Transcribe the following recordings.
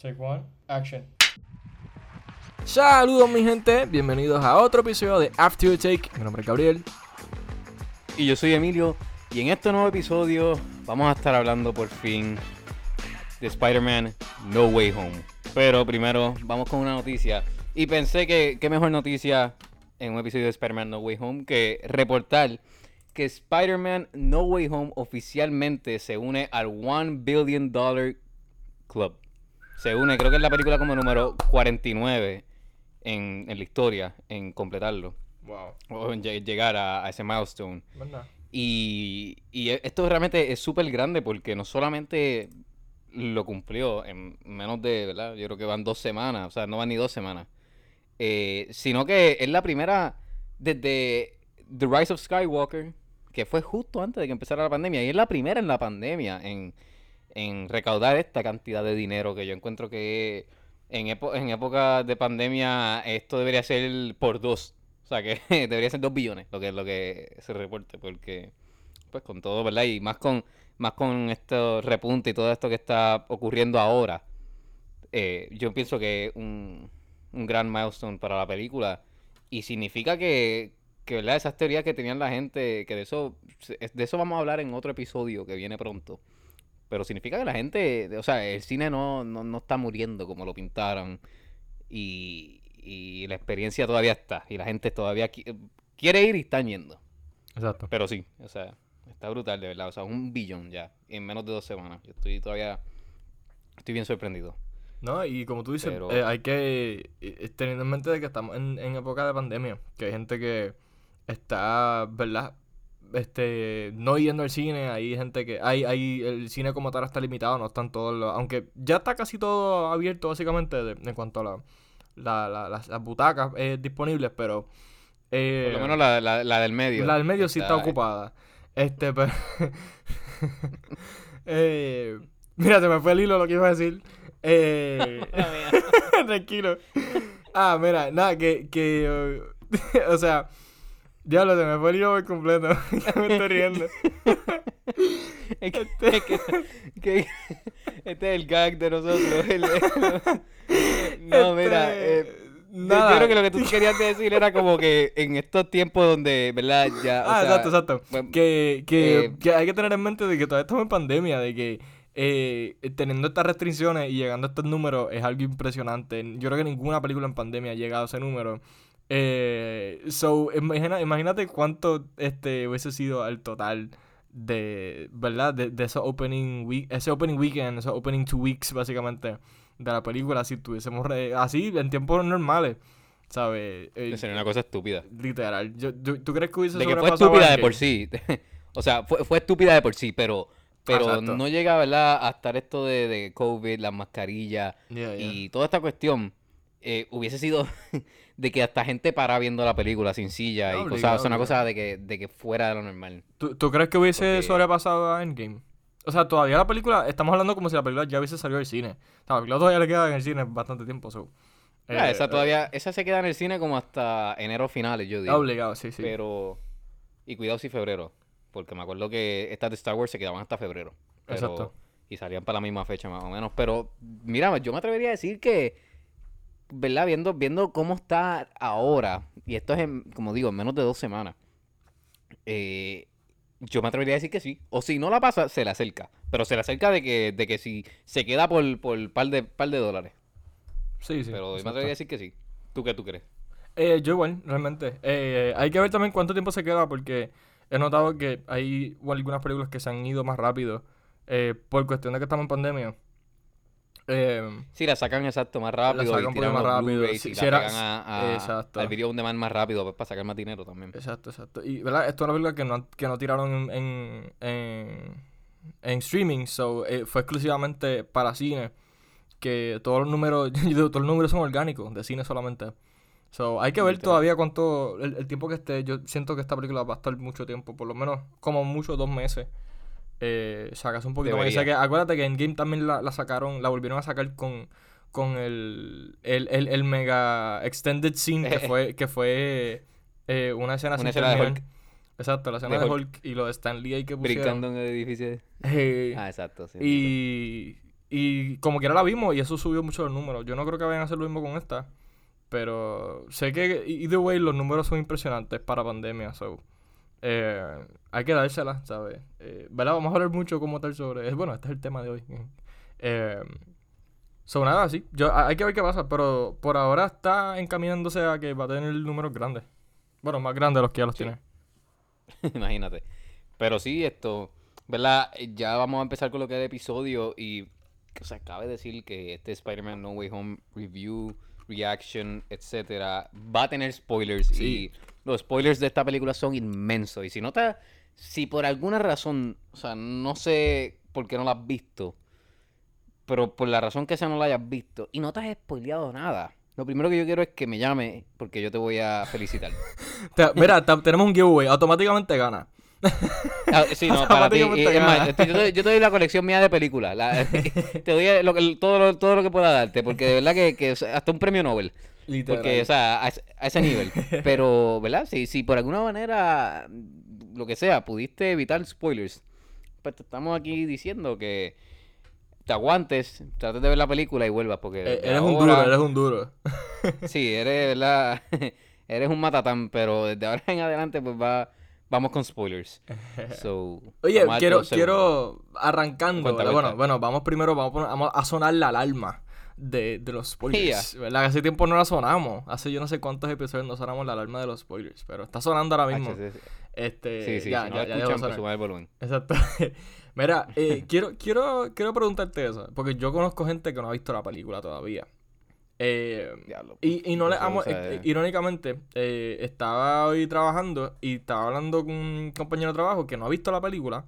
Take one, action. Saludos mi gente, bienvenidos a otro episodio de After Take. Mi nombre es Gabriel. Y yo soy Emilio. Y en este nuevo episodio vamos a estar hablando por fin de Spider-Man No Way Home. Pero primero vamos con una noticia. Y pensé que qué mejor noticia en un episodio de Spider-Man No Way Home que reportar que Spider-Man No Way Home oficialmente se une al One Billion Dollar Club. Se une, creo que es la película como número 49 en, en la historia, en completarlo. Wow. O en lle- llegar a, a ese milestone. ¿Verdad? Y, y e- esto realmente es súper grande porque no solamente lo cumplió en menos de, ¿verdad? Yo creo que van dos semanas, o sea, no van ni dos semanas. Eh, sino que es la primera desde The Rise of Skywalker, que fue justo antes de que empezara la pandemia, y es la primera en la pandemia en, en recaudar esta cantidad de dinero que yo encuentro que en, en época de pandemia esto debería ser por dos. O sea que debería ser dos billones lo que, lo que se reporte, porque pues con todo, ¿verdad? Y más con, más con esto repunte y todo esto que está ocurriendo ahora, eh, yo pienso que es un, un gran milestone para la película. Y significa que, que, ¿verdad? Esas teorías que tenían la gente, que de eso, de eso vamos a hablar en otro episodio que viene pronto. Pero significa que la gente, o sea, el cine no, no, no está muriendo como lo pintaron. Y, y la experiencia todavía está. Y la gente todavía qui- quiere ir y están yendo. Exacto. Pero sí, o sea, está brutal, de verdad. O sea, un billón ya, en menos de dos semanas. Yo estoy todavía, estoy bien sorprendido. No, y como tú dices, Pero- eh, hay que eh, teniendo en mente de que estamos en, en época de pandemia, que hay gente que está, ¿verdad? Este, no yendo al cine, hay gente que, hay, hay, el cine como tal está limitado, no están todos los, aunque ya está casi todo abierto básicamente de- en cuanto a la, la- la- las, las butacas eh, disponibles, pero... eh, Por lo menos la, la, la del medio. La del medio sí está ocupada. Este, pero. eh, mira, se me fue el hilo lo que iba a decir. Eh, tranquilo. Ah, mira, nada, que. que o sea, diablo, se me fue el hilo por completo. ya me estoy riendo. Es que, es que- que- este es el gag de nosotros. el- el- no, mira. Este, eh, yo- nada. Yo creo que lo que tú querías decir era como que en estos tiempos donde, ¿verdad? Ya, o Ah, sea, exacto, exacto. bueno, Que, que, eh, que hay que tener en mente de que todavía estamos en pandemia, de que eh, teniendo estas restricciones y llegando a estos números es algo impresionante. Yo creo que ninguna película en pandemia ha llegado a ese número. Eh, so, imagina, imagínate cuánto este hubiese sido el total de, ¿verdad? De, de esos opening week, ese opening weekend, esos opening two weeks básicamente de la película si tuviésemos re- así en tiempos normales, ¿sabes? Eh, sería una cosa estúpida. literal. Yo, yo- ¿Tú crees que hubiese De que fue estúpida de por sí. o sea, fue, fue estúpida de por sí, pero, pero Exacto. no llega, ¿verdad? A estar esto de, de COVID, las mascarillas Yeah, yeah. y toda esta cuestión. eh, hubiese sido de que hasta gente para viendo la película sin silla y cosas. O sea, una cosa de que, de que fuera de lo normal. ¿Tú, tú crees que hubiese Porque- sobrepasado a Endgame? O sea, todavía la película, estamos hablando como si la película ya hubiese salido del cine. O sea, la película todavía le queda en el cine bastante tiempo. So. Ya, Eh, esa eh, todavía, esa se queda en el cine como hasta enero finales, yo digo. Obligado, sí, sí. Pero. Y cuidado si febrero. Porque me acuerdo que estas de Star Wars se quedaban hasta febrero. Pero, Exacto. Y salían para la misma fecha más o menos. Pero, mira, yo me atrevería a decir que. ¿Verdad? Viendo, viendo cómo está ahora. Y esto es, en, como digo, en menos de dos semanas. eh, yo me atrevería a decir que sí. O si no la pasa, se le acerca. Pero se le acerca de que, de que si se queda por, por par de, par de dólares. Sí, sí. Pero yo me atrevería a decir que sí. ¿Tú qué tú crees? Eh, yo igual, realmente. Eh, hay que ver también cuánto tiempo se queda porque he notado que hay algunas películas que se han ido más rápido eh, por cuestión de que estamos en pandemia. Eh, Sí, la sacan exacto más rápido sacan y más rápido. Si- y si la era- a, a- exacto. al video on demand más rápido pues, para sacar más dinero también. Exacto, exacto. Y, ¿verdad? Esto es una película que no, que no tiraron en, en, en, streaming, so, eh, fue exclusivamente para cine. Que todos los números, todos los números son orgánicos, de cine solamente. So, hay que ver todavía cuánto, el, el tiempo que esté. Yo siento que esta película va a estar mucho tiempo, por lo menos como mucho dos meses. Eh, sacas un poquito más. Que, acuérdate que en Game también la, la sacaron, la volvieron a sacar con, con el, el, el, el mega extended scene que fue, que fue eh, una escena Una sin escena de. Hulk. Exacto, la escena De de Hulk. Hulk, y lo de Stan Lee ahí que pusieron. Brincando en el edificio. Eh, Ah, exacto. Sí, y, y como quiera la vimos y eso subió mucho los números. Yo no creo que vayan a hacer lo mismo con esta. Pero sé que either way los números son impresionantes para pandemia. So, eh, hay que dársela, ¿sabes? Eh, ¿Verdad? Vamos a hablar mucho como tal sobre... Bueno, este es el tema de hoy. Eh, son nada, sí. Yo, hay que ver qué pasa, pero por ahora está encaminándose a que va a tener números grandes. Bueno, más grandes de los que ya los tiene. Imagínate. Pero sí, esto, ¿verdad? Ya vamos a empezar con lo que es el episodio y o sea, cabe decir que este Spider-Man No Way Home review, reaction, etcétera, va a tener spoilers y los spoilers de esta película son inmensos. Y si no te, si por alguna razón, o sea, no sé por qué no la has visto, pero por la razón que sea no la hayas visto y no te has spoileado nada. Lo primero que yo quiero es que me llame porque yo te voy a felicitar. Mira, tenemos un giveaway, automáticamente gana. Ah, sí, no, para ti. yo, te, doy la colección mía de películas. te doy lo, todo, lo, todo lo que pueda darte, porque de verdad que, hasta un premio Nobel. Porque, o sea, a, ese nivel. Pero, ¿verdad? Si, si por alguna manera, lo que sea, pudiste evitar spoilers, pues te estamos aquí diciendo que te aguantes, trates de ver la película y vuelvas, porque... Eh, eres un duro, eres un duro. sí, eres, ¿verdad? eres un matatán, pero desde ahora en adelante, pues va vamos con spoilers. Oye, quiero, quiero arrancando. bueno, bueno, vamos primero, vamos a, sonar la alarma de, de los spoilers. ¿Verdad? Hace tiempo no la sonamos. Hace yo no sé cuántos episodios no sonamos la alarma de los spoilers. Pero está sonando ahora mismo. Este, sí, sí, ya, ya, ya escuchan, pues el volumen. Exacto. Mira, eh, quiero, quiero, quiero preguntarte eso. Porque yo conozco gente que no ha visto la película todavía. Eh, y, y, no le amo, eh, irónicamente, eh, estaba hoy trabajando y estaba hablando con un compañero de trabajo que no ha visto la película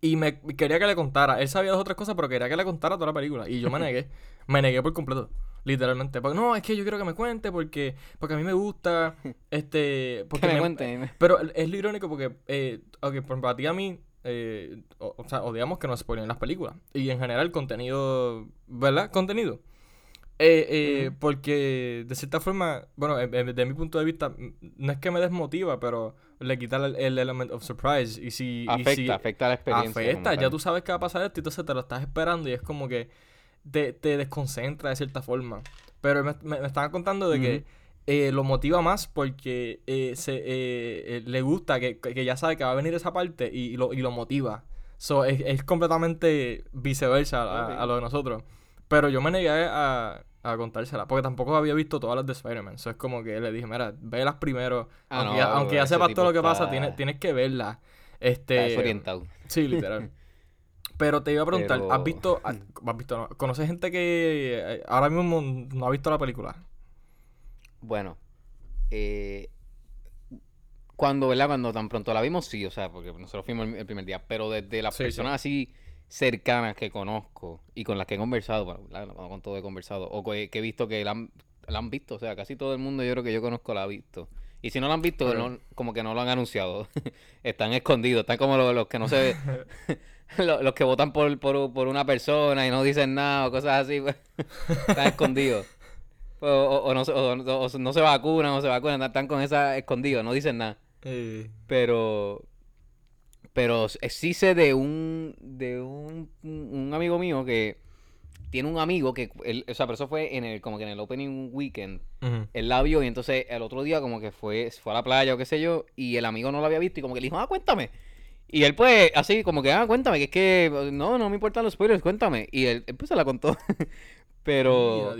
y me quería que le contara. Él sabía dos otras cosas, pero quería que le contara toda la película. Y yo me negué, me negué por completo, literalmente. Porque no, es que yo quiero que me cuente porque, porque a mí me gusta, este, porque me, cuente. Pero es lo irónico porque, eh, okay, por ti a mí, eh, o, o, sea, odiamos que nos spoilen las películas. Y en general, contenido, ¿verdad? Contenido. Eh, eh, porque de cierta forma, bueno, desde mi punto de vista, no es que me desmotiva, pero le quita el, element of surprise. Y si. Afecta, afecta la experiencia. Afecta, ya tú sabes que va a pasar esto, entonces te lo estás esperando y es como que te, te desconcentra de cierta forma. Pero me, me, estaban contando de que eh, lo motiva más porque eh, se, eh, le gusta, que, que, ya sabe que va a venir esa parte y, lo, y lo motiva. So, es, es completamente viceversa a lo de nosotros. Pero yo me negué a, a contársela, porque tampoco había visto todas las de Spider-Man. Eso es como que le dije, mira, vélas primero. Ah, aunque, ya, aunque ya sepas todo lo que pasa, tienes, tienes que verlas. Este, orientado. Sí, literal. Pero te iba a preguntar, ¿has visto, has visto, no, conoces gente que eh, ahora mismo no ha visto la película? Bueno, eh, cuando, ¿verdad? Cuando tan pronto la vimos, sí, o sea, porque nosotros fuimos el, primer día, pero desde las personas así cercanas que conozco y con las que he conversado, bueno, con todo he conversado, o que, he visto que la han, visto, o sea, casi todo el mundo yo creo que yo conozco la ha visto. Y si no la han visto, como que no lo han anunciado. están escondidos, están como los, que no se... los, que votan por, por, una persona y no dicen nada o cosas así, pues, están escondidos. O, no, no se vacunan o se vacunan, están con esa escondidos, no dicen nada. Pero pero sí sé de un, de un, un amigo mío que tiene un amigo que, él, o sea, pero eso fue en el, como que en el opening weekend, él la vio y entonces el otro día como que fue, fue a la playa o qué sé yo, y el amigo no lo había visto y como que le dijo, ah, cuéntame. Y él pues, así como que, ah, cuéntame, que es que, no, no me importan los spoilers, cuéntame. Y él, él pues se la contó. pero...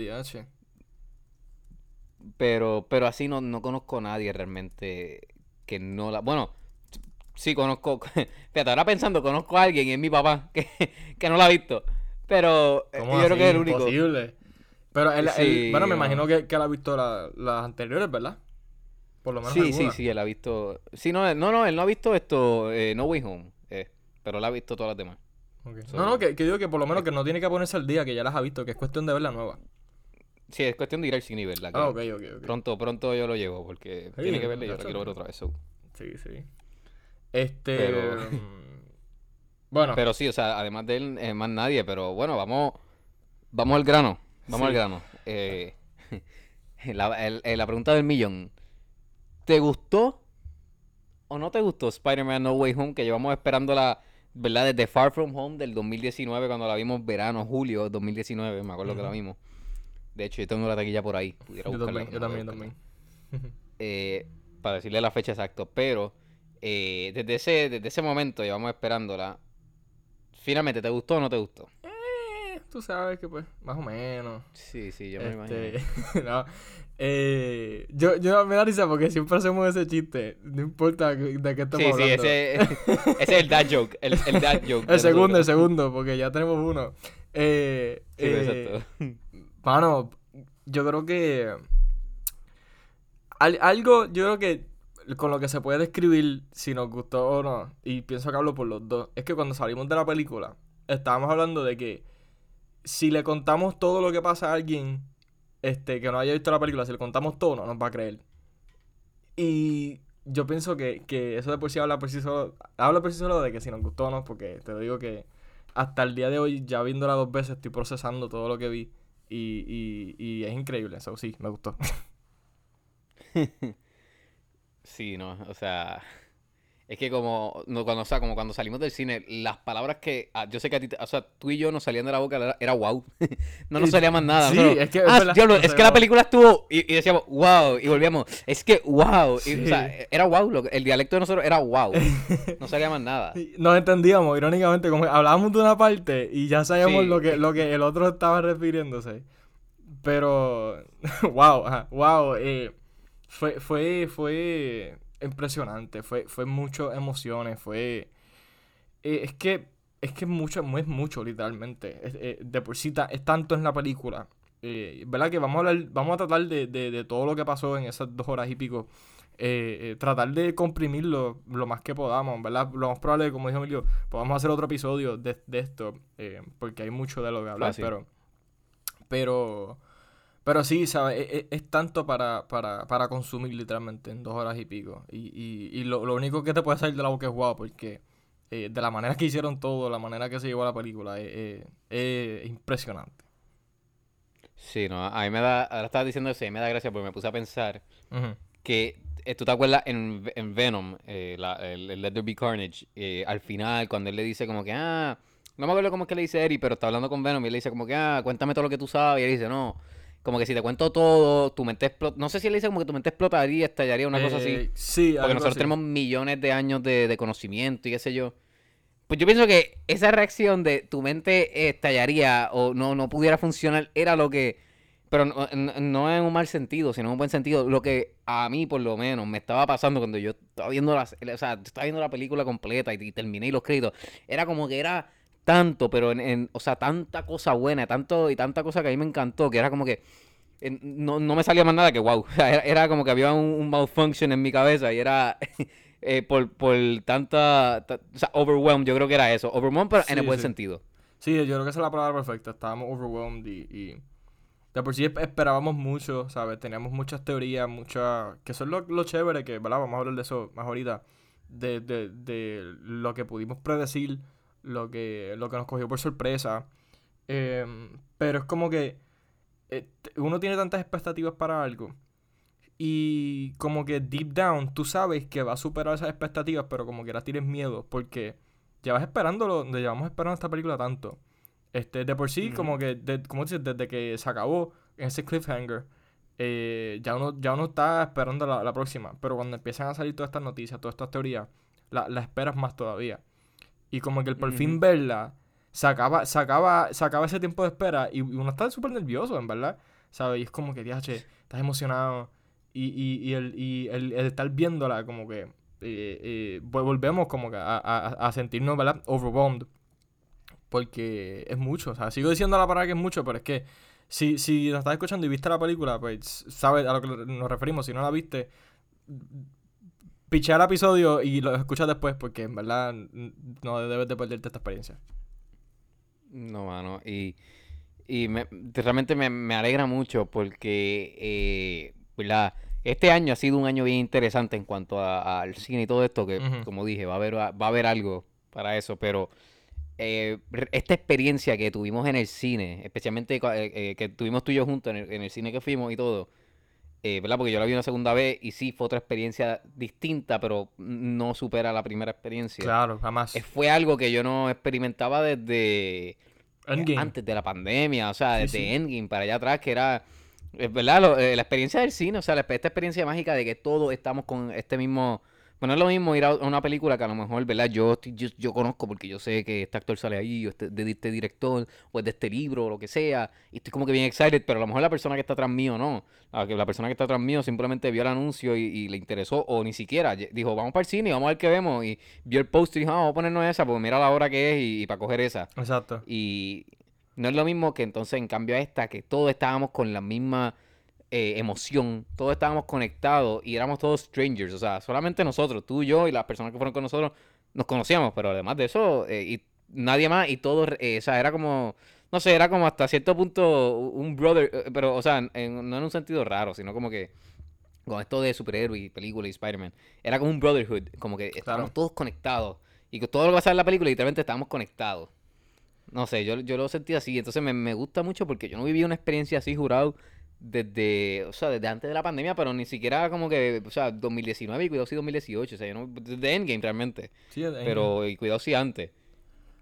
pero, pero así no, no conozco a nadie realmente que no la... Bueno, sí conozco. Fíjate, ahora pensando, conozco a alguien y es mi papá que, que no la ha visto. Pero eh, yo creo que es el único. Imposible. Pero él, bueno, me imagino que, que él ha visto las anteriores, ¿verdad? Por lo menos. Sí, sí, sí, él ha visto. Sí, no, no, no, él no ha visto esto, eh, No Way Home. Eh, pero él ha visto todas las demás. no, no, que, que, digo que por lo menos que no tiene que ponerse al día, que ya las ha visto, que es cuestión de ver la nueva. Sí, es cuestión de ir al cine y verla. Ah, ok, ok, ok. Pronto, pronto yo lo llevo, porque tiene que verla y yo la quiero ver otra vez. Sí, sí. Este. Pero, bueno. Pero sí, o sea, además de él, más nadie. Pero bueno, vamos. Vamos al grano. Vamos al grano. Eh, la, la pregunta del millón. ¿Te gustó o no te gustó Spider-Man No Way Home? Que llevamos esperándola ¿verdad? Desde Far From Home del 2019, cuando la vimos verano, julio del 2019, me acuerdo que la vimos. De hecho, yo tengo la taquilla por ahí. Pudiera Yo buscarla, también, yo no también, también. Eh, para decirle la fecha exacta. Pero eh, desde, ese, desde ese momento llevamos esperándola. Finalmente, ¿te gustó o no te gustó? Eh, tú sabes que pues, más o menos. Sí, sí, yo me imagino. Este, no. Eh, yo, yo me da risa porque siempre hacemos ese chiste. No importa de qué estamos Sí, sí, hablando. ese, ese es el dad joke. El, el dad joke. El segundo, el segundo, porque ya tenemos uno. Eh, Sí, eh, exacto. Mano, yo creo que. al- algo, yo creo que con lo que se puede describir si nos gustó o no, y pienso que hablo por los dos, es que cuando salimos de la película, estábamos hablando de que si le contamos todo lo que pasa a alguien este, que no haya visto la película, si le contamos todo, no nos va a creer. Y yo pienso que, que eso de por sí habla por sí solo, habla por sí solo de que si nos gustó o no, porque te digo que hasta el día de hoy, ya viéndola dos veces, estoy procesando todo lo que vi. Y, y, y es increíble, eso sí, me gustó. Sí, no, o sea, es que como, no, cuando, o sea, como cuando salimos del cine, las palabras que, ah, yo sé que a ti, te- o sea, tú y yo nos salían de la boca, era, era wow, no nos salía más nada. sí, nosotros, es que es ah, verdad, diablo, no es que la película estuvo, y, y decíamos, wow, y volvíamos, es que wow, y, o sea, era wow, lo que- el dialecto de nosotros era wow, no salía más nada. Nos entendíamos, irónicamente, como que hablábamos de una parte y ya sabíamos Sí. lo, que, lo que el otro estaba refiriéndose. Pero, wow, ajá, wow, eh, fue, fue, fue impresionante, fue, fue mucho emociones, fue... eh, es que, es que mucho, es mucho, literalmente. Es- eh, de por sí, ta- es tanto en la película. Eh, ¿Verdad? Que vamos a hablar, vamos a tratar de, de, de todo lo que pasó en esas dos horas y pico. Eh, eh, tratar de comprimirlo lo más que podamos, ¿verdad? Lo más probable, como dijo Emilio, podamos hacer otro episodio de, de esto, eh, porque hay mucho de lo que hablar, Fácil. pero... Pero... Pero sí, ¿sabes? Es, es- es tanto para, para, para consumir literalmente en dos horas y pico. Y, y, y lo, lo único que te puede salir de la boca es guau, porque eh, de la manera que hicieron todo, la manera que se llevó la película, es, es- es impresionante. Sí, no, a mí me da, ahora estabas diciendo eso y me da gracia porque me puse a pensar que eh, tú te acuerdas en, en Venom, eh, la- el, el Let There Be Carnage, eh, al final cuando él le dice como que, ah, no me acuerdo cómo es que le dice Eri, pero está hablando con Venom y él le dice como que, ah, cuéntame todo lo que tú sabes, y él dice, no, como que si te cuento todo, tu mente explota, no sé si él dice como que tu mente explotaría, estallaría, una cosa así, Eh, Sí, porque nosotros así. tenemos millones de años de, de conocimiento y qué sé yo. Pues yo pienso que esa reacción de tu mente estallaría o no, no pudiera funcionar era lo que, pero no, no- no en un mal sentido, sino en un buen sentido, lo que a mí por lo menos me estaba pasando cuando yo estaba viendo la, o sea, estaba viendo la película completa y, y terminé y los créditos, era como que era tanto, pero en, en- o sea, tanta cosa buena, tanto y tanta cosa que a mí me encantó, que era como que eh, no, no me salía más nada que wow. Era, era como que había un, un malfunction en mi cabeza y era eh, por, por tanta, ta- o sea, overwhelmed, yo creo que era eso. Overwhelmed, pero en el Sí, buen sí. sentido. Sí, yo creo que esa es la palabra perfecta. Estábamos overwhelmed y, y de por sí esp- esperábamos mucho, ¿sabes? Teníamos muchas teorías, muchas... Que son lo, lo chévere, que, ¿verdad? Vamos a hablar de eso más ahorita. De, de, de lo que pudimos predecir, lo que, lo que nos cogió por sorpresa. Em, pero es como que eh, uno tiene tantas expectativas para algo. Y como que deep down, tú sabes que va a superar esas expectativas, pero como que ahora tienes miedo, porque llevas esperándolo, llevamos esperando esta película tanto. Este, de por sí, como que, de, como dices, desde que se acabó en ese cliffhanger, eh, ya, uno, ya uno está esperando la, la próxima. Pero cuando empiezan a salir todas estas noticias, todas estas teorías, la, la esperas más todavía. Y como que el por fin Ujú. verla, se acaba, se, acaba, se acaba ese tiempo de espera y uno está súper nervioso, en verdad. ¿Sabes? Y es como que, diache, estás emocionado. Y, y, y, el, y el, el estar viéndola, como que eh, eh, vol- volvemos como que a, a, a sentirnos, ¿verdad? Overwhelmed. Porque es mucho. O sea, sigo diciendo la palabra que es mucho, pero es que si, si nos estás escuchando y viste la película, pues sabes a lo que nos referimos. Si no la viste, pichea el episodio y lo escuchas después, porque en verdad no debes de perderte esta experiencia. No, mano. Y, y me- realmente me, me alegra mucho porque, eh, ¿verdad? Este año ha sido un año bien interesante en cuanto a- al cine y todo esto, que como dije, va a haber, va a haber algo para eso, pero eh, esta experiencia que tuvimos en el cine, especialmente eh, eh, que tuvimos tú y yo juntos en el, en el cine que fuimos y todo, eh, ¿verdad? Porque yo la vi una segunda vez y sí, fue otra experiencia distinta, pero no supera la primera experiencia. Claro, jamás. Eh, fue algo que yo no experimentaba desde eh, Endgame. antes de la pandemia, o sea, Sí, desde sí. Endgame para allá atrás, que era, es verdad, Lo- eh, la experiencia del cine, o sea, la- esta experiencia mágica de que todos estamos con este mismo... Bueno, es lo mismo ir a una película que a lo mejor, ¿verdad? Yo, yo, yo conozco porque yo sé que este actor sale ahí, o este, de este director, o es de este libro, o lo que sea, y estoy como que bien excited, pero a lo mejor la persona que está atrás mío no. La, la persona que está atrás mío simplemente vio el anuncio y, y le interesó, o ni siquiera dijo, vamos para el cine y vamos a ver qué vemos, y vio el post y dijo, ah, vamos a ponernos esa, porque mira la hora que es y, y para coger esa. Exacto. Y no es lo mismo que entonces en cambio a esta, que todos estábamos con la misma eh, emoción, todos estábamos conectados y éramos todos strangers, o sea, solamente nosotros, tú, yo y las personas que fueron con nosotros nos conocíamos, pero además de eso, eh, y nadie más, y todos, eh, o sea, era como, no sé, era como hasta cierto punto un brother, eh, pero, o sea, en- no en un sentido raro, sino como que con esto de superhéroes y películas y Spider-Man, era como un brotherhood, como que estábamos todos conectados. Y que todo lo que pasaba en la película, literalmente estábamos conectados. No sé, yo, yo lo sentí así. Entonces me, me gusta mucho porque yo no viví una experiencia así jurado desde, o sea, desde antes de la pandemia, pero ni siquiera como que, o sea, 2019 y cuidado si 2018. O sea, no, desde Endgame realmente. Sí, Pero, y cuidado si antes.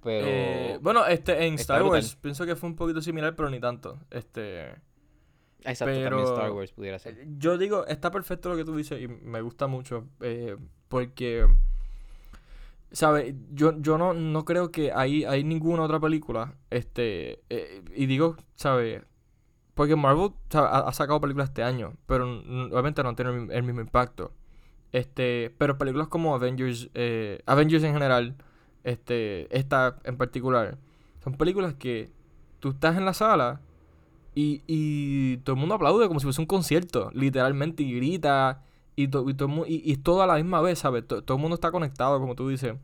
Pero... Eh, bueno, este, en Star brutal. Wars pienso que fue un poquito similar, pero ni tanto. Este, Exacto, también pero- Star Wars pudiera ser. eh, yo digo, está perfecto lo que tú dices y me gusta mucho, eh, porque, ¿sabes? Yo, yo no, no creo que hay, hay ninguna otra película, este, eh, y digo, ¿sabes? Porque Marvel ha, sacado películas este año, pero obviamente no tienen el, mi- el mismo impacto. Este, pero películas como Avengers, eh, Avengers en general, este, esta en particular, son películas que tú estás en la sala y, y todo el mundo aplaude como si fuese un concierto, literalmente, y grita, y, to- y todo, y, y todo a la misma vez, ¿sabes? To- todo el mundo está conectado, como tú dices,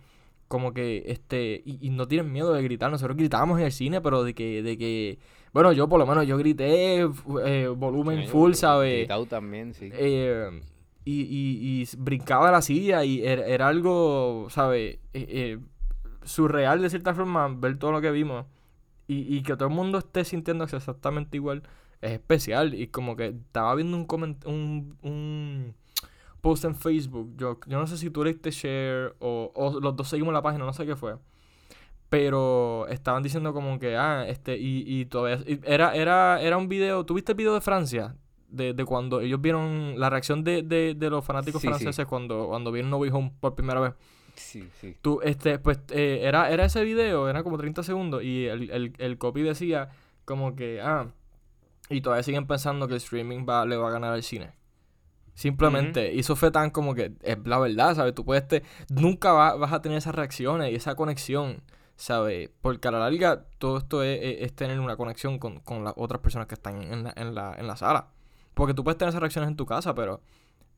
como que, este, y, no tienen miedo de gritar, nosotros gritábamos en el cine, pero de que, de que, bueno, yo por lo menos, yo grité, eh, volumen Sí, full, ¿sabes? gritado también, sí. Eh, y, y, y brincaba la silla y era, era algo, ¿sabes? Eh, surreal de cierta forma ver todo lo que vimos y, y que todo el mundo esté sintiéndose exactamente igual es especial y como que estaba viendo un coment un, un post en Facebook yo, yo no sé si tú le diste share o, o los dos seguimos la página no sé qué fue pero estaban diciendo como que ah este y, y todavía y era era era un video ¿tuviste el video de Francia? De, de cuando ellos vieron la reacción de, de, de los fanáticos Sí, sí. franceses cuando cuando vieron No Way Home por primera vez Sí, sí. Tú, este, pues, eh, era, era ese video, era como 30 segundos, y el, el, el copy decía como que, ah, y todavía siguen pensando que el streaming va, le va a ganar al cine. Simplemente, y eso fue tan como que, es la verdad, ¿sabes? Tú puedes, te, nunca va- vas a tener esas reacciones y esa conexión, ¿sabes? Porque a la larga, todo esto es, es- tener una conexión con, con las otras personas que están en la, en, la, en la sala. Porque tú puedes tener esas reacciones en tu casa, pero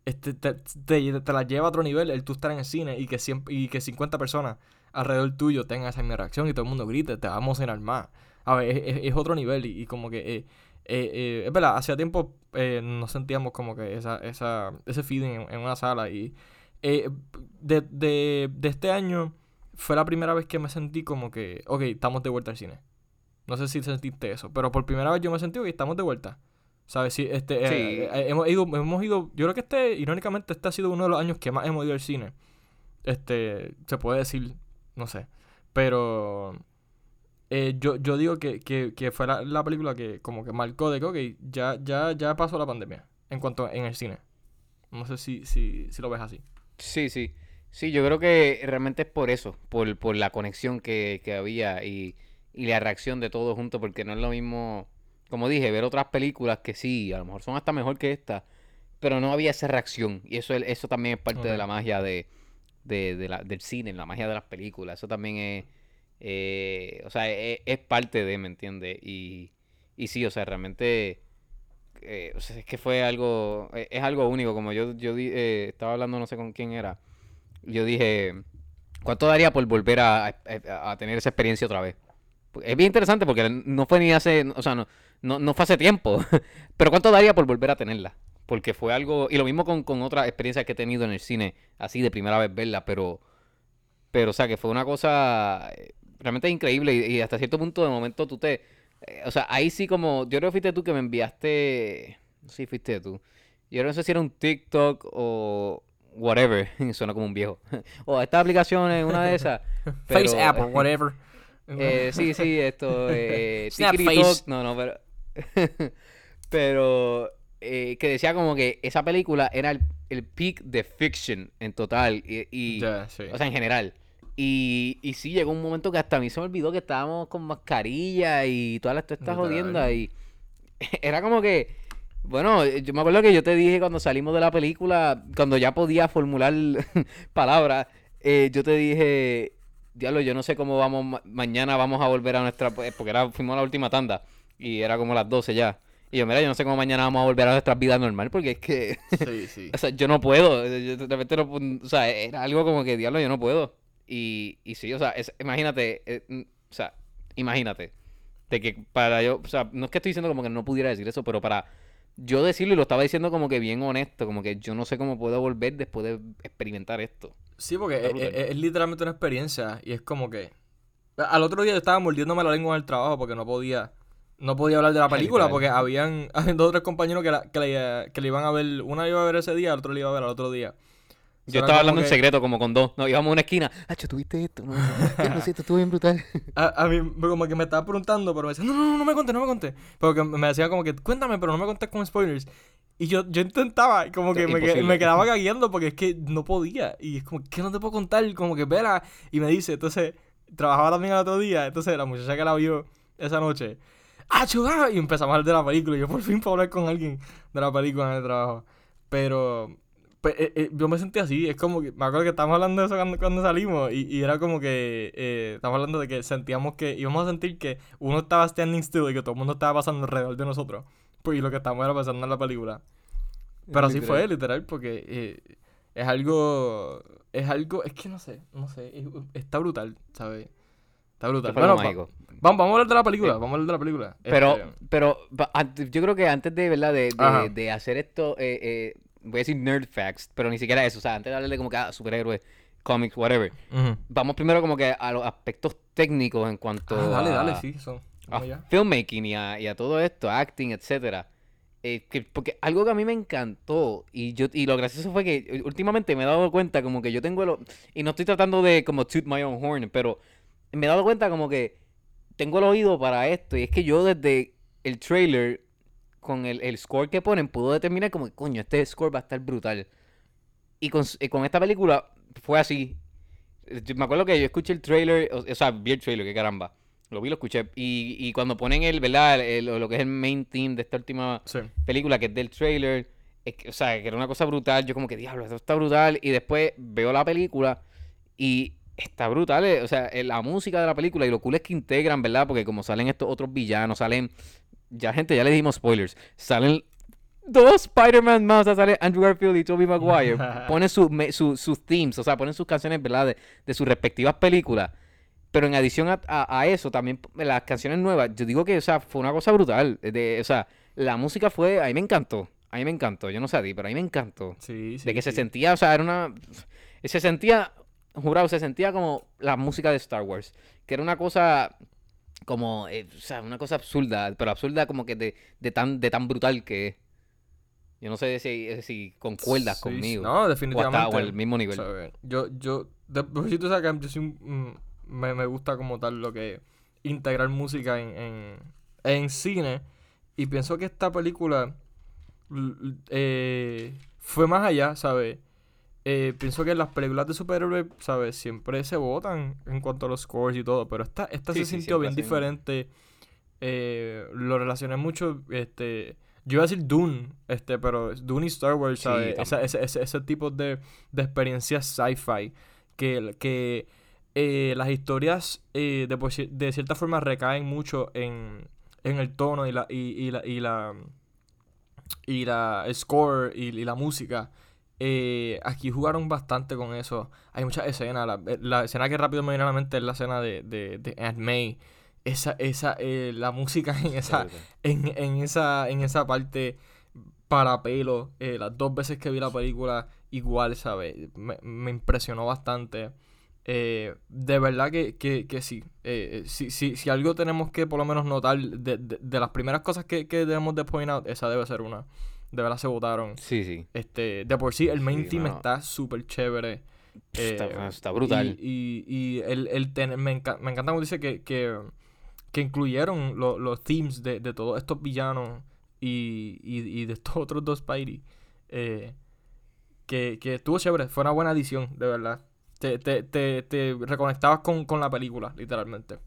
este, te, te, te la lleva a otro nivel el tú estar en el cine y que, cien- y que 50 personas alrededor tuyo tengan esa misma reacción y todo el mundo grite, te va a emocionar más. A ver, es, es- otro nivel y, como que... eh, eh, eh, es verdad, hacía tiempo no sentíamos como que esa, esa, ese feeling en, en una sala y de, de, de este año fue la primera vez que me sentí como que, ok, estamos de vuelta al cine. No sé si sentiste eso, pero por primera vez yo me sentí que estamos de vuelta. ¿Sabes? Sí, este, eh, Sí. eh, hemos, ido, hemos ido, yo creo que este, irónicamente, este ha sido uno de los años que más hemos ido al cine. Este, se puede decir, no sé. Pero eh, yo, yo digo que, que, que fue la, la película que como que marcó de que, ok, ya, ya, ya pasó la pandemia en cuanto en el cine. No sé si, si, si lo ves así. Sí, sí. Sí, yo creo que realmente es por eso, por, por la conexión que, que había y, y la reacción de todos juntos, porque no es lo mismo, como dije, ver otras películas que sí, a lo mejor son hasta mejor que esta, pero no había esa reacción. Y eso, es- eso también es parte de la magia de, de, de la- del cine, la magia de las películas. Eso también es, eh, o sea, es, es parte de, ¿me entiendes? Y, y sí, o sea, realmente eh, o sea, es que fue algo, eh, es algo único, como yo, yo eh, estaba hablando, no sé con quién era, yo dije, ¿cuánto daría por volver a, tener esa experiencia otra vez? Es bien interesante porque no fue ni hace, o sea, no, no, no fue hace tiempo, pero ¿cuánto daría por volver a tenerla? Porque fue algo, y lo mismo con, con otras experiencias que he tenido en el cine, así de primera vez verla, pero, pero, o sea, que fue una cosa eh, realmente increíble y, y hasta cierto punto de momento tú te, eh, o sea, ahí sí como, yo creo que fuiste tú que me enviaste, sí, fuiste tú. Yo no sé si era un TikTok o whatever. Suena como un viejo. o esta aplicación es una de esas. Face app or whatever. eh, sí, sí, esto. Eh, Snap face. No, no, pero. pero. eh, que decía como que esa película era el, el peak de fiction en total. Y, y- Ya, sí. o sea, en general. Y, y sí, llegó un momento que hasta a mí se me olvidó que estábamos con mascarilla y todas las- todas estas jodiendas. Y era como que. Bueno, yo me acuerdo que yo te dije cuando salimos de la película, cuando ya podía formular palabras, eh, yo te dije, diablo, yo no sé cómo vamos, ma- mañana vamos a volver a nuestra, pues, porque era, fuimos a la última tanda y era como las 12 ya. Y yo, mira, yo no sé cómo mañana vamos a volver a nuestra vida normal, porque es que, Sí, sí. o sea, yo no puedo, yo de repente no, o sea, era algo como que, diablo, yo no puedo. Y, y sí, o sea, es- imagínate, eh, mm, o sea, imagínate, de que para yo, o sea, no es que estoy diciendo como que no pudiera decir eso, pero para yo decirlo y lo estaba diciendo como que bien honesto, como que yo no sé cómo puedo volver después de experimentar esto. Sí, porque es, brutal. es- es literalmente una experiencia y es como que... Al otro día yo estaba mordiéndome la lengua en el trabajo porque no podía... No podía hablar de la película porque habían, habían dos o tres compañeros que, la, que, le, que le iban a ver... Una iba a ver ese día, el otro le iba a ver al otro día. Yo estaba hablando en que- secreto como con dos. No, íbamos a una esquina. Hacho, ¿tuviste esto? No, no sé, estuvo bien brutal. A, a mí como que me estaba preguntando, pero me decía, no, no, no, no me contes, no me contes. Porque me decía como que, cuéntame, pero no me contes con spoilers. Y yo, yo intentaba, como que me, me quedaba gagueando porque es que no podía. Y es como, ¿qué no te puedo contar? Como que, espera. Y me dice, entonces, trabajaba también el otro día. Entonces, la muchacha que la vio esa noche, ¡ah, chugá! Y empezamos a hablar de la película. Y yo por fin puedo hablar con alguien de la película en el trabajo. Pero, pues, eh, eh, yo me sentí así. Es como que, me acuerdo que estábamos hablando de eso cuando, cuando salimos. Y, y era como que, eh, estábamos hablando de que sentíamos que íbamos a sentir que uno estaba standing still y que todo el mundo estaba pasando alrededor de nosotros. Pues, y lo que estábamos era pasando en la película. Pero así fue, literal, porque eh, es algo. Es algo. Es que no sé, no sé. es- está brutal, ¿sabes? Está brutal. Bueno, va- vamos, vamos a hablar de la película. Eh, Vamos a hablar de la película. Pero, Este, pero yo creo que antes de, ¿verdad? De, de, de hacer esto, eh, eh, voy a decir nerd facts, pero ni siquiera eso. O sea, antes de hablarle como que a superhéroes, comics, whatever. Vamos primero como que a los aspectos técnicos en cuanto Ah, dale, a, dale, sí, son. a filmmaking y a, y a todo esto, acting, etcétera. Eh, que- porque algo que a mí me encantó y yo y lo gracioso fue que eh, últimamente me he dado cuenta como que yo tengo el o- y no estoy tratando de como toot my own horn, pero me he dado cuenta como que tengo el oído para esto y es que yo desde el trailer con el, el score que ponen puedo determinar como que coño, este score va a estar brutal. Y con, eh, con esta película fue así. Yo me acuerdo que yo escuché el trailer, o, o sea, vi el trailer, que caramba. Lo vi, lo escuché. Y, y cuando ponen el, ¿verdad? El- el- lo que es el main theme de esta última Sí. película, que es del trailer, es que, o sea, que era una cosa brutal. Yo como que, diablo, esto está brutal. Y después veo la película y está brutal. eh, O sea, eh, la música de la película y lo cool es que integran, ¿verdad? Porque como salen estos otros villanos, salen... Ya, gente, ya le dimos spoilers. Salen dos Spider-Man más, o sea, sale Andrew Garfield y Tobey Maguire. ponen su, me- su- sus themes, o sea, ponen sus canciones, ¿verdad? De, de sus respectivas películas. Pero en adición a, a- a eso, también las canciones nuevas, yo digo que, o sea, fue una cosa brutal. De, o sea, la música fue, a mí me encantó. A mí me encantó, yo no sé a ti, pero a mí me encantó. Sí, sí. de que se sentía, o sea, era una... Se sentía, jurado, se sentía como la música de Star Wars. Que era una cosa como, eh, o sea, una cosa absurda, pero absurda como que de, de tan, de tan brutal que es. Yo no sé si, si concuerdas Sí, conmigo. No, o, definitivamente. hasta, o al mismo nivel. ¿sabes? Yo, yo, de si tú sabes que yo soy un- me, me gusta como tal lo que integrar música en, en, en cine y pienso que esta película eh, fue más allá, ¿sabes? Eh, pienso que las películas de superhéroes, ¿sabes? Siempre se votan en cuanto a los scores y todo, pero esta, esta Sí, se sí, sintió bien diferente. Eh, lo relacioné mucho, este... Yo iba a decir Dune, este, pero Dune y Star Wars, Sí, ¿sabes? Esa- ese, ese, ese tipo de, de experiencias sci-fi que, que eh, las historias eh, de, cierta forma recaen mucho en, en el tono y la y, y la y la y la score y, y la música Eh, aquí jugaron bastante con eso. Hay muchas escenas. La, la escena que rápido me viene a la mente es la escena de, de, de Aunt May. Esa esa eh, la música en esa en, en esa en esa parte para pelo eh, las dos veces que vi la película igual sabes me, me impresionó bastante. Eh, de verdad que, que, que sí. Eh, si, si, si algo tenemos que por lo menos notar de, de, de las primeras cosas que, que debemos de point out, esa debe ser una. De verdad se votaron. Sí, sí. Este, de por sí, el main Sí, mano. está súper chévere. Está, Eh, está brutal. Y, y, y el, el tener- me, enca- me encanta como dice que, que, que incluyeron lo- los themes de, de todos estos villanos y, y, y de estos otros dos Spidey. eh, que, que estuvo chévere, fue una buena edición, de verdad. Te, te, te, te reconectabas con, con la película, literalmente.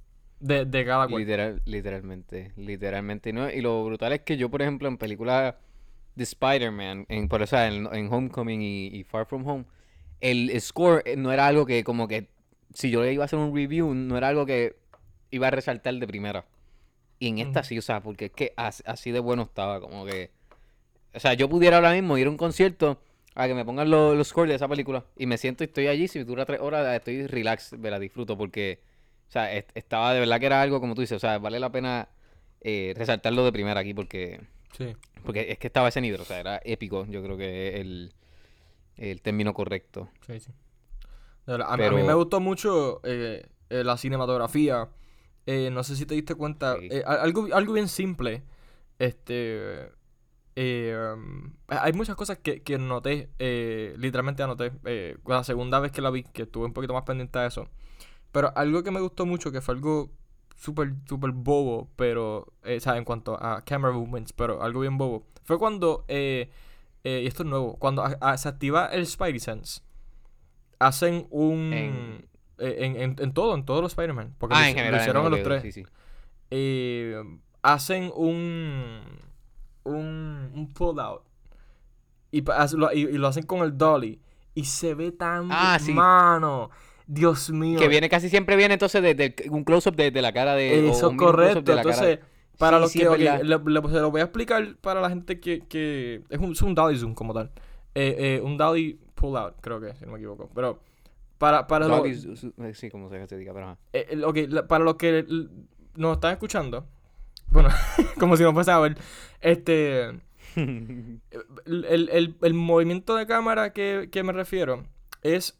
De, de cada cual. Literal, literalmente, literalmente. ¿no? Y lo brutal es que yo, por ejemplo, en películas de Spider-Man, en, por eso, en, en Homecoming y, y Far From Home, el score eh, no era algo que como que, si yo le iba a hacer un review, no era algo que iba a resaltar de primera. Y en esta sí, o sea, porque es que as- así de bueno estaba, como que... O sea, yo pudiera ahora mismo ir a un concierto a que me pongan los, los scores de esa película y me siento y estoy allí, si dura tres horas, estoy relax, me la disfruto porque... O sea, est- estaba de verdad que era algo como tú dices, o sea, vale la pena eh, resaltarlo de primera aquí porque Sí. porque es que estaba ese nivel, o sea, era épico, yo creo que el, el término correcto. Sí, sí. A, mí- a mí Pero- me gustó mucho eh, eh, la cinematografía. Eh, no sé si te diste cuenta. Sí. algo, algo bien simple. Este. um, hay muchas cosas que, que noté. literalmente anoté. la segunda vez que la vi, que estuve un poquito más pendiente de eso. Pero algo que me gustó mucho, que fue algo súper, súper bobo, pero. eh, o sea, en cuanto a camera movements, pero algo bien bobo. Fue cuando. eh, eh, y esto es nuevo. Cuando a- a- se activa el Spidey Sense hacen un. En- En, en, en todo, en todos los Spider-Man. Porque lo, Ah, hici- en lo general. hicieron no, en los tres. Sí, sí. Hacen un. Un. Un pull-out. Y, pa- haz- lo- y, y lo hacen con el dolly. Y se ve tan. Ah, sí. Mano. Dios mío. Que viene, casi siempre viene entonces de, de- un close-up de, de la cara de... Eso close-up correcto. cara- Entonces, para Sí, los sí, que. es le- se lo voy a explicar para la gente que. que es, un, es un dolly zoom como tal. Eh, eh, un dolly pull-out, creo que, si no me equivoco. Pero. Para, para lo- Dolly, su- su- eh, sí, como se diga, pero. Eh, ok, la- para los que nos están escuchando, bueno, como si no fuese a ver, este, el, el- el- el movimiento de cámara que, que me refiero es,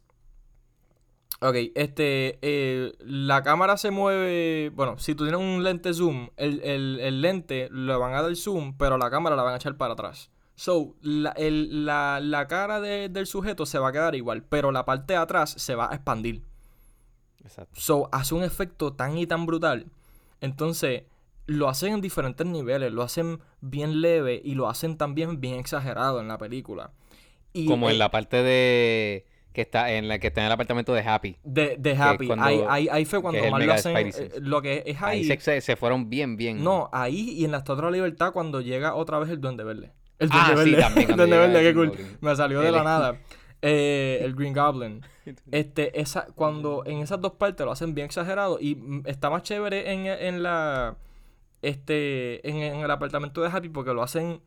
ok, este, eh, la cámara se mueve, bueno, si tú tienes un lente zoom, el, el- el lente le van a dar zoom, pero la cámara la van a echar para atrás. So, la, el- la- la cara de- del sujeto se va a quedar igual, pero la parte de atrás se va a expandir. Exacto. So, hace un efecto tan y tan brutal. Entonces, lo hacen en diferentes niveles. Lo hacen bien leve y lo hacen también bien exagerado en la película. Y Como eh, en la parte de... Que está en la que está en el apartamento de Happy. de, de Happy. cuando- ahí, ahí, ahí fue cuando más lo hacen. Lo que es Ahí ahí. se, se- fueron bien, bien. No, ahí y en la Estatua de la Libertad cuando llega otra vez el Duende Verde. El Ah, Duende sí, Verde. también el Duende Verde, qué cool. Goblin. Me salió de la nada. Eh, el Green Goblin. Este, esa, cuando en esas dos partes lo hacen bien exagerado y mm, está más chévere en, en la este en, en el apartamento de Happy porque lo hacen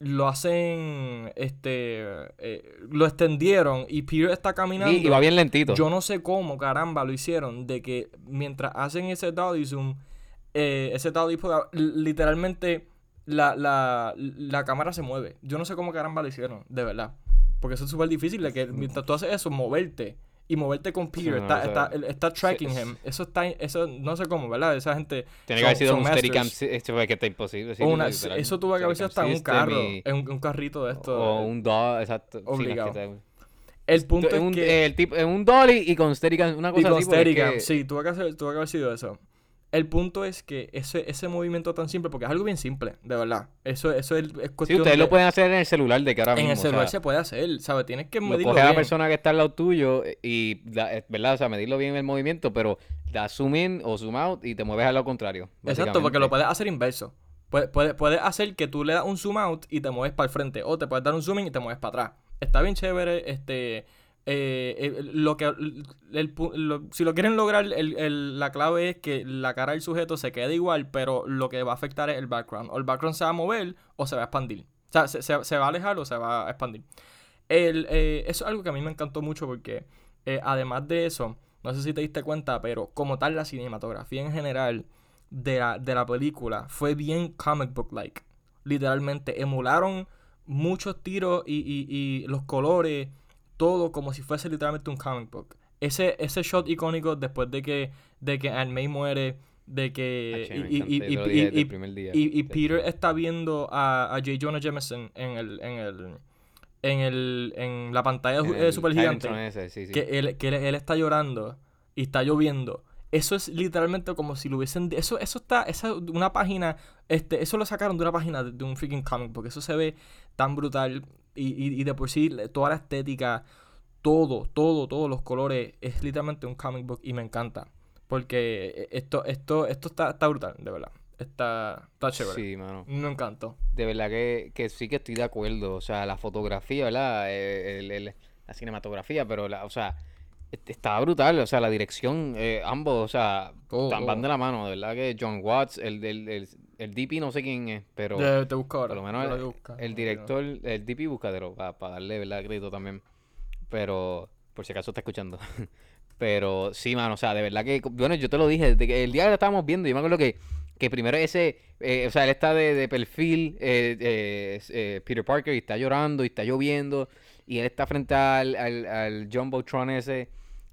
lo hacen este eh, lo extendieron y Peter está caminando. Y, y va bien lentito. yo no sé cómo caramba lo hicieron de que mientras hacen ese dolly zoom eh, ese out, l- literalmente la, la, la cámara se mueve. Yo no sé cómo caramba lo hicieron de verdad. Porque eso es súper difícil de que mientras tú haces eso moverte y moverte con Peter no, está, o sea, está, está tracking him eso está eso no sé cómo verdad esa gente Tiene que haber sido un Steadicam, este fue que está imposible. sí, una- eso tuvo que haber sido hasta un Steadicam carro y- un, un carrito de esto O un DAW, exacto. Obligado. te- el punto es un, que el tipo, en un dolly y con Steadicam, una Y con así. Steadicam, sí, tuvo que, hacer, tuvo que haber sido eso. El punto es que ese, ese movimiento tan simple, porque es algo bien simple, de verdad. Eso, eso es, es Sí, cuestión ustedes de- lo pueden hacer en el celular de que ahora En mismo. el o celular sea, se puede hacer, ¿sabes? Tienes que lo medirlo coge a la persona que está al lado tuyo y, da- eh, ¿verdad? O sea, medirlo bien el movimiento, pero da zoom in o zoom out y te mueves al lado contrario. Exacto, porque lo puedes hacer inverso. Puedes, puedes, puedes hacer que tú le das un zoom out y te mueves para el frente. O te puedes dar un zoom in y te mueves para atrás. Está bien chévere. Este. Eh, eh, lo que el si lo quieren lograr, el- la clave es que la cara del sujeto se quede igual, pero lo que va a afectar es el background. O el background se va a mover o se va a expandir. O sea, se, va a alejar o se va a expandir. Eh, eso es algo que a mí me encantó mucho porque, además de eso, no sé si te diste cuenta, pero como tal, la cinematografía en general de la, película fue bien comic book-like. Literalmente, emularon muchos tiros y los colores, todo como si fuese literalmente un comic book. Ese, ese shot icónico después de que, de que Aunt May muere de que me y, De Peter está viendo a, a J. Jonah Jameson en el en el en el en la pantalla En el super gigante ese, sí, sí. que él que él, él está llorando y está lloviendo eso es literalmente como si lo hubiesen eso eso está esa una página este eso lo sacaron de una página de, de un freaking comic porque eso se ve tan brutal y, y, y de por sí toda la estética todo todo todos los colores es literalmente un comic book y me encanta porque esto esto esto está, está brutal de verdad está está chévere Sí, mano. me encantó De verdad que, que sí que estoy de acuerdo. O sea, la fotografía, ¿verdad? Eh, el- el- la cinematografía, pero, la, o sea, est- estaba brutal. O sea, la dirección, eh, ambos, o sea, Todo, tan- van de la mano. De verdad que John Watts, el, del el, el DP, no sé quién es, pero te, te busco ahora por lo menos el, el director, el DP, búscatelo para darle, ¿verdad? Crédito también. Pero, por si acaso está escuchando. Pero sí, mano, o sea, de verdad que, bueno, yo te lo dije, desde que el día que lo estábamos viendo, yo me acuerdo que, que primero ese, eh, o sea, él está de, de perfil, eh, eh, eh, Peter Parker, y está llorando, y está lloviendo, y él está frente al, al, al Jumbotron ese,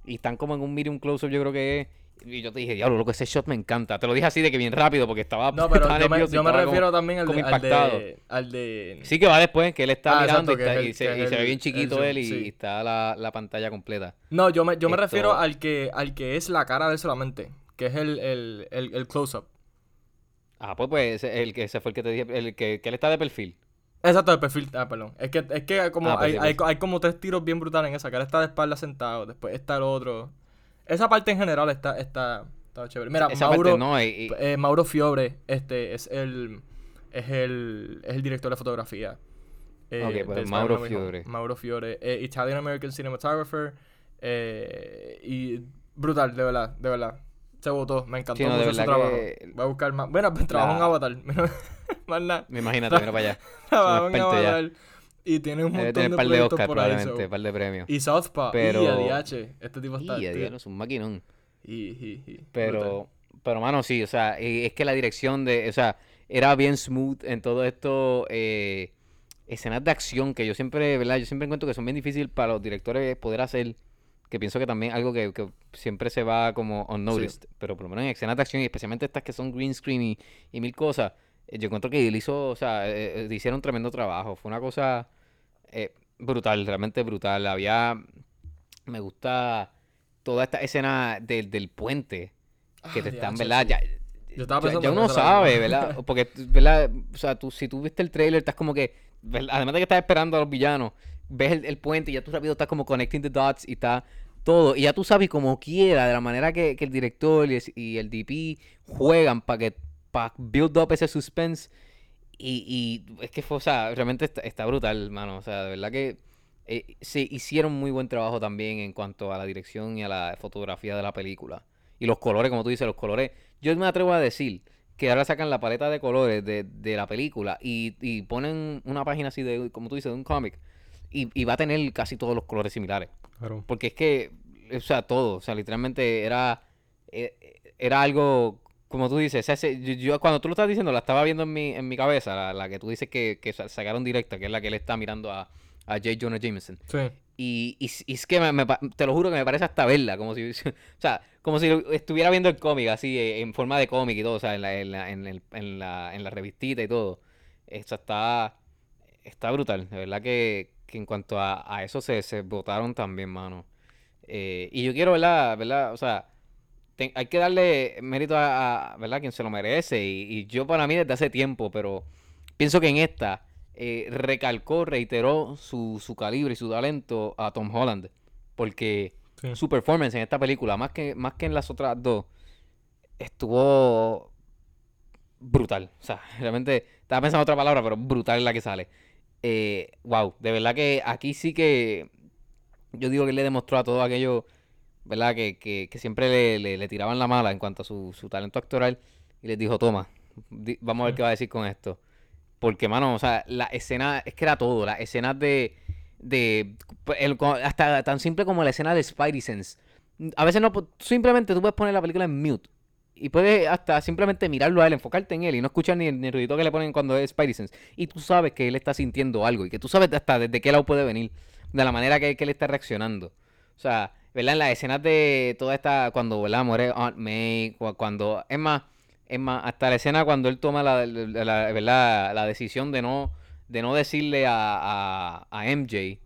y están como en un medium close-up, yo creo que es, y yo te dije, diablo, loco, ese shot me encanta. Te lo dije así de que bien rápido, porque estaba, No, pero yo me, yo refiero también al de, al de, al de- Sí que va después, que él está Ah, mirando exacto, y, está- el- y se, ve bien chiquito el él y, sí. y está la, la pantalla completa. No, yo me, yo me Esto- refiero al que, al que es la cara de él solamente, que es el, el, el, el close-up. Ah, pues pues ese, el que ese fue el que te dije, el que, que él está de perfil. Exacto, el perfil. Ah, perdón. Es que, es que como Ah, pues hay, sí, hay, pues. hay como tres tiros bien brutales en esa, que él está de espalda sentado, después está el otro. Esa parte en general está, está, está chévere. Mira, Esa Mauro, parte no, y- y- eh, Mauro Fiobre, este, es el, es el, es el director de fotografía. eh, pues, Mauro. Fiore. Mauro Fiore, eh, Italian American Cinematographer, eh, y brutal, de verdad, de verdad. Se votó, me encantó Sí, no, mucho su trabajo. que- Voy a buscar más. Bueno, pues trabajo en La- Avatar. Más nada. me imagínate, mira para allá. Trabajo en experto ya. Y tiene un Debe montón tener de par de Oscar por ahí. probablemente, so. par de premios. Y Southpaw. Pero- Y ADH. Este tipo está. Y a diablo, es un maquinón. y, y, y-. Pero, pero mano, sí, o sea, eh, es que la dirección de, o sea, era bien smooth en todo esto, eh, escenas de acción que yo siempre, ¿verdad? Yo siempre encuentro que son bien difíciles para los directores poder hacer, que pienso que también algo que, que siempre se va como unnoticed, pero por lo menos en escenas de acción y especialmente estas que son green screen y, y mil cosas, yo encuentro que él hizo, o sea, eh, eh, hicieron un tremendo trabajo, fue una cosa eh, brutal, realmente brutal, había, me gusta toda esta escena del- del puente que te Ah, están, DH, ¿verdad? sí. Ya, Yo estaba ya- pensando ya en uno sabe. ¿verdad? Porque, ¿verdad? O sea, tú, si tú viste el trailer, estás como que, ¿verdad? además de que estás esperando a los villanos, ves el, el puente y ya tú rápido estás como connecting the dots y está todo. Y ya tú sabes como quiera, de la manera que, que el director y el, y el DP juegan para que para build up ese suspense. Y, y es que fue, o sea, realmente está, está brutal, hermano. O sea, de verdad que eh, se hicieron muy buen trabajo también en cuanto a la dirección y a la fotografía de la película. Y los colores, como tú dices, los colores. Yo me atrevo a decir que ahora sacan la paleta de colores de, de la película y, y ponen una página así de, como tú dices, de un cómic. Y, y va a tener casi todos los colores similares. Claro. Porque es que, o sea, todo, o sea, literalmente era, eh, era algo, como tú dices, ese- yo, yo cuando tú lo estás diciendo, la estaba viendo en mi, en mi cabeza, la, la que tú dices que, que sa- sacaron directa, que es la que él está mirando a, a J. Jonah Jameson. Sí. Y, y, es que me, te lo juro que me parece hasta verla, como si, o sea, como si estuviera viendo el cómic, así, eh, en forma de cómic y todo, o sea, en la, en la, en el- en la, en la revistita y todo. Esto está, está brutal, de verdad que, que en cuanto a, a eso se, se votaron también, mano. Eh, y yo quiero, ¿verdad? ¿verdad? O sea, te- hay que darle mérito a, a, ¿verdad? Quien se lo merece. Y, y yo para mí desde hace tiempo, pero pienso que en esta eh, recalcó, reiteró su, su calibre y su talento a Tom Holland. Porque Sí. su performance en esta película, más que, más que en las otras dos, estuvo brutal. O sea, realmente estaba pensando otra palabra, pero brutal es la que sale. Eh, wow, de verdad que aquí sí que yo digo que él le demostró a todo aquello, ¿verdad? Que, que, que siempre le, le- tiraban la mala en cuanto a su, su talento actoral y les dijo, toma, vamos a ver qué va a decir con esto. Porque, mano, o sea, la escena, es que era todo, las escenas de, de, el- hasta tan simple como la escena de Spidey Sense. A veces no, simplemente tú puedes poner la película en mute. Y puedes hasta simplemente mirarlo a él, enfocarte en él y no escuchar ni, el- ruidito que le ponen cuando es Spidey Sense. Y tú sabes que él está sintiendo algo y que tú sabes hasta desde qué lado puede venir, de la manera que, que él está reaccionando. O sea, ¿verdad? En las escenas de toda esta, cuando, ¿verdad? Muere Aunt May, cu- cuando, es más, es más, hasta la escena cuando él toma la, la, la- ¿verdad? la decisión de no, de no decirle a, a, a MJ,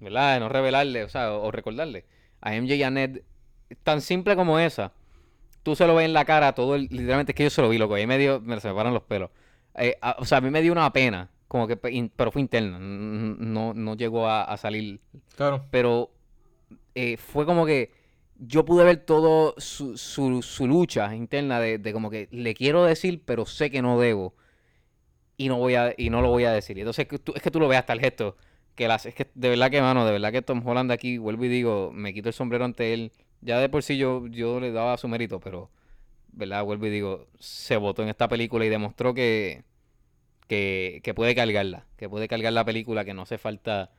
¿verdad? De no revelarle, o sea, o, o recordarle a MJ y a Ned, tan simple como esa. Tú se lo ves en la cara, todo el- literalmente es que yo se lo vi, loco, ahí me dio, me, se me paran los pelos. Eh, a- o sea, a mí me dio una pena, como que, pero fue interna, no, no llegó a, a salir Claro. pero eh, fue como que yo pude ver todo su, su, su lucha interna de, de como que le quiero decir, pero sé que no debo y no voy a y no lo voy a decir. Entonces que tú- es que tú lo veas hasta el gesto que las es que de verdad que mano, de verdad que Tom Holland aquí vuelvo y digo, me quito el sombrero ante él. Ya de por sí yo yo le daba su mérito, pero verdad vuelvo y digo, se votó en esta película y demostró que que, que puede cargarla, que puede cargar la película, que no hace falta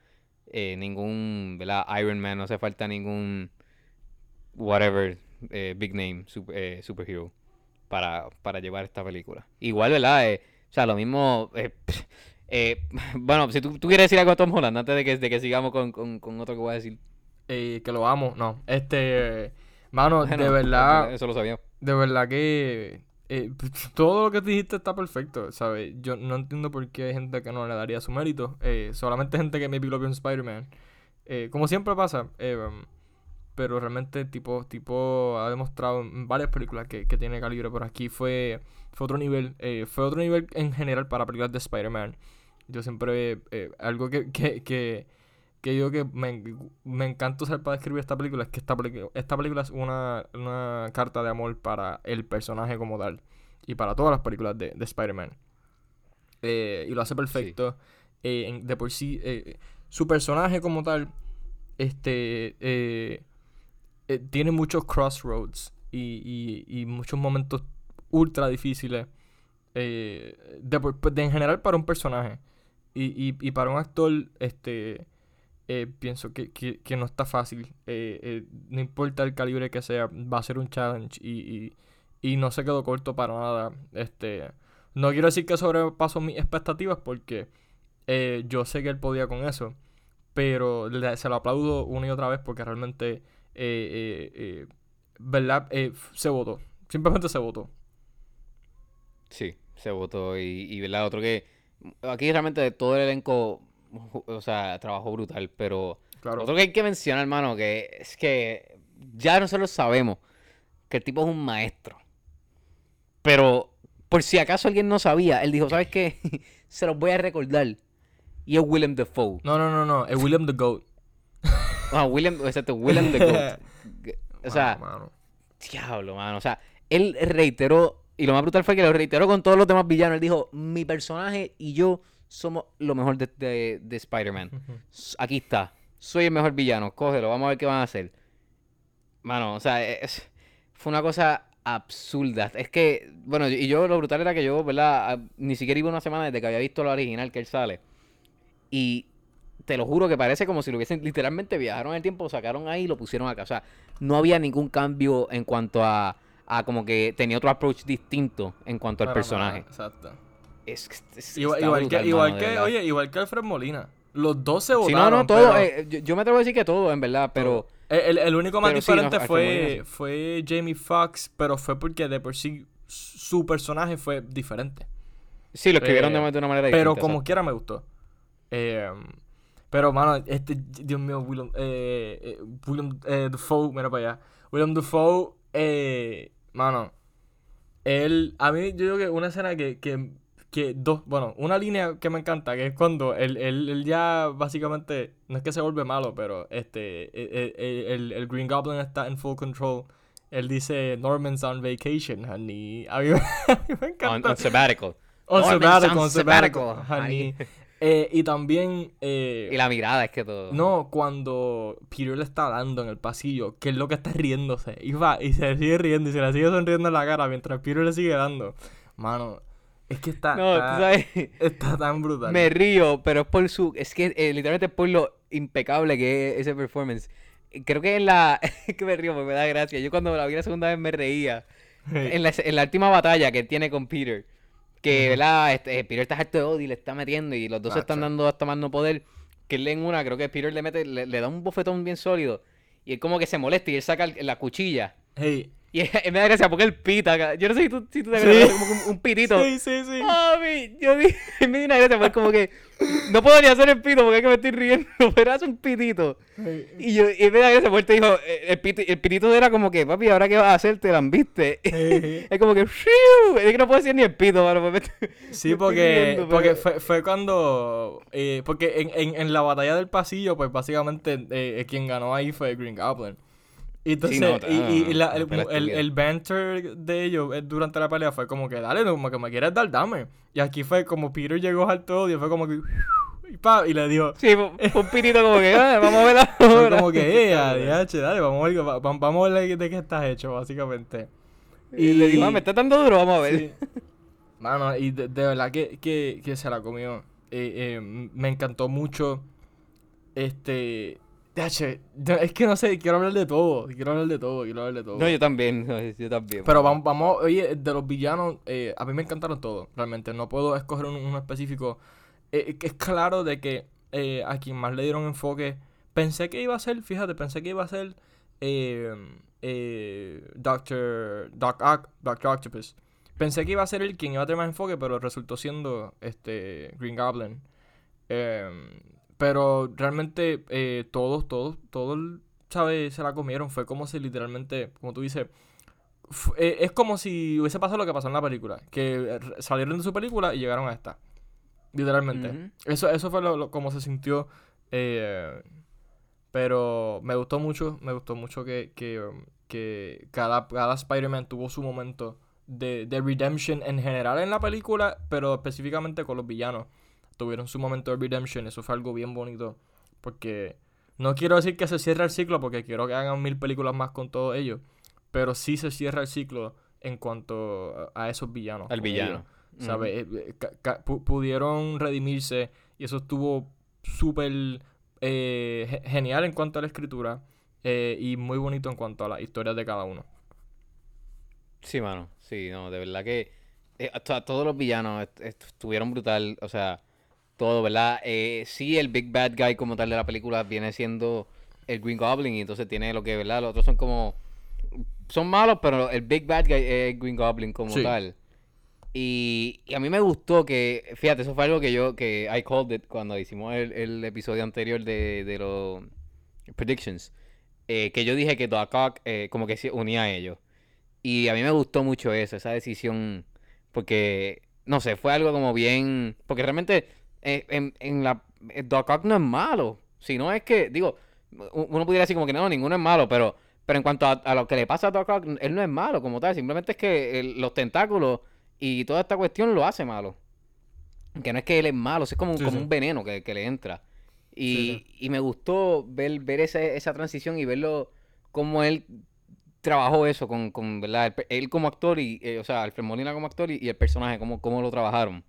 eh, ningún, ¿verdad? Iron Man, no hace falta ningún whatever eh, big name super- eh, superhero para, para llevar esta película. Igual, ¿verdad? Eh, o sea, lo mismo... eh, bueno, si tú, tú quieres decir algo a Tom Holland antes de que, de que sigamos con, con, con otro que voy a decir. Eh, que lo amo, no. Este. Mano, de Bueno, verdad. Eso lo sabía. De verdad que eh, todo lo que te dijiste está perfecto, ¿sabes? Yo no entiendo por qué hay gente que no le daría su mérito. eh, solamente gente que maybe lo vio en Spider-Man. Eh, como siempre pasa. pero realmente tipo, tipo ha demostrado en varias películas que, que tiene calibre. Por aquí fue, fue otro nivel. eh, fue otro nivel en general para películas de Spider-Man. Yo siempre... algo que, que, que, que digo que me, me encanta usar para describir esta película es que esta, esta película es una, una carta de amor para el personaje como tal y para todas las películas de, de Spider-Man. Eh, y lo hace perfecto. Eh, en- de por sí, eh, su personaje como tal este tiene muchos crossroads y, y, y muchos momentos ultra difíciles de, por- de en general para un personaje y, y, y para un actor este eh, pienso que, que, que no está fácil Eh, eh, no importa el calibre que sea va a ser un challenge y, y, no se quedó corto para nada este no quiero decir que sobrepasó mis expectativas porque yo sé que él podía con eso pero se lo aplaudo una y otra vez porque realmente, ¿verdad? Se votó. Simplemente se votó. Sí, se votó. Y, y ¿verdad? Otro que. Aquí realmente todo el elenco. O sea, trabajó brutal. Pero. Claro. Otro que hay que mencionar, hermano, que es que. Ya nosotros sabemos que el tipo es un maestro. Pero. Por si acaso alguien no sabía, él dijo: ¿Sabes qué? se los voy a recordar. Y es Willem Dafoe. No, no, no, no. Es William the Goat. Ah, Willem, exacto, Willem the Goat. O sea, Mano, mano. Diablo, mano. O sea, él reiteró, y lo más brutal fue que lo reiteró con todos los demás villanos. Él dijo, mi personaje y yo somos lo mejor de, de- de Spider-Man. Aquí está. Soy el mejor villano. Cógelo, vamos a ver qué van a hacer. Mano, o sea, es- fue una cosa absurda. Es que, bueno, y yo lo brutal era que yo, ¿verdad? Ah, Ni siquiera iba una semana desde que había visto lo original que él sale. Y te lo juro que parece como si lo hubiesen, literalmente viajaron en el tiempo, lo sacaron ahí y lo pusieron acá. O sea, no había ningún cambio en cuanto a, a como que tenía otro approach distinto en cuanto al personaje. nada, Exacto. Es, es- Igual, está igual brutal, que, igual mano, que verdad. oye, igual que Alfred Molina. Los dos se Sí, votaron. no, no, todo. pero- eh, yo, yo me atrevo a decir que todo, en verdad, pero... El, el- el único más pero sí, no, diferente fue, sí. fue Jamie Foxx, pero fue porque de por sí su personaje fue diferente. Sí, lo escribieron Eh, de, una manera Pero distinta. como quiera me gustó. Eh, pero, mano, este, Dios mío, William, eh, eh, William eh, Dafoe, mira para allá. William Dafoe, eh, mano, él, a mí, yo digo que una escena que, que, que dos, bueno, una línea que me encanta, que es cuando él, él, él ya básicamente, no es que se vuelve malo, pero este, eh, eh, el, el Green Goblin está en full control. Él dice, Norman's on vacation, honey. A mí, me- a mí me encanta. on sabbatical. On Norman's sabbatical, on on sabbatical, sabbatical, honey. Eh, y también, eh, Y la mirada es que todo... no, cuando Peter le está dando en el pasillo, que es lo que está riéndose, y va, y se sigue riendo, y se le sigue sonriendo en la cara mientras Peter le sigue dando. Mano, es que está, No, tú sabes... está tan brutal. Me río, pero es por su. Es que eh, literalmente es por lo impecable que es ese performance. Creo que en la. es que me río porque me da gracia. Yo cuando la vi la segunda vez me reía. En la, en la última batalla que tiene con Peter. Que, Ujú. ¿verdad? Este, Peter está harto de odio y le está metiendo. Y los dos se están dando hasta más no poder. Que él en una, creo que Peter le mete, le, le da un bofetón bien sólido. y él como que se molesta y él saca el- la cuchilla. Hey. Y me da gracia porque él pita. Yo no sé si tú, si tú te Sí. acuerdas, como un, un pitito. Sí, sí, sí. Yo di, me di una gracia porque como que no puedo ni hacer el pito porque es que me estoy riendo, pero hace un pitito. Y yo, y me da gracia porque él te dijo, eh, el, piti- el pitito era como que, papi, ¿ahora qué vas a hacer? ¿Te la viste? Hey. es como que, es que no puedo decir ni el pito, mano, Sí, porque, riendo, porque pero- fue, fue cuando... eh, porque en, en, en la batalla del pasillo, pues básicamente eh, quien ganó ahí fue Green Goblin. Y entonces, no, y, y- y la- el, el, el banter de ellos eh, durante la pelea fue como que, dale, como que me quieres dar, dame. Y aquí fue como Peter llegó al todo y fue como que... Y, pa, y le dio... Sí, un pitito como que, "Ah, vamos a ver la Fue obra". como que, eh, dale, vamos a ver, va- va- vamos a ver de qué estás hecho, básicamente. Y le dijo, ah, me está dando duro, vamos a ver. Sí. Mano, y de, de verdad que, que, que se la comió. Eh, eh, me encantó mucho. Este. Es que no sé, quiero hablar de todo. Quiero hablar de todo, quiero hablar de todo. No, yo también, yo también. Pero vamos, vamos, oye, de los villanos, eh, a mí me encantaron todos, realmente. No puedo escoger uno, uno específico. Eh, es claro de que eh, a quien más le dieron enfoque, pensé que iba a ser, fíjate, pensé que iba a ser eh, eh, Doctor, Doc Oc- Doctor Octopus. Pensé que iba a ser el quien iba a tener más enfoque, pero resultó siendo este Green Goblin. Em, pero realmente eh, todos, todos, todos, ¿sabes? Se la comieron. Fue como si literalmente, como tú dices, eh, es como si hubiese pasado lo que pasó en la película. Que salieron de su película y llegaron a esta. Literalmente. Eso, eso fue lo, lo- como se sintió. eh, pero me gustó mucho. Me gustó mucho que, que, um, que cada, cada Spider-Man tuvo su momento de, de redemption en general en la película. Pero específicamente con los villanos. Tuvieron su momento de redemption. Eso fue algo bien bonito. Porque no quiero decir que se cierre el ciclo. Porque quiero que hagan mil películas más con todos ellos. Pero sí se cierra el ciclo en cuanto a esos villanos. Ellos. villano. ¿Sabes? Eh, eh, pudieron redimirse y eso estuvo súper eh, ge- genial en cuanto a la escritura eh, y muy bonito en cuanto a las historias de cada uno. Sí, mano. Sí, no, de verdad que eh, todos los villanos est- estuvieron brutal. O sea, todo, ¿verdad? Eh, sí, el Big Bad Guy como tal de la película viene siendo el Green Goblin y entonces tiene lo que, ¿verdad? Los otros son como... Son malos, pero el Big Bad Guy es el Green Goblin como Sí. tal. Y, y a mí me gustó que, fíjate, eso fue algo que yo, que I called it cuando hicimos el, el episodio anterior de, de los predictions. eh, que yo dije que Doc Ock eh, como que se unía a ellos. Y a mí me gustó mucho eso, esa decisión, porque, no sé, fue algo como bien... Porque realmente en, en la... eh, Doc Ock no es malo, sino es que, digo, uno pudiera decir como que no, ninguno es malo, pero, pero en cuanto a, a lo que le pasa a Doc Ock, él no es malo como tal, simplemente es que el- los tentáculos y toda esta cuestión lo hace malo. Que no es que él es malo, es como, Sí, como sí. un veneno que, que le entra. Y, Sí, y me gustó ver, ver esa, esa transición y verlo cómo él trabajó eso con, con ¿verdad? Él como actor y, eh, o sea, Alfred Molina como actor y, y el personaje, cómo, cómo lo trabajaron.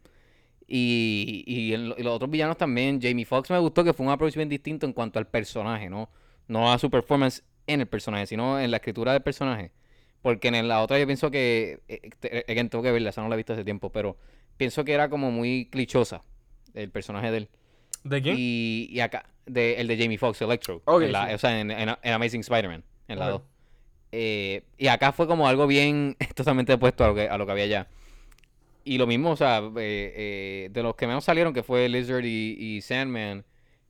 Y, y, los otros villanos también, Jamie Foxx me gustó que fue un approach bien distinto en cuanto al personaje, ¿no? No a su performance en el personaje, sino en la escritura del personaje. Porque en la otra yo pienso que, eh, te- eh, again, tengo que verla, esa no la he visto hace tiempo, pero pienso que era como muy clichosa el personaje de él. ¿De quién? Y, y acá, de, el de Jamie Foxx, Electro. Ok, en la- sí. O sea, en, en- en Amazing Spider-Man, en la Ok. 2. y acá fue como algo bien totalmente opuesto a lo que, a lo que había allá. Y lo mismo, o sea, eh, eh, de los que menos salieron, que fue Lizard y, Sandman,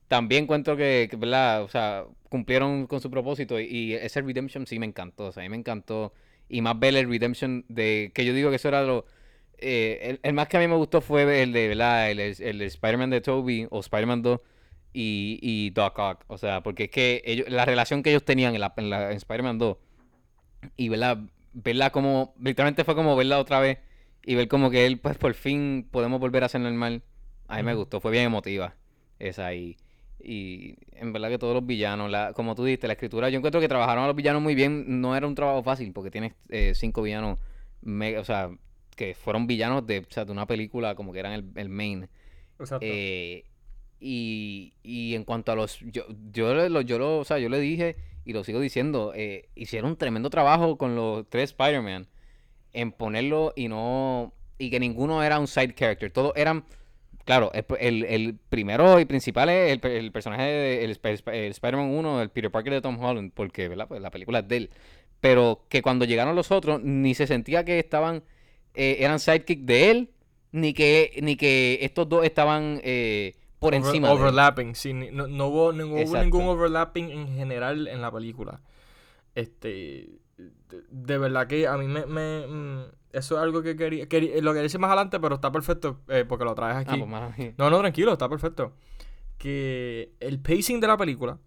también encuentro que, que, ¿verdad? O sea, cumplieron con su propósito. Y, ese Redemption sí me encantó, o sea, a mí me encantó. Y más ver el Redemption de, que yo digo que eso era lo... eh, el, el más que a mí me gustó fue el de, ¿verdad? El, el de Spider-Man de Toby o Spider-Man 2 y, y Doc Ock. O sea, porque es que ellos, la relación que ellos tenían en, la, en, la- Spider-Man 2 y verla, verla como, literalmente fue como verla otra vez y ver como que él, pues por fin podemos volver a ser normal. A mí me gustó, fue bien emotiva esa y, y en verdad que todos los villanos, la, como tú dijiste, la escritura, yo encuentro que trabajaron a los villanos muy bien, no era un trabajo fácil porque tienes eh, cinco villanos, mega- o sea, que fueron villanos de, o sea, de una película como que eran el, el main. Exacto. Eh, y, y en cuanto a los, yo, yo, lo, yo, lo, o sea, yo le dije y lo sigo diciendo, eh, hicieron un tremendo trabajo con los tres Spider-Man en ponerlo y no, y que ninguno era un side character, todos eran claro, el, el- el primero y principal es el, el personaje de el, Sp- Sp- el Spider-Man 1, el Peter Parker de Tom Holland, porque ¿verdad? Pues la película es de él. Pero que cuando llegaron los otros, ni se sentía que estaban, eh, eran sidekick de él, ni que, ni que estos dos estaban eh, por Over- encima de overlapping. sí, no, no hubo, no hubo ningún overlapping en general en la película. Este. De, verdad que a mí me. me, mm, eso es algo que quería, quería- Lo quería decir más adelante, pero está perfecto eh, porque lo traes Ah, aquí. pues. No, no, tranquilo, está perfecto. Que el pacing de la película,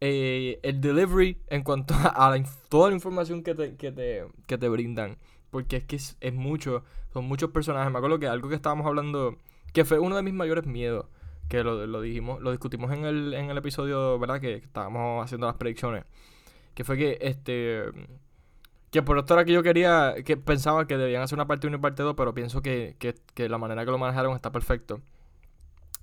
eh, el delivery en cuanto a la toda la información que te, que te, que te brindan, porque es que es, es mucho, son muchos personajes. Me acuerdo que algo que estábamos hablando, que fue uno de mis mayores miedos, que lo, lo dijimos, lo discutimos en el, en el episodio, ¿verdad? Que estábamos haciendo las predicciones. Que fue que este. Que por esto era que yo quería. Que pensaba que debían hacer una parte 1 y parte 2, pero pienso que, que, la manera que lo manejaron está perfecto.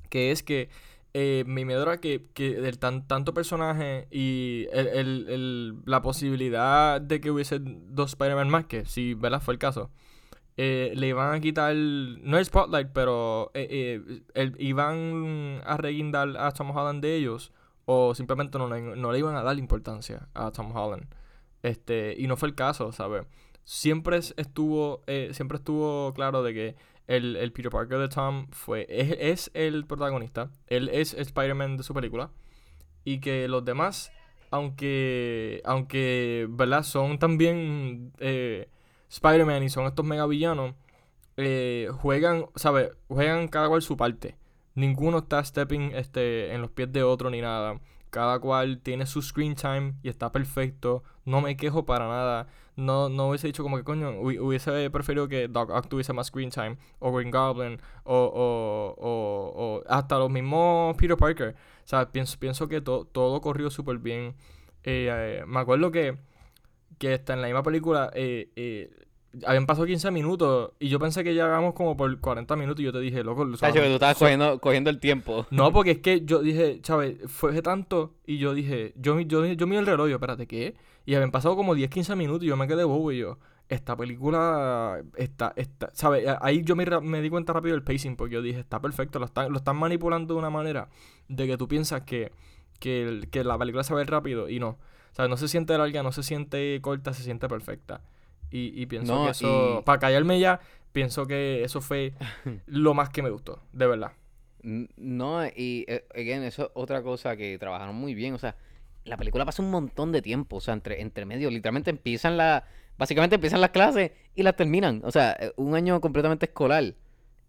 Que es que eh, mi miedo era que, que del tan, tanto personaje y el, el- el- la posibilidad de que hubiese dos Spider-Man más, que sí, ¿verdad? Fue el caso. eh, le iban a quitar, no el spotlight, pero eh, eh, el- iban a reguindar a Tom Holland de ellos o simplemente no, le- no le iban a dar importancia a Tom Holland. Este, y no fue el caso, ¿sabes? Siempre es- estuvo, eh, siempre estuvo claro de que el, el Peter Parker de Tom fue, es, es el protagonista, él es Spider-Man de su película, y que los demás, aunque, aunque, ¿verdad? Son también eh, Spider-Man y son estos mega villanos, eh, juegan, ¿sabes? Juegan cada cual su parte. Ninguno está stepping este, en los pies de otro ni nada. Cada cual tiene su screen time y está perfecto. No me quejo para nada. No, no hubiese dicho como que coño, hu- hubiese preferido que Doc Ock tuviese más screen time. O Green Goblin. O, o, o, o hasta los mismos Peter Parker. O sea, pienso, pienso que to- todo corrió súper bien. Eh, eh, me acuerdo que, que hasta en la misma película eh, habían pasado 15 minutos y yo pensé que ya vamos como por 40 minutos y yo te dije, loco, o sea, Tacho, que tú estabas so- cogiendo, cogiendo el tiempo. no, porque es que yo dije, Chávez, fue tanto y yo dije, yo, yo, yo miré el reloj, y yo, espérate, ¿qué? Y habían pasado como 10, 15 minutos y yo me quedé bobo y yo, esta película está, está, ¿sabes? Ahí yo me, di cuenta rápido del pacing porque yo dije, está perfecto, lo están, lo están manipulando de una manera de que tú piensas que, que, el- que la película se va a ver rápido y no. O sea, no se siente larga, no se siente corta, se siente perfecta. Y, y pienso No, que eso, y- para callarme ya, pienso que eso fue lo más que me gustó, de verdad. No, y eh, again, eso es otra cosa que trabajaron muy bien. O sea, la película pasa un montón de tiempo. O sea, entre, entre medio, literalmente empiezan la. Básicamente empiezan las clases y las terminan. O sea, eh, un año completamente escolar.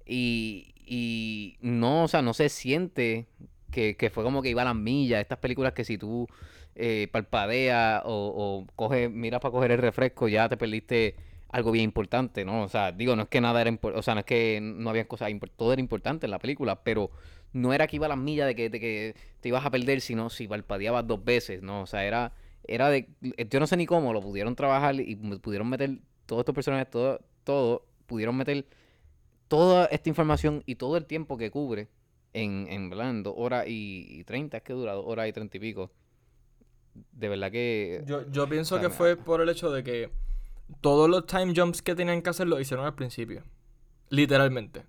Y, y no, o sea, no se siente que, que fue como que iba a las millas. Estas películas que si tú eh, parpadeas o, o coges, miras para coger el refresco, ya te perdiste algo bien importante, ¿no? O sea, digo, no es que nada era importante, o sea, no es que no había cosas todo era importante en la película, pero no era que iba a las millas de que, de que te ibas a perder, sino si parpadeabas dos veces, ¿no? O sea, era, era de, yo no sé ni cómo lo pudieron trabajar y pudieron meter todos estos personajes, todo, todo, pudieron meter toda esta información y todo el tiempo que cubre en, en, ¿verdad? en dos horas y, 30, es que dura dos horas y treinta y pico. De verdad que... Yo, yo pienso o sea, que fue por el hecho de que todos los time jumps que tenían que hacer lo hicieron al principio. Literalmente.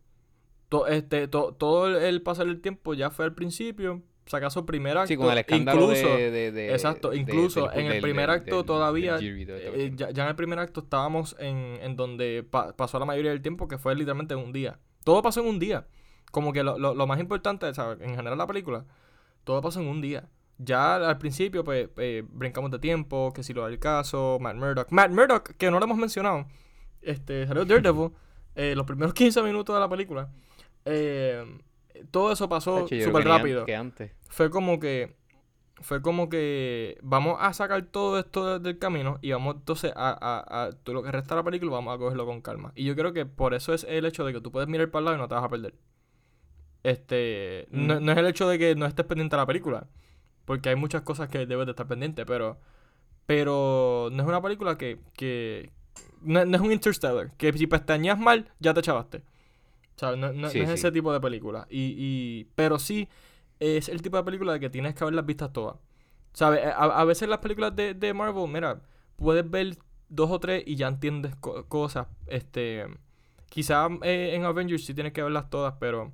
To- este, to- todo el, pasar del tiempo ya fue al principio. Si acaso primer acto. Sí, con el escándalo incluso, de, de- de- Exacto, incluso del- en el primer del- acto del- todavía, jury, eh, ya, ya en el primer acto estábamos en, en donde pa- pasó la mayoría del tiempo, que fue literalmente un día. Todo pasó en un día. Como que lo, lo, lo más importante, o sea, en general la película, todo pasó en un día. Ya al principio, pues, eh, brincamos de tiempo, que si lo del caso, Matt Murdock. Matt Murdock, que no lo hemos mencionado, este, salió Daredevil, eh, los primeros 15 minutos de la película. Eh, todo eso pasó súper rápido Que antes. fue como que fue como que vamos a sacar todo esto del camino y vamos entonces a, a, a todo lo que resta de la película vamos a cogerlo con calma y yo creo que por eso es el hecho de que tú puedes mirar para el lado y no te vas a perder este no, Mm. no es el hecho de que no estés pendiente de la película porque hay muchas cosas que debes de estar pendiente pero pero no es una película que, que no, no es un Interstellar que si pestañeas mal ya te chavaste o sea, no, no- Sí, no es sí. ese tipo de película. Y, y, pero sí es el tipo de película de que tienes que haberlas vistas todas. ¿Sabes? A, a veces las películas de, de Marvel, mira, puedes ver dos o tres y ya entiendes co- cosas. Este, quizá en Avengers sí tienes que verlas todas, pero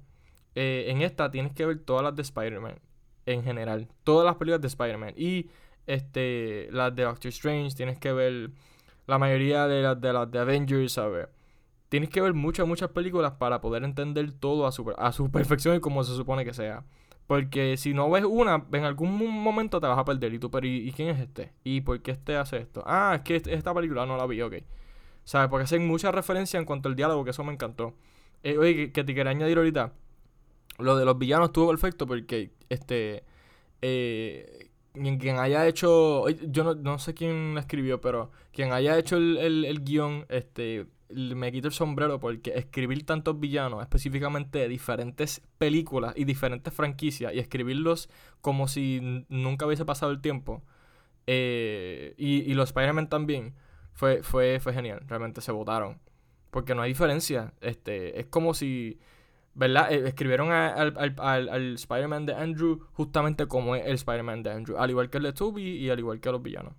eh, en esta tienes que ver todas las de Spider-Man. En general. Todas las películas de Spider-Man. Y este, las de Doctor Strange. Tienes que ver la mayoría de las de, las de Avengers, ¿sabes? Tienes que ver muchas, muchas películas para poder entender todo a su, a su perfección y como se supone que sea. Porque si no ves una, en algún momento te vas a perder. Y tú, pero ¿y, quién es este? ¿Y por qué este hace esto? Ah, es que este, esta película no la vi, ok. ¿Sabes? Porque hacen mucha referencia en cuanto al diálogo, que eso me encantó. Eh, oye, que, te quería añadir ahorita. Lo de los villanos estuvo perfecto porque, este. Eh, quien haya hecho. Yo no, no sé quién la escribió, pero quien haya hecho el, el, el guion, este me quito el sombrero porque escribir tantos villanos, específicamente de diferentes películas y diferentes franquicias, y escribirlos como si nunca hubiese pasado el tiempo, eh, y, los Spider-Man también, fue, fue, fue genial. Realmente se votaron. Porque no hay diferencia. Este, es como si, ¿verdad? Eh, escribieron al, al, Spider-Man de Andrew justamente como es el Spider-Man de Andrew. Al igual que el de Toby y al igual que los villanos.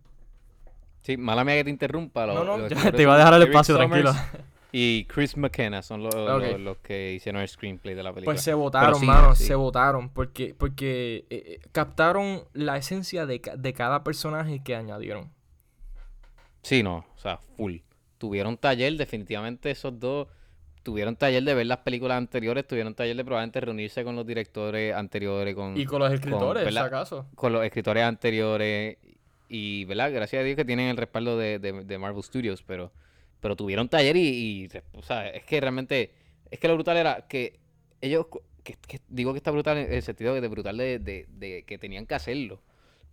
Sí, mala mía que te interrumpa. no, no, ya te iba a dejar el espacio, tranquilo. Y Chris McKenna son los, los, que hicieron el screenplay de la película. Pues se votaron, mano, se votaron. Porque, porque eh, eh, captaron la esencia de, de cada personaje que añadieron. Sí, no, o sea, full. Tuvieron taller, definitivamente esos dos. Tuvieron taller de ver las películas anteriores, tuvieron taller de probablemente reunirse con los directores anteriores. Con, y con los escritores, si acaso. Con los escritores anteriores y, ¿verdad? Gracias a Dios que tienen el respaldo de, de, Marvel Studios, pero, pero tuvieron taller y, o sea, es que realmente, es que lo brutal era que ellos, que, digo que está brutal en el sentido de brutal de, de, que tenían que hacerlo.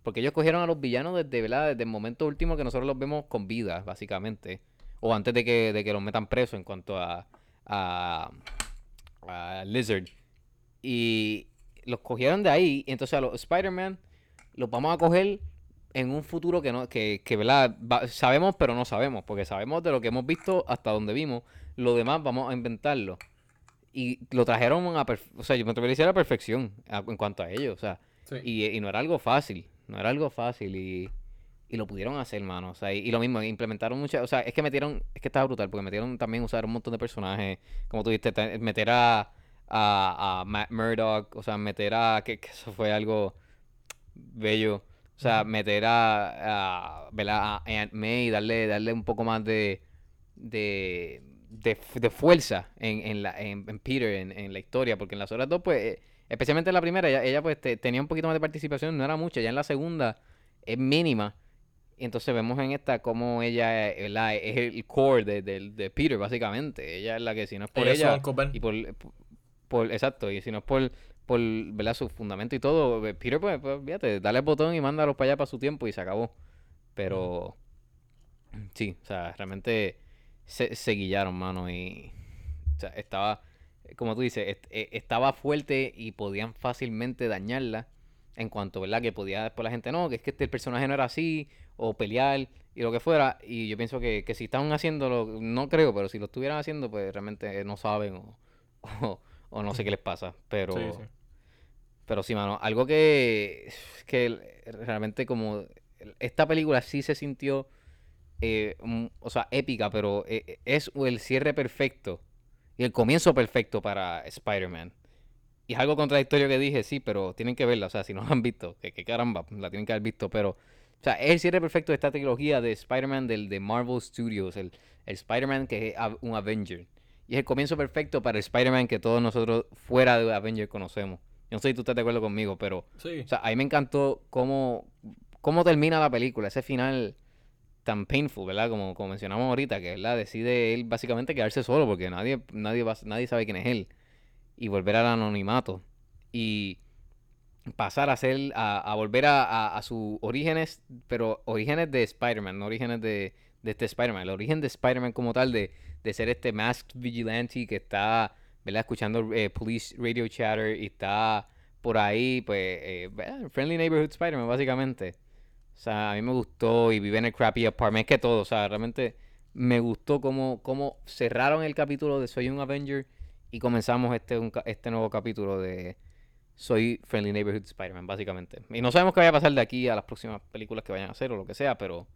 Porque ellos cogieron a los villanos desde, ¿verdad? desde el momento último que nosotros los vemos con vida, básicamente. O antes de que, de que los metan presos en cuanto a, a, a Lizard. Y los cogieron de ahí. Y entonces a los Spider-Man los vamos a coger en un futuro que no que, que ¿verdad? sabemos pero no sabemos, porque sabemos de lo que hemos visto hasta donde vimos, lo demás vamos a inventarlo. Y lo trajeron a, o sea, yo me atrevería a decir a la perfección en cuanto a ello, o sea, y, y, no era algo fácil, no era algo fácil y, y lo pudieron hacer, mano, o sea, y, lo mismo, implementaron muchas, o sea, es que metieron, es que estaba brutal, porque metieron también usar un montón de personajes, como tú dijiste, meter a, a, Matt Murdock, o sea, meter a, que eso fue algo bello. O sea, meter a, a, a Aunt May darle, darle un poco más de, de, de, fuerza en, en, la, en, Peter, en, la historia, porque en las otras dos, pues, eh, especialmente en la primera, ella, ella pues tenía un poquito más de participación, no era mucha, ya en la segunda es mínima. Y entonces vemos en esta como ella es el core de, de, Peter, básicamente. Ella es la que si no es por ella... y por, por, exacto, y si no es por por ¿verdad? su fundamento y todo. Eh, Peter, pues, pues fíjate, dale el botón y mándalo para allá para su tiempo y se acabó. Pero sí, o sea, realmente se, se guillaron, mano. Y o sea, estaba, como tú dices, e, estaba fuerte y podían fácilmente dañarla. En cuanto, ¿verdad? Que podía después la gente, no, que es que este personaje no era así, o pelear, y lo que fuera. Y yo pienso que, que si estaban haciéndolo, no creo, pero si lo estuvieran haciendo, pues realmente no saben o, o, no sé qué les pasa. Pero pero sí, mano, algo que, que realmente como esta película sí se sintió, eh, o sea, épica, pero eh, es el cierre perfecto y el comienzo perfecto para Spider-Man. Y es algo contradictorio que dije, sí, pero tienen que verla, o sea, si no la han visto, que, caramba, la tienen que haber visto, pero, o sea, es el cierre perfecto de esta trilogía de Spider-Man del, de Marvel Studios, el, el Spider-Man que es un Avenger. Y es el comienzo perfecto para el Spider-Man que todos nosotros fuera de Avenger conocemos. Yo no sé si tú estás de acuerdo conmigo, pero. Sí. O sea, a mí me encantó cómo, cómo termina la película, ese final tan painful, ¿verdad? Como, como mencionamos ahorita, que ¿verdad? decide él básicamente quedarse solo porque nadie, nadie, va, nadie sabe quién es él. Y volver al anonimato. Y pasar a ser, a, volver a, a, sus orígenes, pero orígenes de Spider-Man, no orígenes de, de este Spider-Man. El origen de Spider-Man como tal, de, de ser este masked vigilante que está. Escuchando eh, Police Radio Chatter y está por ahí, pues, eh, Friendly Neighborhood Spider-Man, básicamente. O sea, a mí me gustó y vive en el crappy apartment, es que todo, o sea, realmente me gustó cómo, cómo cerraron el capítulo de Soy un Avenger y comenzamos este, este nuevo capítulo de Soy Friendly Neighborhood Spider-Man, básicamente. Y no sabemos qué vaya a pasar de aquí a las próximas películas que vayan a hacer o lo que sea, pero,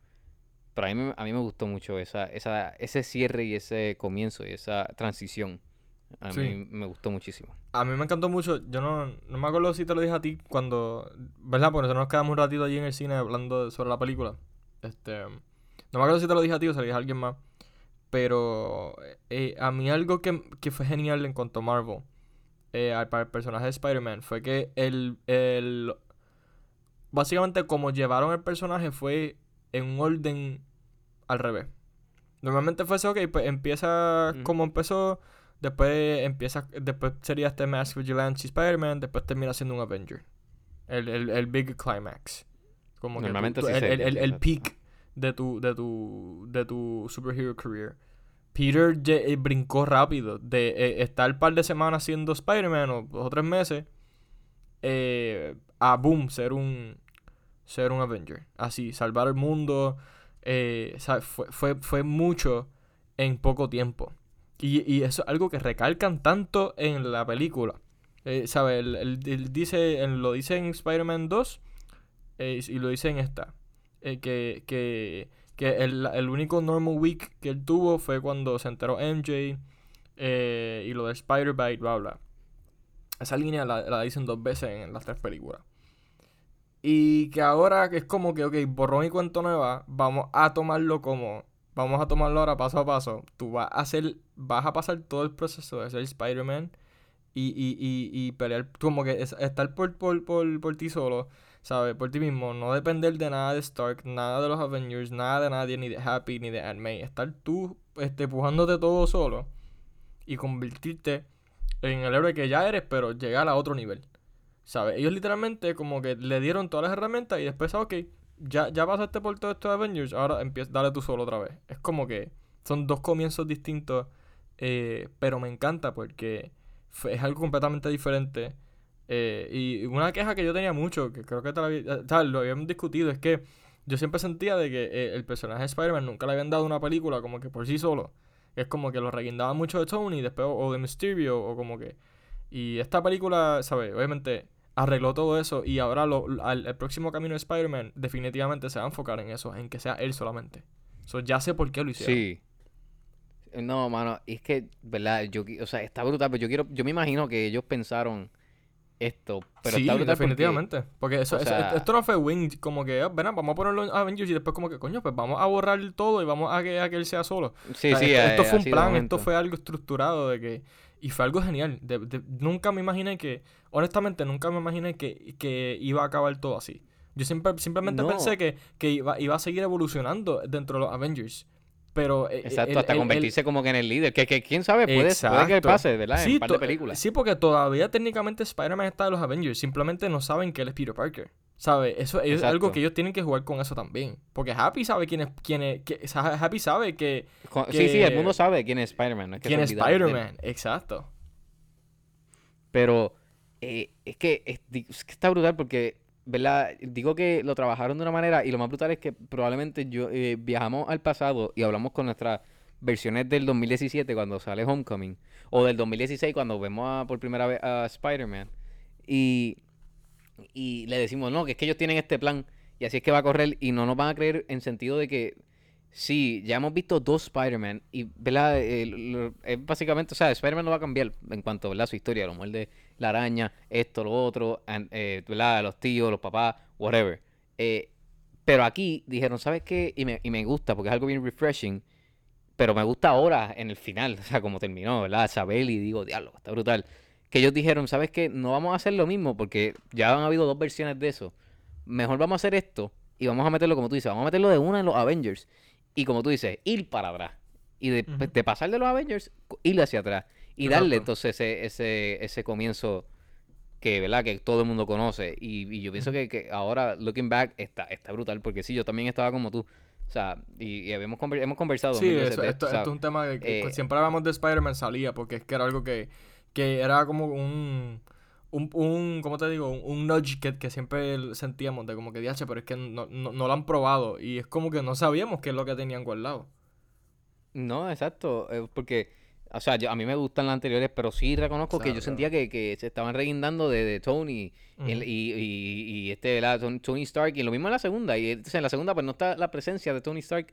pero a, mí, a mí me gustó mucho esa, esa, ese cierre y ese comienzo y esa transición A Sí. mí me gustó muchísimo. A mí me encantó mucho. Yo no, no me acuerdo si te lo dije a ti cuando. ¿Verdad? Porque nosotros nos quedamos un ratito allí en el cine hablando sobre la película. Este. No me acuerdo si te lo dije a ti o se lo dije a alguien más. Pero. eh, a mí algo que, que fue genial en cuanto a Marvel. Eh, al- para el personaje de Spider-Man. Fue que el, el. Básicamente, como llevaron el personaje fue en un orden al revés. Normalmente fuese, ok, pues empieza como empezó. Después empieza, después sería este Mask Vigilante y Spider-Man, después termina siendo un Avenger. El, el, el big climax. Como que Normalmente tú- así el, el, el, sí, peak de tu, de tu, de tu superhero career. Peter eh, brincó rápido de eh, estar un par de semanas siendo Spider-Man o dos o tres meses eh, a boom, ser un ser un Avenger. Así, salvar el mundo. Fue, fue, fue mucho en poco tiempo. Y, y eso es algo que recalcan tanto en la película. ¿Sabes? Él, él- dice, lo dice en Spider-Man 2 eh, y lo dice en esta. que que, que el, el único normal week que él tuvo fue cuando se enteró MJ eh, y lo de Spider-Bite, bla, bla. Esa línea la, la dicen dos veces en las tres películas. Y que ahora que es como que, ok, borrón y cuento nueva, vamos a tomarlo como, vamos a tomarlo ahora paso a paso. Tú vas a hacer, vas a pasar todo el proceso de ser Spider-Man y, y, y, y pelear, como que es- estar por, por, por, por ti solo, ¿sabes? Por ti mismo, no depender de nada de Stark, nada de los Avengers, nada de nadie, ni de Happy, ni de Aunt May. Estar tú, este, pujándote todo solo y convertirte en el héroe que ya eres, pero llegar a otro nivel. ¿Sabes? Ellos literalmente como que le dieron todas las herramientas y después, ok, ya, ya pasaste por todo esto de Avengers, ahora empieza, dale tú solo otra vez. Es como que son dos comienzos distintos, eh, pero me encanta porque es algo completamente diferente. Eh, y una queja que yo tenía mucho, que creo que había- eh, tal, lo habíamos discutido, es que yo siempre sentía de que eh, el personaje de Spider-Man nunca le habían dado una película como que por sí solo. Es como que lo reguindaba mucho de Tony, después o, de Mysterio, o como que... Y esta película, ¿sabes? Obviamente arregló todo eso y ahora al, el próximo camino de Spider-Man definitivamente se va a enfocar en eso, en que sea él solamente. So, ya sé por qué lo hicieron. Sí. No, mano, es que, ¿verdad? Yo, o sea, está brutal, pero yo quiero, yo me imagino que ellos pensaron esto, pero sí, está brutal porque- definitivamente. Porque, eso, o eso- esto no fue Wing, como que, ah, ven, vamos a ponerlo en Avengers y después como que, coño, pues vamos a borrar todo y vamos a que, a que él sea solo. Sí, O sea, sí, esto, eh, esto fue un plan, esto fue algo estructurado de que... Y fue algo genial. de- de- nunca me imaginé que... Honestamente, nunca me imaginé que, que iba a acabar todo así. Yo siempre, simplemente No. pensé que, que iba, iba a seguir evolucionando dentro de los Avengers. Pero... eh, Exacto, el- hasta el- el- convertirse como que en el líder. Que, que quién sabe, puede, puede que Exacto. pase, ¿verdad? En Sí, un par de películas. Sí, porque todavía técnicamente Spider-Man está de los Avengers. Simplemente no saben que él es Peter Parker. ¿Sabes? Eso es algo Exacto. que ellos tienen que jugar con eso también. Porque Happy sabe quién es... Quién es que, Happy sabe que... Sí, sí, el mundo sabe quién es Spider-Man. No es que se quién es. Spider-Man. Exacto. Pero eh, es, que, es que está brutal porque, ¿verdad? Digo que lo trabajaron de una manera y lo más brutal es que probablemente yo eh, viajamos al pasado y hablamos con nuestras versiones del 2017 cuando sale Homecoming o del 2016 cuando vemos a- por primera vez a Spider-Man y, y le decimos, no, que es que ellos tienen este plan y así es que va a correr y no nos van a creer en sentido de que Sí, ya hemos visto dos Spider-Man y, ¿verdad? Eh, es básicamente, o sea, Spider-Man no va a cambiar en cuanto, ¿verdad? Su historia, lo muerde la araña, esto, lo otro, and- eh, ¿verdad? Los tíos, los papás, whatever. Eh, pero aquí dijeron, ¿sabes qué? Y me, y me gusta porque es algo bien refreshing, pero me gusta ahora en el final, o sea, como terminó, ¿verdad? Sabel y digo, diablo, está brutal. Que ellos dijeron, ¿sabes qué? No vamos a hacer lo mismo porque ya han habido dos versiones de eso. Mejor vamos a hacer esto y vamos a meterlo como tú dices, vamos a meterlo de una en los Avengers. Y como tú dices, ir para atrás. Y de, Ujú. de pasar de los Avengers, ir hacia atrás. Y darle Exacto. entonces ese, ese, ese comienzo que, ¿verdad? Que todo el mundo conoce. Y, y yo pienso que, que ahora, looking back, está, está brutal. Porque sí, yo también estaba como tú. O sea, y, y habíamos, conver- hemos conversado Sí, veces eso- de esto, o sea, esto es un tema que, que eh, siempre hablamos de Spider-Man salía, porque es que era algo que, que era como un, un, un ¿cómo te digo? Un, un nudge que, que siempre sentíamos de como que, diache, pero es que no, no, no lo han probado y es como que no sabíamos qué es lo que tenían guardado. No, exacto, eh, porque, o sea, yo- a mí me gustan las anteriores, pero sí reconozco que yo sentía que, que se estaban reguindando de, de Tony y, el- y, y- y este. Ton- Tony Stark, y lo mismo en la segunda, y entonces en la segunda pues no está la presencia de Tony Stark,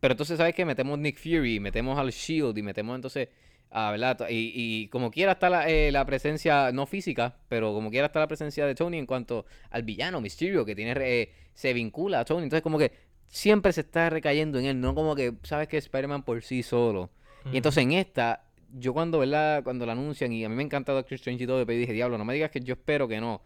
pero entonces, ¿sabes qué? Metemos Nick Fury, metemos al Shield, y metemos entonces Ah, ¿verdad? Y, y como quiera está la, eh, la presencia, no física, pero como quiera está la presencia de Tony en cuanto al villano, Mysterio, que tiene eh, se vincula a Tony. Entonces como que siempre se está recayendo en él, no como que, ¿sabes que Spider-Man por sí solo. Y entonces en esta, yo cuando, ¿verdad? Cuando la anuncian, y a mí me encanta Doctor Strange y todo, pero dije, diablo, no me digas que yo espero que no.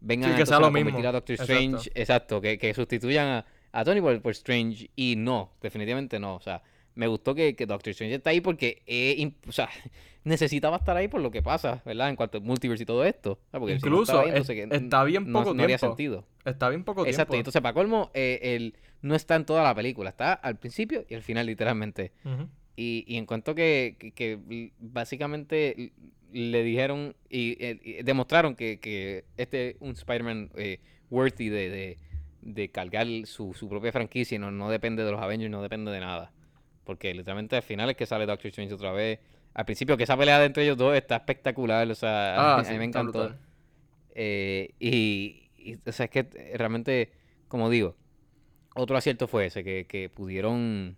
Vengan Sí, que sea lo a mismo. a Doctor Exacto. Strange, exacto, que, que sustituyan a, a Tony por, por Strange. Y no, definitivamente no. O sea, me gustó que, que Doctor Strange está ahí porque eh, o sea, necesitaba estar ahí por lo que pasa, ¿verdad? En cuanto al multiverse y todo esto. no Incluso, estaba ahí, es- entonces que está bien no- poco no haría tiempo. sentido. Está bien poco Exacto, tiempo. entonces para colmo, eh, él no está en toda la película, está al principio y al final, literalmente. Y, y en cuanto que, que, que básicamente le dijeron y, eh, y demostraron que, que este es un Spider-Man eh, worthy de, de, de cargar su, su propia franquicia y no, no depende de los Avengers, no depende de nada. Porque literalmente al final es que sale Doctor Strange otra vez. Al principio que esa pelea de entre ellos dos está espectacular, o sea, Ah, a sí, mí me está encantó. Eh, y, y, o sea, es que realmente, como digo, otro acierto fue ese, que, que pudieron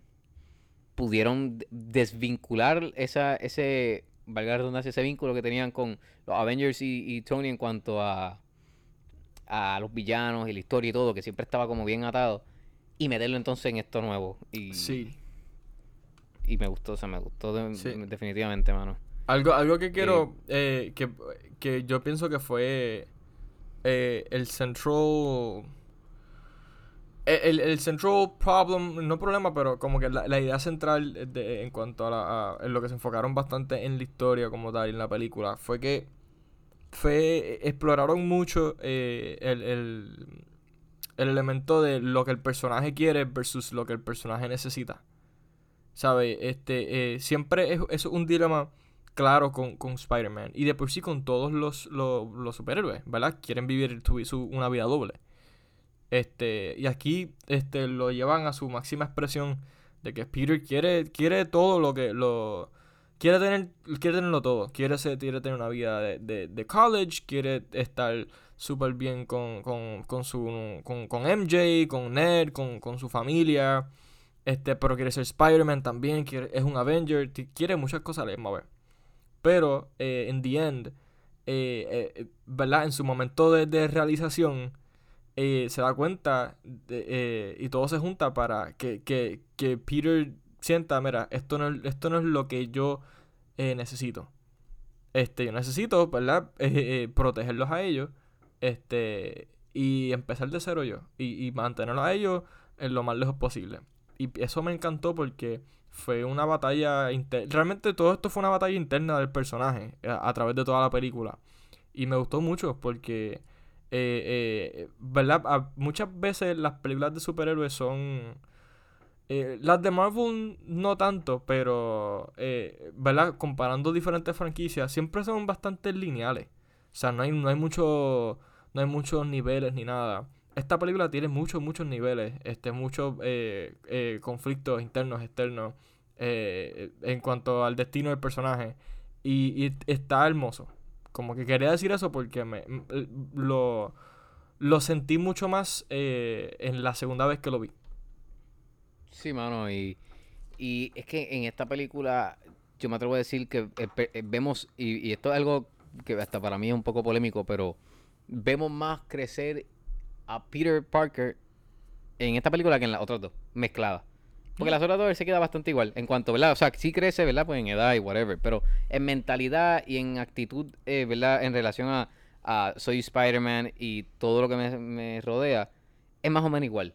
pudieron desvincular esa, ese, valga redundancia, ese vínculo que tenían con los Avengers y, y Tony en cuanto a, a los villanos y la historia y todo, que siempre estaba como bien atado, y meterlo entonces en esto nuevo. Y, Sí. Y me gustó, o sea, me gustó de- Sí. definitivamente, mano. Algo, algo que quiero, eh, que, que yo pienso que fue eh, el central... eh, El, el central problem, no problema, pero como que la, la idea central de- en cuanto a, la, a- en lo que se enfocaron bastante en la historia como tal, en la película, fue que fue exploraron mucho eh, el, el, el elemento de lo que el personaje quiere versus lo que el personaje necesita. ¿Sabes? Este, eh, siempre es, es un dilema claro con, con Spider-Man. Y de por sí con todos los, los, superhéroes, ¿verdad? Quieren vivir una vida doble. Este, y aquí este, lo llevan a su máxima expresión de que Peter quiere, quiere todo lo que lo quiere tener quiere tenerlo todo quiere ser, quiere tener una vida de, de, de college quiere estar súper bien con, con, con su con, con MJ con Ned con, con su familia este pero quiere ser Spider-Man también quiere, es un Avenger quiere muchas cosas a pero eh, en the end eh, eh, verdad en su momento de, de realización eh, se da cuenta eh, y todo se junta para que, que, que Peter sienta, mira, esto no, es- esto no es lo que yo eh, necesito. Este, yo necesito, ¿verdad? Eh, eh, protegerlos a ellos. Este, y empezar de cero yo. Y, y mantenerlos a ellos en lo más lejos posible. Y eso me encantó porque fue una batalla. Realmente todo esto fue una batalla interna del personaje a, a través de toda la película. Y me gustó mucho porque, eh, eh, ¿verdad? Muchas veces las películas de superhéroes son... eh, las de Marvel no tanto, pero, eh, ¿verdad? Comparando diferentes franquicias, siempre son bastante lineales. O sea, no hay, no hay mucho, no hay muchos niveles ni nada. Esta película tiene muchos, muchos niveles, este, muchos eh, eh, conflictos internos, externos, eh, en cuanto al destino del personaje. Y, y está hermoso. Como que quería decir eso porque me, lo, lo sentí mucho más en la segunda vez que lo vi. Sí, mano, y, y es que en esta película yo me atrevo a decir que vemos, y esto es algo que hasta para mí es un poco polémico, pero vemos más crecer a Peter Parker en esta película que en las otras dos, mezcladas. Porque las otras dos él se queda bastante igual, en cuanto, ¿verdad? O sea, sí crece, ¿verdad? Pues en edad y whatever, pero en mentalidad y en actitud, eh, ¿verdad? En relación a, a soy Spider-Man y todo lo que me, me rodea, es más o menos igual.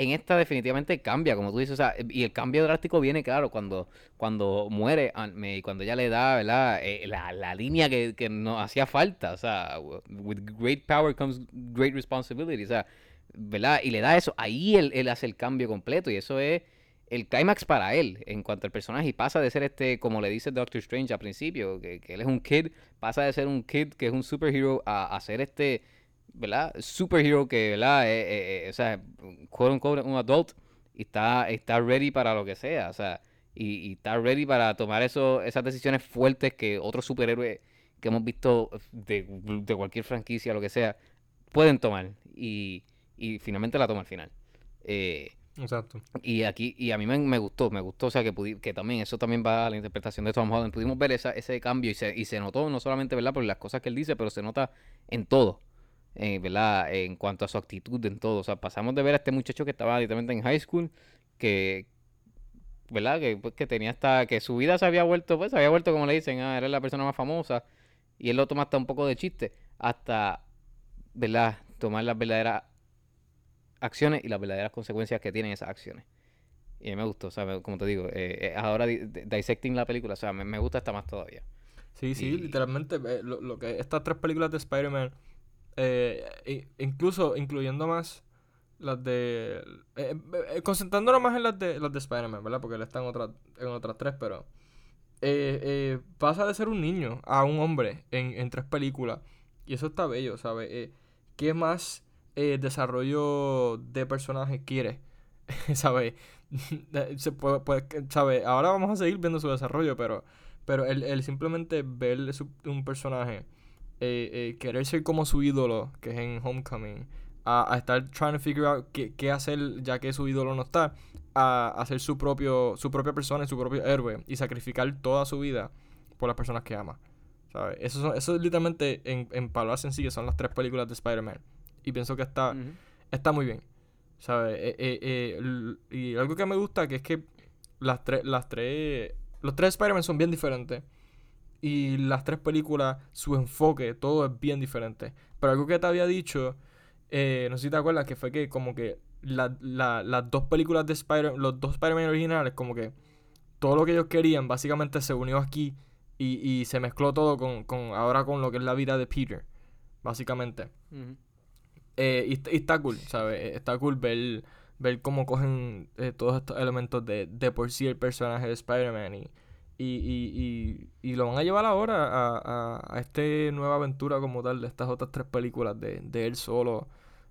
En esta definitivamente cambia, como tú dices, o sea, y el cambio drástico viene, claro, cuando, cuando muere May, cuando ya le da, ¿verdad? Eh, la, la línea que, que nos hacía falta, o sea, with great power comes great responsibility, o sea, ¿verdad? Y le da eso, ahí él, él hace el cambio completo y eso es el clímax para él en cuanto al personaje y pasa de ser este, como le dice Doctor Strange al principio, que, que él es un kid, pasa de ser un kid que es un superhero a, a ser este, ¿verdad? Superhero que, ¿verdad? Eh, eh, eh, o sea, quote unquote, un adult y está, está ready para lo que sea, o sea, y, y está ready para tomar eso, esas decisiones fuertes que otros superhéroes que hemos visto de, de cualquier franquicia, lo que sea, pueden tomar y, y finalmente la toma al final. Eh, Exacto. Y aquí, y a mí me, me gustó, me gustó, o sea, que, pudi- que también, eso también va a la interpretación de Tom Holland. Pudimos ver esa, ese cambio y se, y se notó, no solamente, ¿verdad? Por las cosas que él dice, pero se nota en todo, eh, ¿verdad? En cuanto a su actitud, en todo. O sea, pasamos de ver a este muchacho que estaba literalmente en high school, que, ¿verdad? Que, pues, que tenía hasta, que su vida se había vuelto, pues, se había vuelto, como le dicen, ah, era la persona más famosa, y él lo toma hasta un poco de chiste, hasta, ¿verdad? Tomar las verdaderas acciones y las verdaderas consecuencias que tienen esas acciones. Y a mí me gustó, o sea, como te digo, eh, eh, ahora di- di- dissecting la película, o sea, me, me gusta hasta más todavía. Sí, sí, Y- literalmente eh, lo, lo que estas tres películas de Spider-Man, eh, incluso incluyendo más las de... eh, eh, concentrándonos más en las de, las de Spider-Man, ¿verdad? Porque él está en, otras en otras tres, pero... eh, eh, pasa de ser un niño a un hombre en, en tres películas. Y eso está bello, ¿sabes? Eh, ¿Qué más eh, desarrollo de personaje quiere? ¿Sabes? Puede, puede- ¿sabe? Ahora vamos a seguir viendo su desarrollo, pero... Pero el, el simplemente ver un personaje, eh, eh, querer ser como su ídolo, que es en Homecoming, a, a estar trying to figure out qué, qué hacer ya que su ídolo no está, a hacer su propio su propia persona y su propio héroe y sacrificar toda su vida por las personas que ama. ¿Sabes? Eso, son- eso es literalmente, en, en palabras sencillas, son las tres películas de Spider-Man. Y pienso que está, está muy bien. ¿Sabes? Eh, eh, eh, y algo que me gusta que es que las tres, las tres, los tres Spider-Man son bien diferentes. Y las tres películas, su enfoque, todo es bien diferente. Pero algo que te había dicho, eh, no sé si te acuerdas, que fue que como que la- la- las dos películas de Spider los dos Spider-Man originales, como que todo lo que ellos querían básicamente se unió aquí y, y se mezcló todo con, con ahora con lo que es la vida de Peter, básicamente. Eh, y, est- y está cool, ¿sabes? Eh, Está cool ver, ver cómo cogen eh, todos estos elementos de, de por sí el personaje de Spider-Man y, y, y, y, y lo van a llevar ahora a, a, a esta nueva aventura como tal de estas otras tres películas de, de él solo.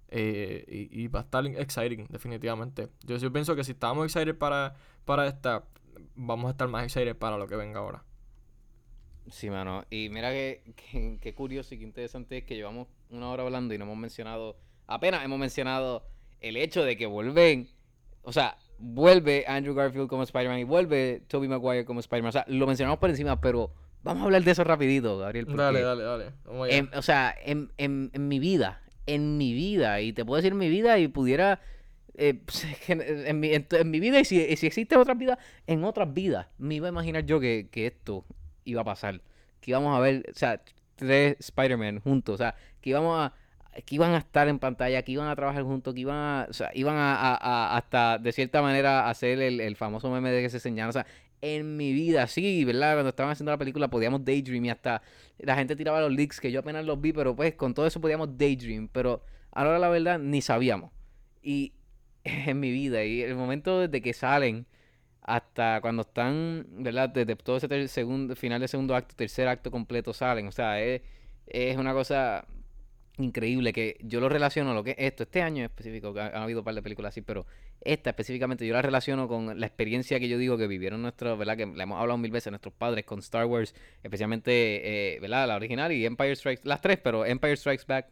eh, y, va a estar exciting, definitivamente. Yo, yo pienso que si estábamos excited para, para esta, vamos a estar más excited para lo que venga ahora. Sí, mano. Y mira que, que- qué curioso y qué interesante es que llevamos una hora hablando y no hemos mencionado, apenas hemos mencionado el hecho de que vuelven, o sea, vuelve Andrew Garfield como Spider-Man y vuelve Tobey Maguire como Spider-Man. O sea, lo mencionamos por encima, pero vamos a hablar de eso rapidito, Gabriel. Dale, dale, dale. Vamos allá. en- o sea, en, en, en mi vida, en mi vida, y te puedo decir mi vida y pudiera... eh, pues, en, mi, en, mi vida, y si, y si existen otras vidas, en otras vidas, me iba a imaginar yo que, que esto iba a pasar. Que íbamos a ver, o sea, tres Spider-Man juntos, o sea, que íbamos a que iban a estar en pantalla, que iban a trabajar juntos, que iban a, o sea, iban a, a- hasta de cierta manera hacer el, el famoso meme de que se señala, o sea, en mi vida, sí, ¿verdad? Cuando estaban haciendo la película podíamos daydream y hasta la gente tiraba los leaks que yo apenas los vi, pero pues con todo eso podíamos daydream, pero ahora la verdad ni sabíamos. Y en mi vida, y el momento desde que salen hasta cuando están, ¿verdad? Desde todo ese segundo, final de segundo acto, tercer acto completo salen, o sea, es, es una cosa increíble que yo lo relaciono lo que es esto, este año en específico, que ha, ha habido un par de películas así, pero esta específicamente yo la relaciono con la experiencia que yo digo que vivieron nuestros, ¿verdad? Que la hemos hablado mil veces, nuestros padres con Star Wars, especialmente, eh, ¿verdad? La original y Empire Strikes, las tres, pero Empire Strikes Back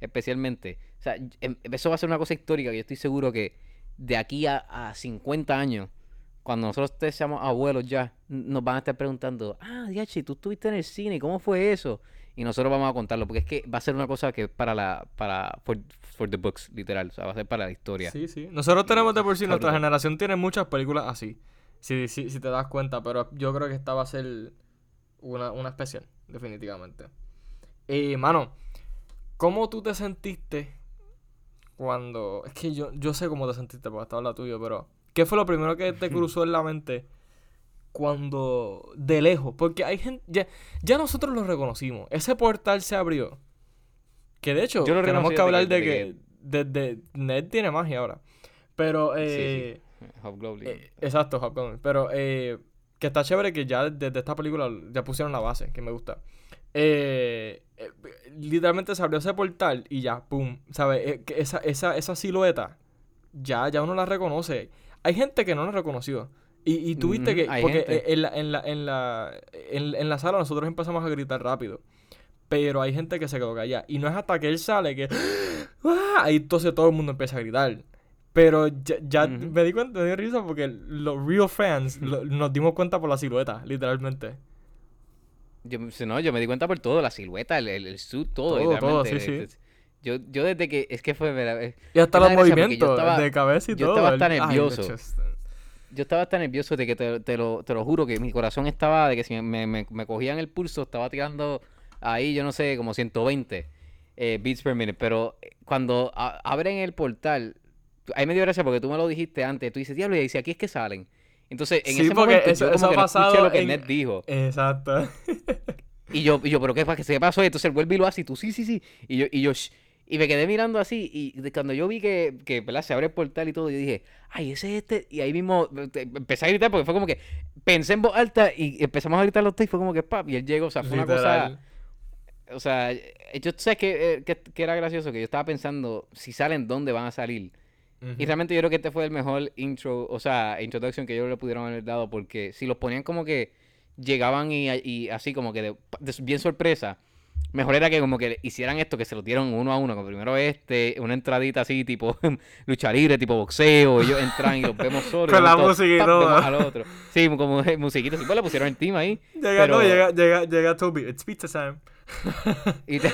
especialmente. O sea, em- eso va a ser una cosa histórica que yo estoy seguro que de aquí a, a 50 años, cuando nosotros seamos abuelos ya, nos van a estar preguntando, ah, Diachi, tú estuviste en el cine, ¿cómo fue eso? Y nosotros vamos a contarlo, porque es que va a ser una cosa que es para la, para, for, for the books, literal, o sea, va a ser para la historia. Sí, sí. Nosotros tenemos de por sí, nuestra generación tiene muchas películas así. Si, si, si te das cuenta, pero yo creo que esta va a ser una, una especial, definitivamente. Y, mano, ¿cómo tú te sentiste cuando... Es que yo, yo sé cómo te sentiste porque estaba la tuyo, pero... ¿Qué fue lo primero que te cruzó en la mente cuando... De lejos? Porque hay gente... Ya, ya nosotros lo reconocimos. Ese portal se abrió. Que de hecho, tenemos que hablar de que... Desde Ned tiene magia ahora. Pero, Sí, sí. eh, eh, exacto, Hobgoblin. Pero eh, que está chévere que ya desde esta película ya pusieron la base, que me gusta. Eh, eh, literalmente se abrió ese portal y ya, pum. ¿Sabes? Eh, esa, esa, esa silueta ya, ya uno la reconoce. Hay gente que no la reconoció. Y, y tú viste que. Porque eh, en la, en, la, en, la, en, en la sala nosotros empezamos a gritar rápido. Pero hay gente que se quedó callada. Y no es hasta que él sale que. ¡Ah! Ahí entonces todo el mundo empieza a gritar. Pero ya, ya me di cuenta, me dio risa porque los real fans lo- nos dimos cuenta por la silueta, literalmente. Yo, no, yo me di cuenta por todo, la silueta, el, el, el suit, todo, Todo, todo, sí, sí. Yo, yo desde que, es que fue, eh, Y hasta los yo movimientos estaba- de cabeza y yo todo. estaba el- hasta nervioso. Yo estaba tan nervioso de que te, te lo, te lo juro que mi corazón estaba, de que si me, me, me cogían el pulso, estaba tirando ahí, yo no sé, como 120 eh, beats per minute. Pero eh, cuando a- abren el portal, ahí me dio gracia porque tú me lo dijiste antes, tú dices, diablo, y dice, aquí es que salen. Entonces, en Sí, ese porque momento eso- yo como eso ha que no escuché pasado lo que en- Ned dijo. Exacto. Y yo, y yo, pero ¿qué, qué pasó? Y entonces él vuelve y lo hace y tú, sí, sí, sí. Y yo, y yo, "Shh". Y me quedé mirando así y cuando yo vi que, que ¿verdad? se abre el portal y todo, yo dije, ay, ese es este. Y ahí mismo eh, empecé a gritar porque fue como que pensé en voz alta y empezamos a gritar los y fue como que pap, y él llegó, o sea, fue una cosa, o sea, eh, yo sé que, eh, que, que era gracioso, que yo estaba pensando, si salen, ¿dónde van a salir? Y realmente yo creo que este fue el mejor intro, o sea, introduction que ellos le pudieron haber dado, porque si los ponían como que llegaban y, y así como que de- de- bien sorpresa, mejor era que como que hicieran esto, que se lo dieron uno a uno, como primero este, una entradita así, tipo lucha libre, tipo boxeo, ellos entran y los vemos solos. Con la música y todo. al otro. Sí, como musiquita, sí, pues le pusieron team ahí. Llega, no, pero- llega, llega, llega Toby. It's pizza time. Y, te-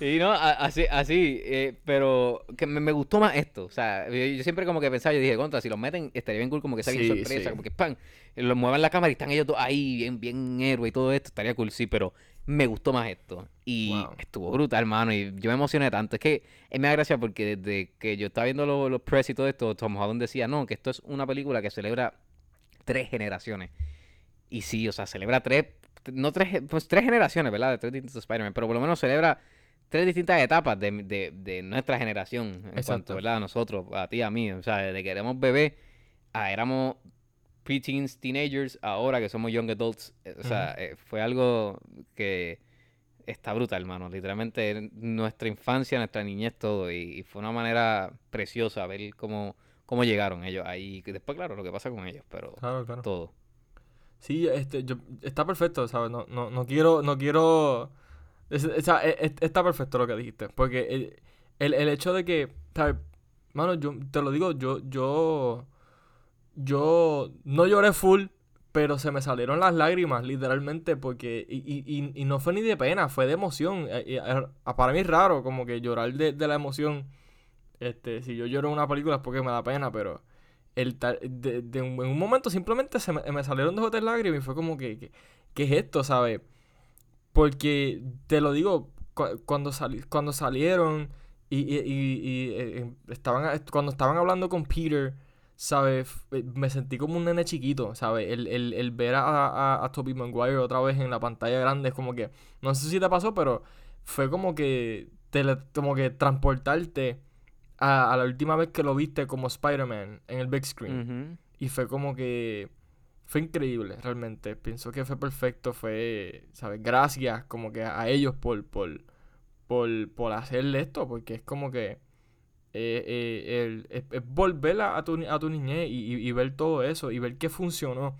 y no, así, así, eh, pero que me, me gustó más esto. O sea, yo, yo siempre como que pensaba, yo dije, contra, si los meten, estaría bien cool como que sea bien Sí, sorpresa, sí. como que pan, los muevan la cámara y están ellos dos ahí, bien, bien héroe y todo esto, estaría cool, sí, pero me gustó más esto. Y Wow. estuvo brutal, hermano, y yo me emocioné tanto. Es que eh, me da gracia porque desde que yo estaba viendo los, los press y todo esto, Tom Holland decía, no, que esto es una película que celebra tres generaciones. Y sí, o sea, celebra tres, no tres, pues tres generaciones, ¿verdad? De tres distintos Spider-Man, pero por lo menos celebra tres distintas etapas de, de, de nuestra generación. En Exacto. cuanto, ¿verdad? A nosotros, a ti, a mí. O sea, desde que éramos bebés, a éramos preteens, teenagers, ahora que somos young adults. eh, O sea, eh, fue algo que está brutal, hermano. Literalmente nuestra infancia, nuestra niñez, todo. Y, y fue una manera preciosa ver cómo, cómo llegaron ellos ahí. Después, claro, lo que pasa con ellos, pero Claro, claro. todo. Sí, este, yo, está perfecto, ¿sabes? No, no, no quiero, no quiero... es- o sea, e- e- está perfecto lo que dijiste. Porque el, el, el hecho de que, ¿sabes? Mano, yo te lo digo, yo, yo, yo no lloré full, pero se me salieron las lágrimas, literalmente, porque, y, y, y, no fue ni de pena, fue de emoción. Eh, y, eh, para mí es raro como que llorar de, de la emoción. Este, si yo lloro en una película es porque me da pena, pero el de, de en un momento simplemente se me, salieron dos o tres lágrimas y fue como que, que- ¿qué es esto, sabes? Porque te lo digo, cu- cuando, sali- cuando salieron y, y- y- eh, eh, estaban, cuando estaban hablando con Peter, ¿sabes? Eh, Me sentí como un nene chiquito, ¿sabes? El, el, el ver a, a, a Tobey Maguire otra vez en la pantalla grande es como que, no sé si te pasó, pero fue como que, tele- como que transportarte a, a la última vez que lo viste como Spider-Man en el big screen. Y fue como que. Fue increíble, realmente. Pienso que fue perfecto. Fue. ¿Sabes? Gracias como que a ellos por. por. por, por hacerle esto. Porque es como que. Eh, eh, el- es, volver a, tu, a tu niñez y, y- y ver todo eso. Y ver que funcionó.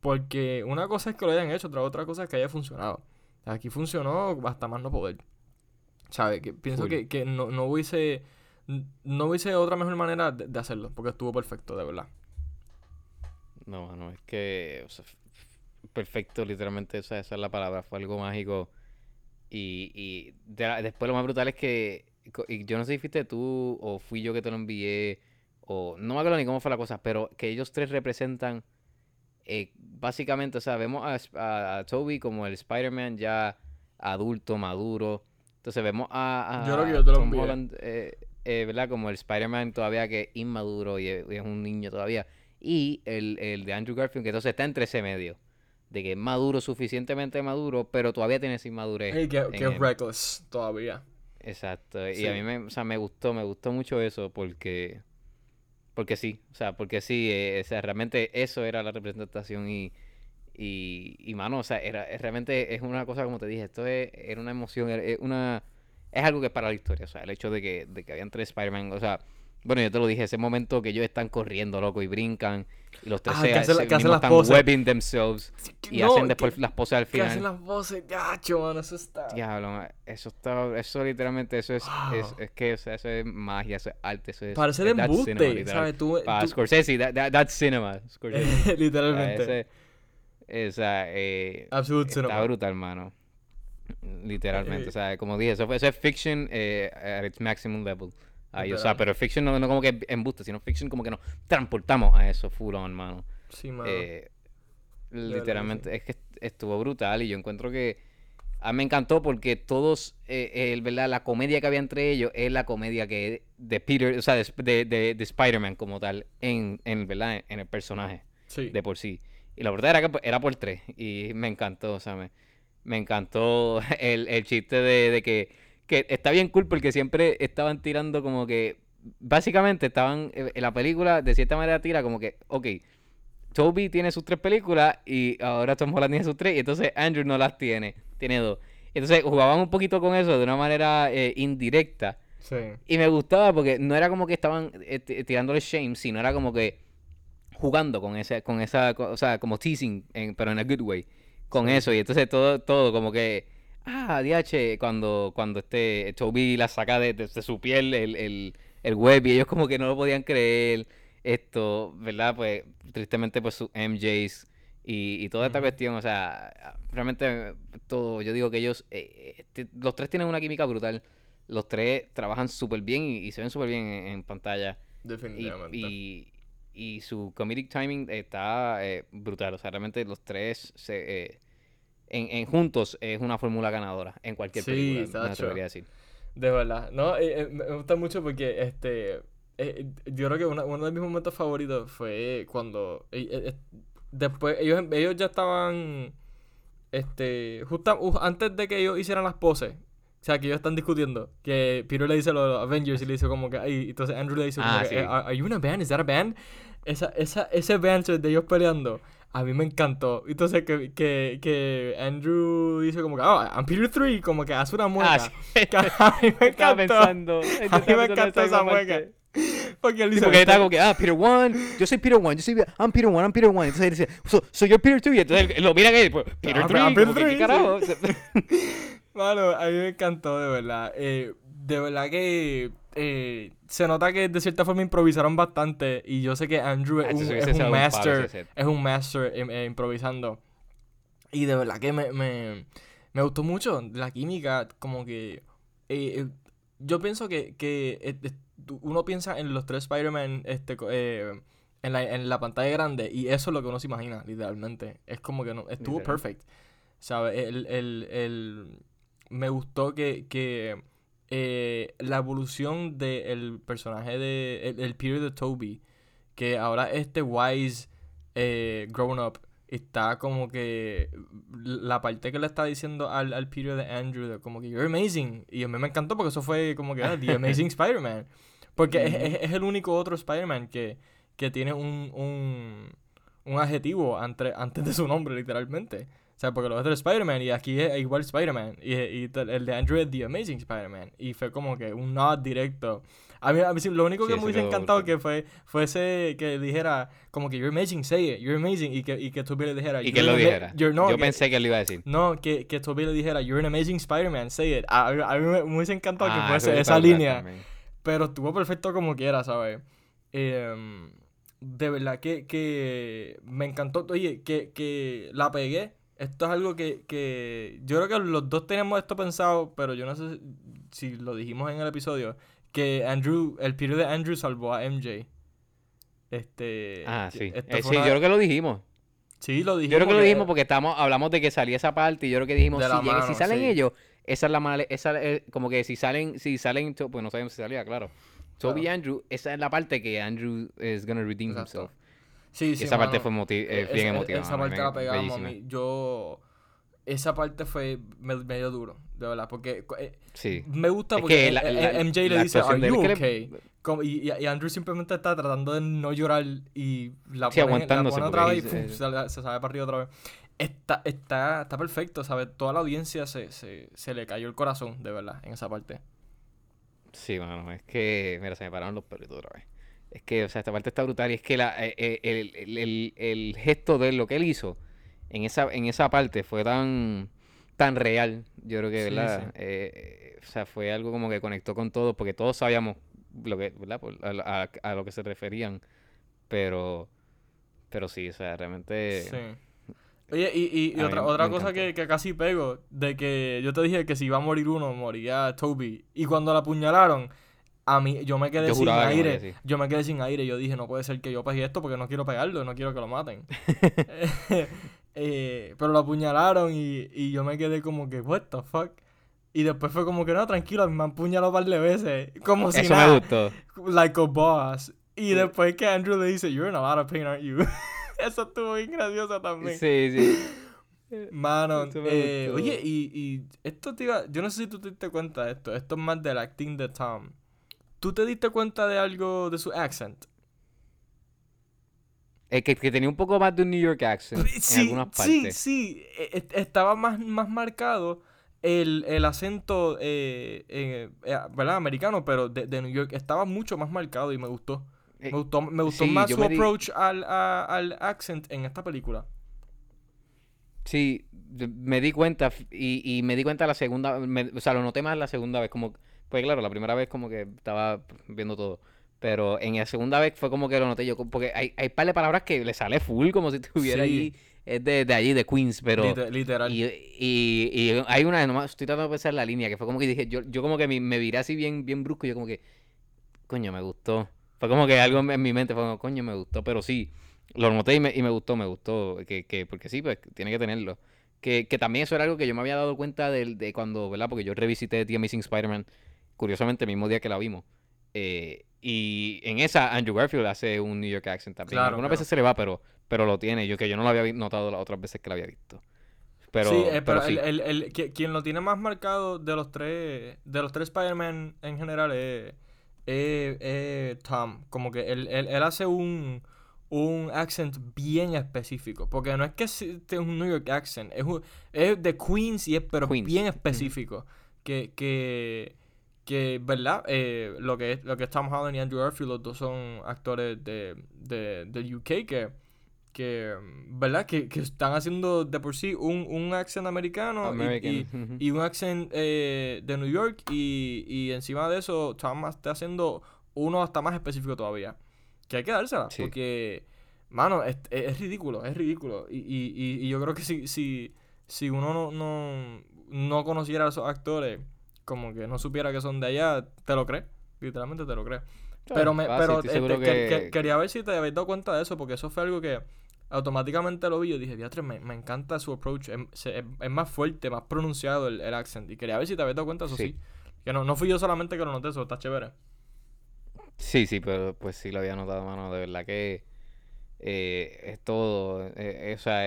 Porque una cosa es que lo hayan hecho, otra, otra cosa es que haya funcionado. Aquí funcionó hasta más no poder. ¿Sabes? Que pienso que, que no, no hubiese. No hubiese otra mejor manera de, de hacerlo. Porque estuvo perfecto, de verdad. No, no, es que o sea, perfecto, literalmente esa, esa es la palabra, fue algo mágico. Y, y de después lo más brutal es que, y yo no sé si fuiste tú o fui yo que te lo envié, o no me acuerdo ni cómo fue la cosa, pero que ellos tres representan, eh, básicamente, o sea, vemos a, a, a Toby como el Spider-Man ya adulto, maduro. Entonces vemos a, a Yo creo que yo te lo Tom. Holland, eh, eh, ¿verdad? Como el Spider-Man todavía que es inmaduro y es, y es un niño todavía. Y el, el de Andrew Garfield, que entonces está entre ese medio. De que es maduro, suficientemente maduro, pero todavía tiene esa inmadurez. Hey, que, es reckless todavía. Exacto. Y a mí me, o sea, me gustó, me gustó mucho eso porque, porque sí, o sea, porque sí, eh, o sea, realmente eso era la representación y, y, y mano, o sea, era, realmente es una cosa, como te dije, esto es, era una emoción, era- es una, es algo que es para la historia, o sea, el hecho de que, de que habían tres Spider-Man, o sea, Bueno, yo te lo dije, ese momento que ellos están corriendo, loco, y brincan, y los tres Ah, se, que la- se- que hacen las están poses. webbing themselves, y No, hacen después que- las poses al Que hacen final. las voces, gacho, mano, eso está. Diablo, eso está, eso literalmente, eso es, es, Wow. es que o sea, eso es magia, eso es arte, eso es... Parece es- cinema, embuste. ¿sabes? Tú, Para tú- Scorsese, that, that- that's cinema, Scorsese. literalmente. ese- esa, eh, Absolute está cinema. brutal, mano. Literalmente, Eh, o sea, como dije, eso, eso es fiction eh, at its maximum level. Ahí, o sea, pero fiction no, no como que embuste, sino fiction como que nos transportamos a eso full on, mano. Sí, mano. Eh, literalmente, es que est- estuvo brutal y yo encuentro que a mí me encantó porque todos, eh, el, ¿verdad? La comedia que había entre ellos es la comedia que de Peter, o sea, de, de, de- de Spider-Man como tal, en, en, ¿verdad? En el personaje sí. de por sí. Y la verdad era que era por tres. Y me encantó, o sea, me, me encantó el, el chiste de, de que, que está bien cool porque siempre estaban tirando como que. Básicamente estaban. eh, En la película, de cierta manera, tira como que, ok. Toby tiene sus tres películas y ahora Tom Holland tiene sus tres y entonces Andrew no las tiene, tiene dos. Entonces jugaban un poquito con eso de una manera eh, indirecta Sí. y me gustaba porque no era como que estaban eh, t- tirándole shame, sino era como que jugando con ese, con esa, o sea, como teasing, en- pero en a good way, con Sí. eso. Y entonces todo, todo como que, ah, DH, cuando, cuando este Toby la saca de, de- de su piel el, el, el web y ellos como que no lo podían creer. Esto, ¿verdad? Pues tristemente pues sus MJs y, y toda esta cuestión, o sea, realmente todo, yo digo que ellos, eh, eh, los tres tienen una química brutal. Los tres trabajan súper bien y, y se ven súper bien en, en pantalla. Y, Definitivamente. y, y su comedic timing está eh, brutal. O sea, realmente los tres se, eh, en, en juntos es una fórmula ganadora en cualquier Sí, película. Me atrevería a decir. De verdad. No, eh, eh, me me gusta mucho porque este. eh, yo creo que una- uno de mis momentos favoritos fue cuando. eh, eh, eh, después, ellos, ellos ya estaban. Este. Justo uh, antes de que ellos hicieran las poses. O sea, que ellos están discutiendo. Que Peter le dice lo de los Avengers y le dice como que. "Ay", entonces Andrew le dice como Ah, que. sí. "Eh, ¿Are are you in a band? ¿Is that a band? Esa, esa, ese banter de ellos peleando. A mí me encantó. Entonces que, que, que Andrew dice como que, oh, I'm Peter 3, como que hace una mueca. Ah, sí. Que a mí me encantó. pensando. A mí me encantó esa mueca. Porque él Sí, dice, porque él estaba como que, ah, Peter One, yo soy Peter One, yo soy, I'm Peter One, I'm Peter One. Entonces él dice, so, so you're Peter Two. Y entonces él lo mira que, pues, Peter Ah, Three, I'm Peter como que, Three, ¿qué carajo? Mano, a mí me encantó, de verdad. Eh, de verdad que eh, se nota que de cierta forma improvisaron bastante. Y yo sé que Andrew Ah, es eso un, es un un master. set. Es un master improvisando. Y de verdad que me, me, me gustó mucho la química. Como que. eh, eh, yo pienso que, que eh, uno piensa en los tres Spider-Man este, eh, en, la, en la pantalla grande. Y eso es lo que uno se imagina, literalmente. Es como que no. Estuvo Literal. perfect. ¿Sabes? El, el, el- me gustó que, que eh, la evolución del personaje de. El, el de Toby. Que ahora este wise eh, grown up está como que. La parte que le está diciendo al, al de Andrew, de como que you're amazing. Y a mí me encantó porque eso fue como que ah, The Amazing Spider-Man. Porque es, es- es el único otro Spider-Man que, que tiene un, un, un adjetivo ante- antes de su nombre, literalmente. O sea, porque los otros Spider-Man y aquí es igual Spider-Man. Y, y el de Andrew es The Amazing Spider-Man. Y fue como que un nod directo. A mí, a mí sí, lo único Sí, que me eso hubiese encantado que fue fuese que dijera como que you're amazing, say it, you're amazing. Y que, y que Toby le dijera Y que "You're lo dijera. no, Yo que- pensé que lo iba a decir. No, que, que Toby le dijera you're an amazing Spider-Man, say it. A, a- mí me, me hubiese encantado Ah, que fuese esa línea. también. Pero estuvo perfecto como quiera, ¿sabes? Em, de verdad que, que me encantó. Oye, que, que la pegué. Esto es algo que, que yo creo que los dos tenemos esto pensado, pero yo no sé si lo dijimos en el episodio. Que Andrew, el Peter de Andrew salvó a MJ. Este. Ah, sí. Eh, sí, una- yo creo que lo dijimos. Sí, lo Yo dijimos. creo que lo dijimos porque estamos, hablamos de que salía esa parte y yo creo que dijimos, si, llega- si mano, salen sí. ellos, esa es la mala, esa es como que si salen, si salen, pues no sabemos si salía, claro. Toby y Claro. Andrew, esa es la parte que Andrew is gonna redeem Exacto. himself. Sí, Y sí, esa parte fue moti- eh, Esa- bien emotiva. Esa mano, parte me- la pegamos a mí. Yo. Esa parte fue me- medio duro, de verdad. Porque eh, Sí. me gusta Es porque que eh, la- la- MJ le dice, ¿Are you okay? le- Como- y, y Andrew simplemente está tratando de no llorar y la Sí, pone, otra vez y ¡fum! se, se sale para arriba otra vez. Está, está, está perfecto, ¿sabes? Toda la audiencia se, se, se le cayó el corazón, de verdad, en esa parte. Sí, mano, es que, mira, se me pararon los pelitos otra vez. Es que, o sea, esta parte está brutal y es que la, eh, eh, el, el, el, el gesto de lo que él hizo en esa, en esa parte fue tan, tan real. Yo creo que, Sí, ¿verdad? sí. Eh, o sea, fue algo como que conectó con todos, porque todos sabíamos lo que, ¿verdad? A, a- a lo que se referían. Pero, pero sí, o sea, realmente. Sí. Oye, y, y, otra, otra cosa que, que casi pego, de que yo te dije que si iba a morir uno, moría Toby. Y cuando la apuñalaron, a mí, yo me quedé Yo sin que aire. Yo me quedé sin aire. Yo dije, no puede ser que yo pegue esto porque no quiero pegarlo, no quiero que lo maten. Eh, pero lo apuñalaron y, y yo me quedé como que, what the fuck. Y después fue como que, no, tranquilo, me han puñalado un par de veces. Como si Eso me gustó. Like a boss. Y Sí. después que Andrew le dice, you're in a lot of pain, aren't you? Eso estuvo bien gracioso también. Sí, sí. Mano, eh, oye, y, y esto te iba, yo no sé si tú te diste cuenta de esto, esto es más del acting de Tom. ¿Tú te diste cuenta de algo de su accent? Es que, que tenía un poco más de un New York accent en Sí, algunas sí, partes. sí, e- e- estaba más, más marcado el, el acento, eh, eh, eh, ¿verdad? Americano, pero de, de New York estaba mucho más marcado y me gustó. Eh, Me gustó, me gustó sí, más su di- approach al, a- al accent en esta película. Sí, me di cuenta y me di cuenta la segunda, me- o sea, lo noté más la segunda vez, como, pues claro, la primera vez como que estaba viendo todo, pero en la segunda vez fue como que lo noté yo, porque hay, hay par de palabras que le sale full como si estuviera Sí. allí, es de, de allí, de Queens, pero... Lite- literal. Y, y, y hay una, nomás estoy tratando de pensar la línea, que fue como que dije, yo, yo como que me, me viré así bien, bien brusco, y yo como que, coño, me gustó. Fue como que algo en mi mente fue como, coño, me gustó, pero sí, lo noté y me, y me gustó, me gustó, que, que, porque sí, pues tiene que tenerlo. Que, que también eso era algo que yo me había dado cuenta del- de, cuando, ¿verdad? Porque yo revisité The Amazing Spider-Man, curiosamente el mismo día que la vimos. Eh, y en esa Andrew Garfield hace un New York accent también. Claro, Algunas claro. veces se le va, pero, pero lo tiene. Yo que yo no lo había notado las otras veces que la había visto. Pero, sí, eh, pero pero sí. el, el, el- quien lo tiene más marcado de los tres, de los tres Spider-Man en general es, es- es Tom. Como que él, él, él hace un, un accent bien específico. Porque no es que sea un New York accent, es, un- es de Queens y es pero Queens, bien específico. Que, que, que, ¿verdad? Eh, lo que lo que es Tom Holland y Andrew Garfield, los dos son actores de, de, del UK que que, ¿verdad? Que, que están haciendo de por sí un, un accent americano y- un accent eh, de New York y, y encima de eso Tom está haciendo uno hasta más específico todavía. Que hay que dársela, Sí. porque, mano, es, es- ridículo, es ridículo. Y, y, y, y yo creo que si, si, si uno no, no, no conociera a esos actores, como que no supiera que son de allá, te lo crees, literalmente te lo crees. Pero, me, Fácil, pero este, seguro que- que- que- quería ver si te habías dado cuenta de eso, porque eso fue algo que automáticamente lo vi. Yo dije, diatre, me, me encanta su approach. Es, se- es- es más fuerte, más pronunciado el, el accent. Y quería ver si te habías dado cuenta de eso, sí. Sí. Que no, no fui yo solamente que lo noté, eso está chévere. Sí, sí, pero pues sí lo había notado, mano. De verdad que eh, es todo. eh, eh, o sea,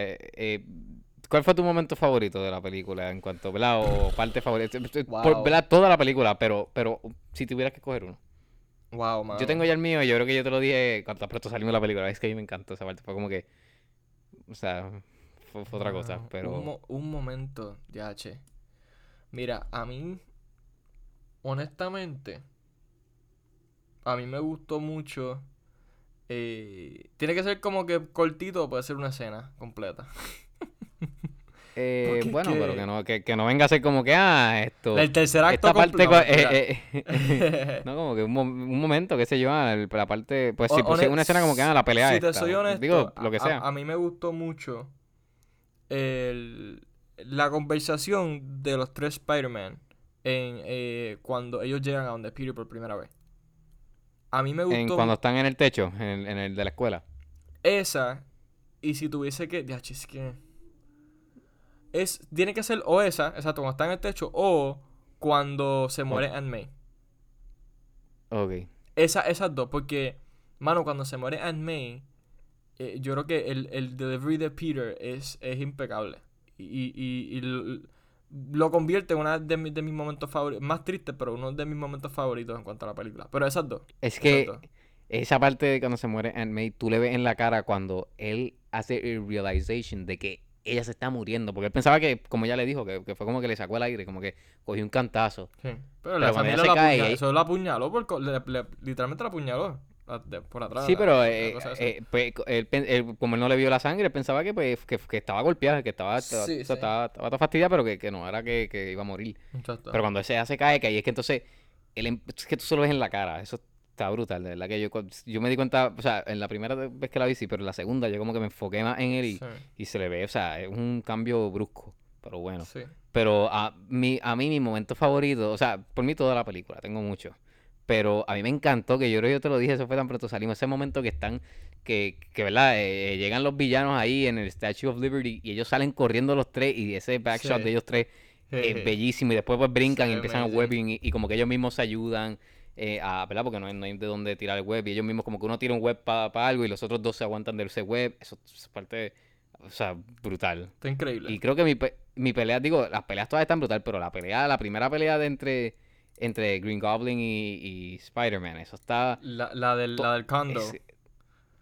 ¿cuál fue tu momento favorito de la película en cuanto, ¿verdad? O parte favorita. Por- Wow. ¿Verdad? Toda la película, pero, pero si tuvieras que escoger uno. Wow, man. Yo tengo ya el mío y yo creo que yo te lo dije cuando pronto salimos de la película. Es que a mí me encantó esa parte. Fue como que. O sea, fue, fue otra cosa, pero. Un, mo- un momento, ya, che. Mira, a mí, honestamente, a mí me gustó mucho. eh, tiene que ser como que cortito, puede ser una escena completa. Eh, Porque bueno, pero que- no, que, que no venga a ser como que, ah, esto. El tercer acto Esta parte. co- eh, eh, no, como que un, mo- un momento, qué sé yo, ah, la parte. Pues O- pues una escena como que, ah, la pelea Si te soy honesto, Digo, lo que a- sea. A, mí me gustó mucho el- la conversación de los tres Spider-Man en, eh, cuando ellos llegan a donde Peter por primera vez. A mí me En, gustó cuando están en el techo, en el, en el de la escuela. esa. Y si tuviese que. Ya, es que. Es, tiene que ser o esa, exacto, cuando está en el techo, o cuando se muere Aunt May. Ok. Esa, esas dos, porque, mano, cuando se muere Aunt May, eh, yo creo que el, el delivery de Peter es, es impecable. Y, y, y l- lo convierte en uno de mis, de mis momentos favoritos, más triste, pero uno de mis momentos favoritos en cuanto a la película. Pero esas dos. Es que esa parte de cuando se muere Aunt May, tú le ves en la cara cuando él hace el realization de que ella se está muriendo. Porque él pensaba que, como ella le dijo, que, que fue como que le sacó el aire, como que cogió un cantazo. Sí. Pero, Pero la familia se la cae, Eso la apuñaló, por, co- le- le- literalmente la apuñaló. por atrás. Sí, pero la eh, eh, pues, él como él no le vio la sangre, él pensaba que, pues, que, que estaba golpeada, que estaba, Sí, o sea, sí. estaba, estaba toda fastidiada, pero que, que no era que, que iba a morir. Exacto. Pero cuando ese se cae, que ahí es que entonces, él, em- es que tú solo ves en la cara, eso está brutal, de verdad que yo, yo me di cuenta, o sea, en la primera vez que la vi, sí, pero en la segunda yo como que me enfoqué más en él y, Sí, y se le ve, o sea, es un cambio brusco, pero bueno. sí. Pero a mí, a mí mi momento favorito, o sea, por mí toda la película, tengo mucho. Pero a mí me encantó, que yo creo que yo te lo dije, eso fue tan pronto salimos, ese momento que están, que, que ¿verdad? Eh, llegan los villanos ahí en el Statue of Liberty y ellos salen corriendo los tres y ese backshot Sí. de ellos tres es bellísimo y después pues brincan y empiezan a webbing y, y como que ellos mismos se ayudan eh, a, ¿verdad? Porque no hay, no hay de dónde tirar el web y ellos mismos como que uno tira un web para algo y los otros dos se aguantan de ese web, eso es parte, o sea, brutal. Está increíble. Y creo que mi, pe- mi pelea, digo, las peleas todas están brutal, pero la pelea, la primera pelea de entre, entre Green Goblin y, y Spider-Man, eso está... La, la, del, la del condo. es-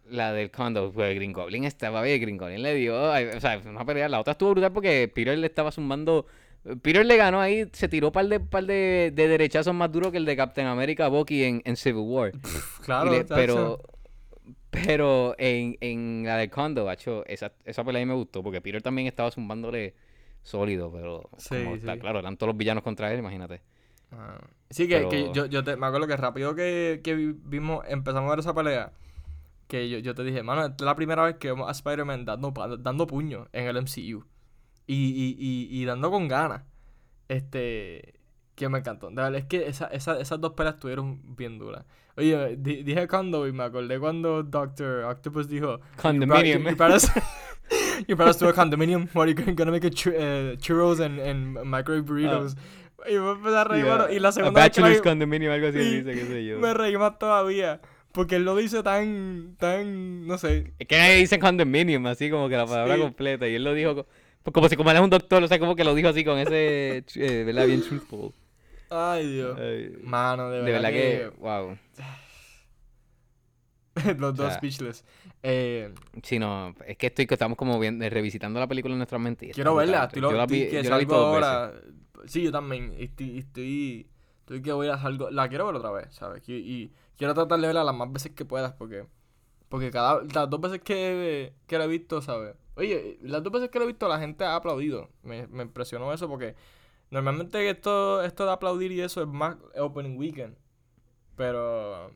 la del condo, pues Green Goblin estaba bien, Green Goblin le dio, o sea, una pelea, la otra estuvo brutal porque Peter le estaba zumbando, Peter le ganó ahí, se tiró par de, par de, de derechazos más duros que el de Captain America Bucky en, en Civil War. claro, le- pero pero en, en la del condo, macho, esa, esa pelea a mí me gustó porque Peter también estaba zumbándole sólido, pero Sí, como está sí. claro, eran todos los villanos contra él, imagínate. Ah, Sí, que, yo, yo te, me acuerdo que rápido que, que vi- vimos, empezamos a ver esa pelea, que yo, yo te dije, mano, esta es la primera vez que vemos a Spider-Man dando, dando puño en el MCU. Y, y, y, y dando con ganas. Este, que me encantó. De verdad, es que esa, esa, esas dos peleas estuvieron bien duras. Oye, di- dije condo y me acordé cuando Doctor Octopus dijo, Condominium. You, brought us, you brought us to a condominium. What are you gonna make a eh, churros and, and microwave burritos? Y me empecé a reír, mano, Y la A segunda vez que la Bachelor's vi, Condominium, algo así Sí, dice, qué sé yo. me reí más todavía. Porque él lo dice tan, tan, no sé. Es que nadie dice condominium, así como que la palabra Sí. completa, y él lo dijo pues como si como es un doctor, o sea, como que lo dijo así con ese, eh, ¿verdad? Bien truthful. Ay, Dios. Ay, Mano, de de verdad, verdad que... que, wow. los dos sea, speechless. Eh, Sí, no, es que estoy, que estamos como bien, eh, revisitando la película en nuestra mente. y quiero verla. Estoy, lo- Yo la vi, que yo salgo veces. ahora. Sí, yo también. Estoy, estoy, estoy que voy a salgo. La quiero ver otra vez, ¿sabes? Y, y quiero tratar de verla las más veces que puedas porque... Porque cada, las dos veces que, que la he visto, ¿sabes? Oye, las dos veces que la he visto la gente ha aplaudido. Me, me impresionó eso porque normalmente esto, esto de aplaudir y eso es más opening weekend. Pero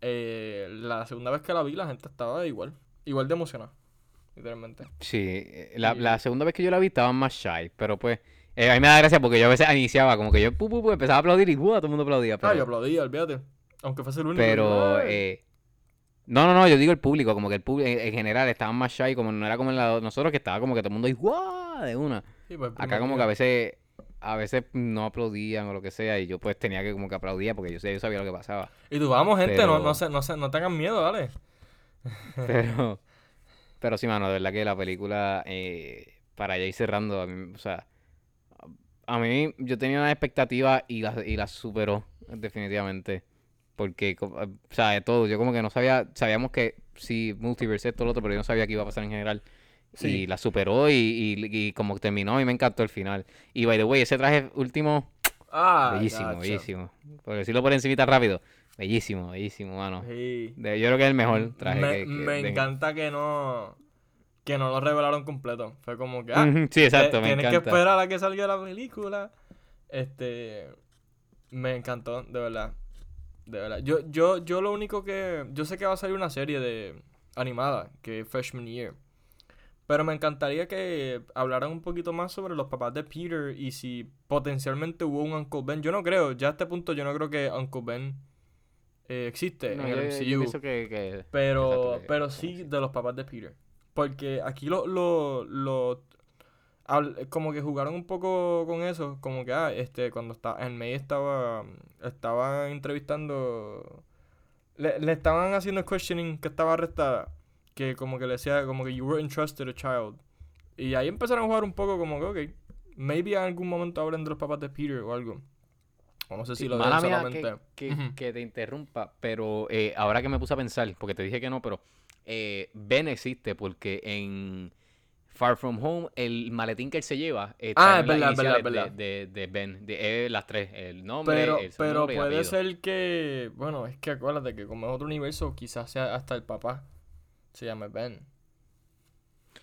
eh, la segunda vez que la vi la gente estaba igual. Igual de emocionada. Literalmente. Sí, eh, la, Sí. la segunda vez que yo la vi estaban más shy, pero pues eh, a mí me da gracia porque yo a veces iniciaba como que yo pu, pu, pu, empezaba a aplaudir y ¡buah! todo el mundo aplaudía. Ah, Pero, yo aplaudía, olvídate. Aunque fuese el único. pero eh, no, no, no, yo digo el público, como que el público en, en general estaban más shy, como no era como en la nosotros que estaba como que todo el mundo ¡guau! de una. Sí, pues, Acá como que a veces a veces no aplaudían o lo que sea y yo pues tenía que como que aplaudía porque yo, sé- yo sabía lo que pasaba. Y tú, vamos, gente, no, pero- no, se, no, se, no tengan miedo, dale. Pero, pero sí, mano, de verdad que la película, eh, para ya ir cerrando, a mí, o sea, a mí yo tenía una expectativa y la, y la superó, definitivamente. Porque, co- o sea, de todo, yo como que no sabía, sabíamos que sí, multiverse, todo lo otro, pero yo no sabía qué iba a pasar en general. Sí. Y la superó y, y, y como terminó y me encantó el final. Y by the way, ese traje último, Ah, bellísimo, gacho. bellísimo. Por decirlo por encimita rápido, bellísimo, bellísimo, mano. Sí. De- yo creo que es el mejor traje me que, que- me encanta que no que no lo revelaron completo. Fue como que, ah, Sí, exacto, te- me tienes encanta. que esperar a que salga la película. Este me encantó, de verdad. De verdad. Yo yo yo lo único que yo sé que va a salir una serie de animada que es Freshman Year. Pero me encantaría que hablaran un poquito más sobre los papás de Peter y si potencialmente hubo un Uncle Ben. Yo no creo, ya a este punto yo no creo que Uncle Ben eh, existe No, en yo, el MCU. pienso que, que- Pero, Exacto, pero sí de los papás de Peter. Porque aquí lo, lo, lo como que jugaron un poco con eso. Como que ah, este, cuando estaba, en May estaba, estaba entrevistando. Le, le estaban haciendo el questioning que estaba arrestada. Que como que le decía, como que you were entrusted a child. Y ahí empezaron a jugar un poco como que, ok, maybe en algún momento hablen de los papás de Peter o algo. O no sé si Sí, lo mala dejan mía que, solamente. que- que te interrumpa, pero eh, ahora que me puse a pensar, porque te dije que no, pero eh, Ben existe porque en Far From Home, el maletín que él se lleva, eh, Ah, trae es las verdad, es verdad, verdad. De, de, de Ben, de, eh, las tres, el nombre, Pero, el pero nombre puede ser que, bueno, es que acuérdate que como es otro universo, quizás sea hasta el papá. Se llame Ben.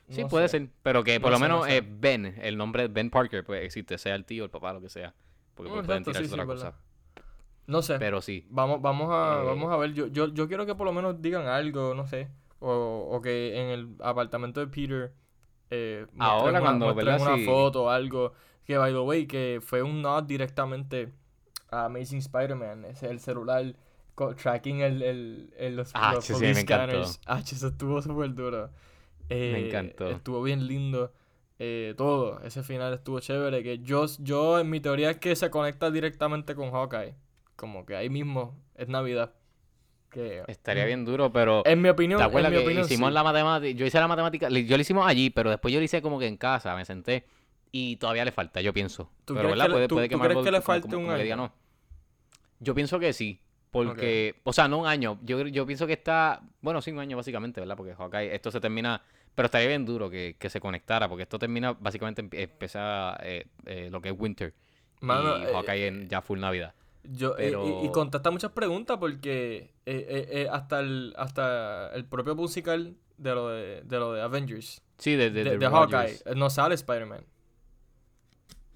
Sí, No puede ser, pero que por No lo sé, no menos sé. eh, Ben, el nombre Ben Parker, pues existe, sea el tío, el papá, lo que sea. Porque pues, pueden exacto, tirarse sí, sí, otra es cosa. No sé. Pero sí, Vamos, vamos a, Eh, vamos a ver. Yo, yo, yo quiero que por lo menos digan algo, no sé. O, o que en el apartamento de Peter eh, Ahora una, cuando, una Sí. foto o algo. Que by the way, que fue un nod directamente a Amazing Spider-Man. Ese el celular tracking el, el, el- los, Ah, los sí, me scanners. Ah, eso estuvo súper duro. Eh, encantó. Estuvo bien lindo. eh, todo, ese final estuvo chévere. Que yo, yo, en mi teoría es que se conecta directamente con Hawkeye. Como que ahí mismo es Navidad. Que, estaría mm, bien duro, pero... En mi opinión, ¿Te en acuerdas mi que opinión, hicimos sí. la matemática? Yo hice la matemática, yo lo hicimos allí, pero después yo lo hice como que en casa, me senté y todavía le falta, yo pienso. ¿Tú pero crees ¿verdad? que puede, tú- puede tú que crees Marvel que le falte como- un como diga año? no. Yo pienso que sí, porque, o sea, no un año, yo, yo pienso que está, bueno, sí, un año básicamente, ¿verdad? Porque Hawkeye, esto se termina, pero estaría bien duro que, que se conectara, porque esto termina, básicamente empieza eh, eh, lo que es Winter Mano, y eh, Hawkeye en ya full Navidad. Yo, eh, y- contesta muchas preguntas porque eh, eh, eh, hasta, el, hasta el propio musical de lo de, de lo de Avengers, Sí, de, de, de. Hawkeye, no sale Spider-Man.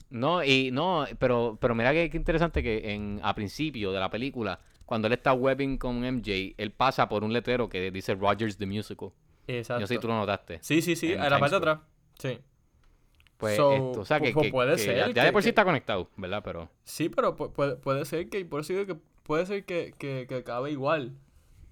No, y no, pero, pero mira que, que interesante que en, a principio de la película, cuando él está webbing con MJ, él pasa por un letrero que dice Rogers the Musical. Exacto. Yo sé si tú lo notaste. Sí, sí, sí, en a la parte de atrás. Sí. Pues So, esto, o sea que, pu- que- puede que ser ya, de por sí está conectado, ¿verdad? Pero Sí, pero pu- puede, puede ser que, por eso digo que puede ser que, que, que acabe igual.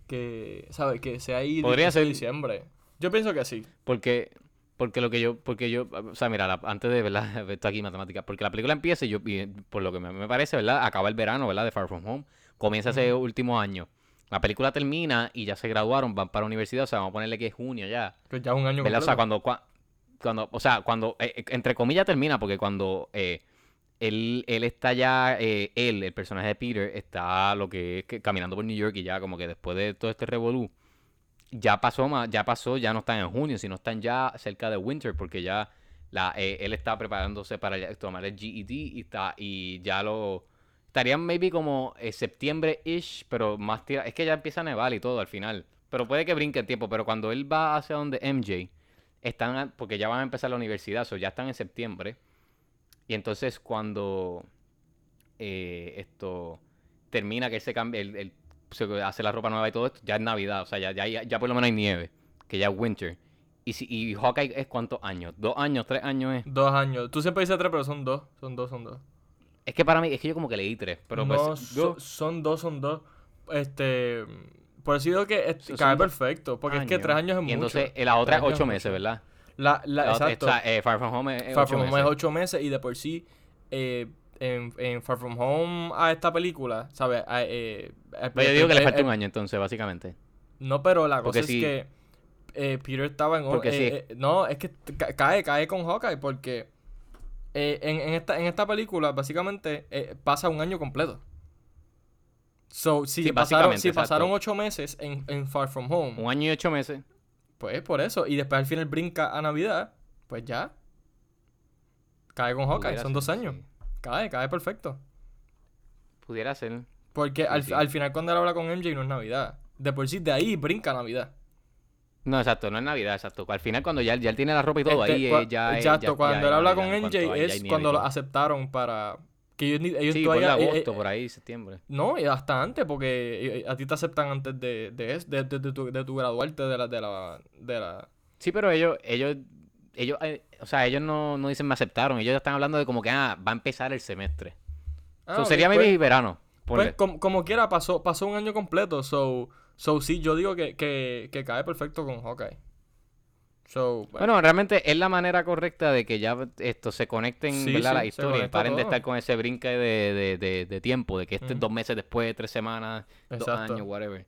Que, ¿sabes? Que sea ahí Podría ser. diciembre. Yo pienso que sí. porque porque lo que yo porque yo, o sea, mira, la- antes de verdad, esto aquí matemática, porque la película empieza y yo y por lo que me, me parece, ¿verdad? Acaba el verano, ¿verdad? De Far From Home, comienza ese último año. La película termina y ya se graduaron, van para la universidad, o sea, vamos a ponerle que es junio ya. Que ya es un año ¿Verdad? O sea, completo. cuando, cua- cuando, o sea, cuando, eh, eh, entre comillas termina, porque cuando eh, él, él está ya, él, el personaje de Peter, está lo que es que caminando por New York y ya como que después de todo este revolú, ya pasó ya pasó, ya no están en junio, sino están ya cerca de Winter, porque ya la, él está preparándose para tomar el GED y está, y ya lo estarían maybe como septiembre-ish, pero más tira, es que ya empieza a nevar y todo al final. Pero puede que brinque el tiempo, pero cuando él va hacia donde MJ, están, porque ya van a empezar la universidad, o ya están en septiembre. Y entonces cuando eh, esto termina, que él se cambia, él, él se hace la ropa nueva y todo esto, ya es Navidad, o sea, ya, ya, ya por lo menos hay nieve, que ya es winter. Y, si, y Hawkeye es cuántos años, dos años, tres años es. Dos años. Tú siempre dices tres, pero son dos. Son dos, son dos. Es que para mí, es que yo como que leí tres, pero no, pues so- son dos, son dos. Este. Por eso digo que este, cae perfecto. Porque es que tres años es Y mucho. entonces eh, la otra es ocho es meses, mucho. ¿verdad? La, la, La otra- exacto. o sea, eh, Far From Home es, Far ocho From Home meses. es ocho meses y de por sí. eh, en, en Far From Home a esta película, ¿sabes? A- eh, Pero yo digo que le falta un año entonces, básicamente. No, pero la Porque cosa es que eh, Peter estaba en... Porque eh, sí. eh, no, es que ca- cae, cae con Hawkeye porque eh, en, en esta, en esta película básicamente eh, pasa un año completo. So, si, Sí, pasaron, si pasaron exacto. ocho meses en, en Far From Home, Un año y ocho meses. pues por eso. Y después al final brinca a Navidad, pues ya. Cae con Hawkeye, Pudiera son dos años. sí. Cae, cae perfecto. Pudiera ser. Porque Sí, al, al final cuando él habla con MJ no es Navidad. De por sí, de ahí brinca Navidad. No, exacto, no es Navidad, exacto. Al final cuando ya, ya él tiene la ropa y todo, Este, ahí eh, cua- ya Exacto, ya- ya cuando él habla con MJ es cuando lo aceptaron para... Que ellos, ellos Sí, todavía... eh, agosto, eh, por ahí, septiembre. No, y hasta antes, porque eh, a ti te aceptan antes de, de, de, de- de tu, de tu graduarte de la... De la, de la... Sí, pero ellos, ellos, ellos, eh, o sea, ellos no, no dicen me aceptaron, ellos están hablando de como que, ah, va a empezar el semestre. Ah, So, sería pues- maybe verano. Pues como, como quiera, pasó, pasó un año completo. So, so sí, yo digo que, que, que cae perfecto con Hawkeye. So, bueno, realmente es la manera correcta de que ya esto se conecten, Sí, ¿verdad? sí, la historia y paren de estar con ese brinque de, de, de, de tiempo, de que este dos meses después, tres semanas, dos años, whatever.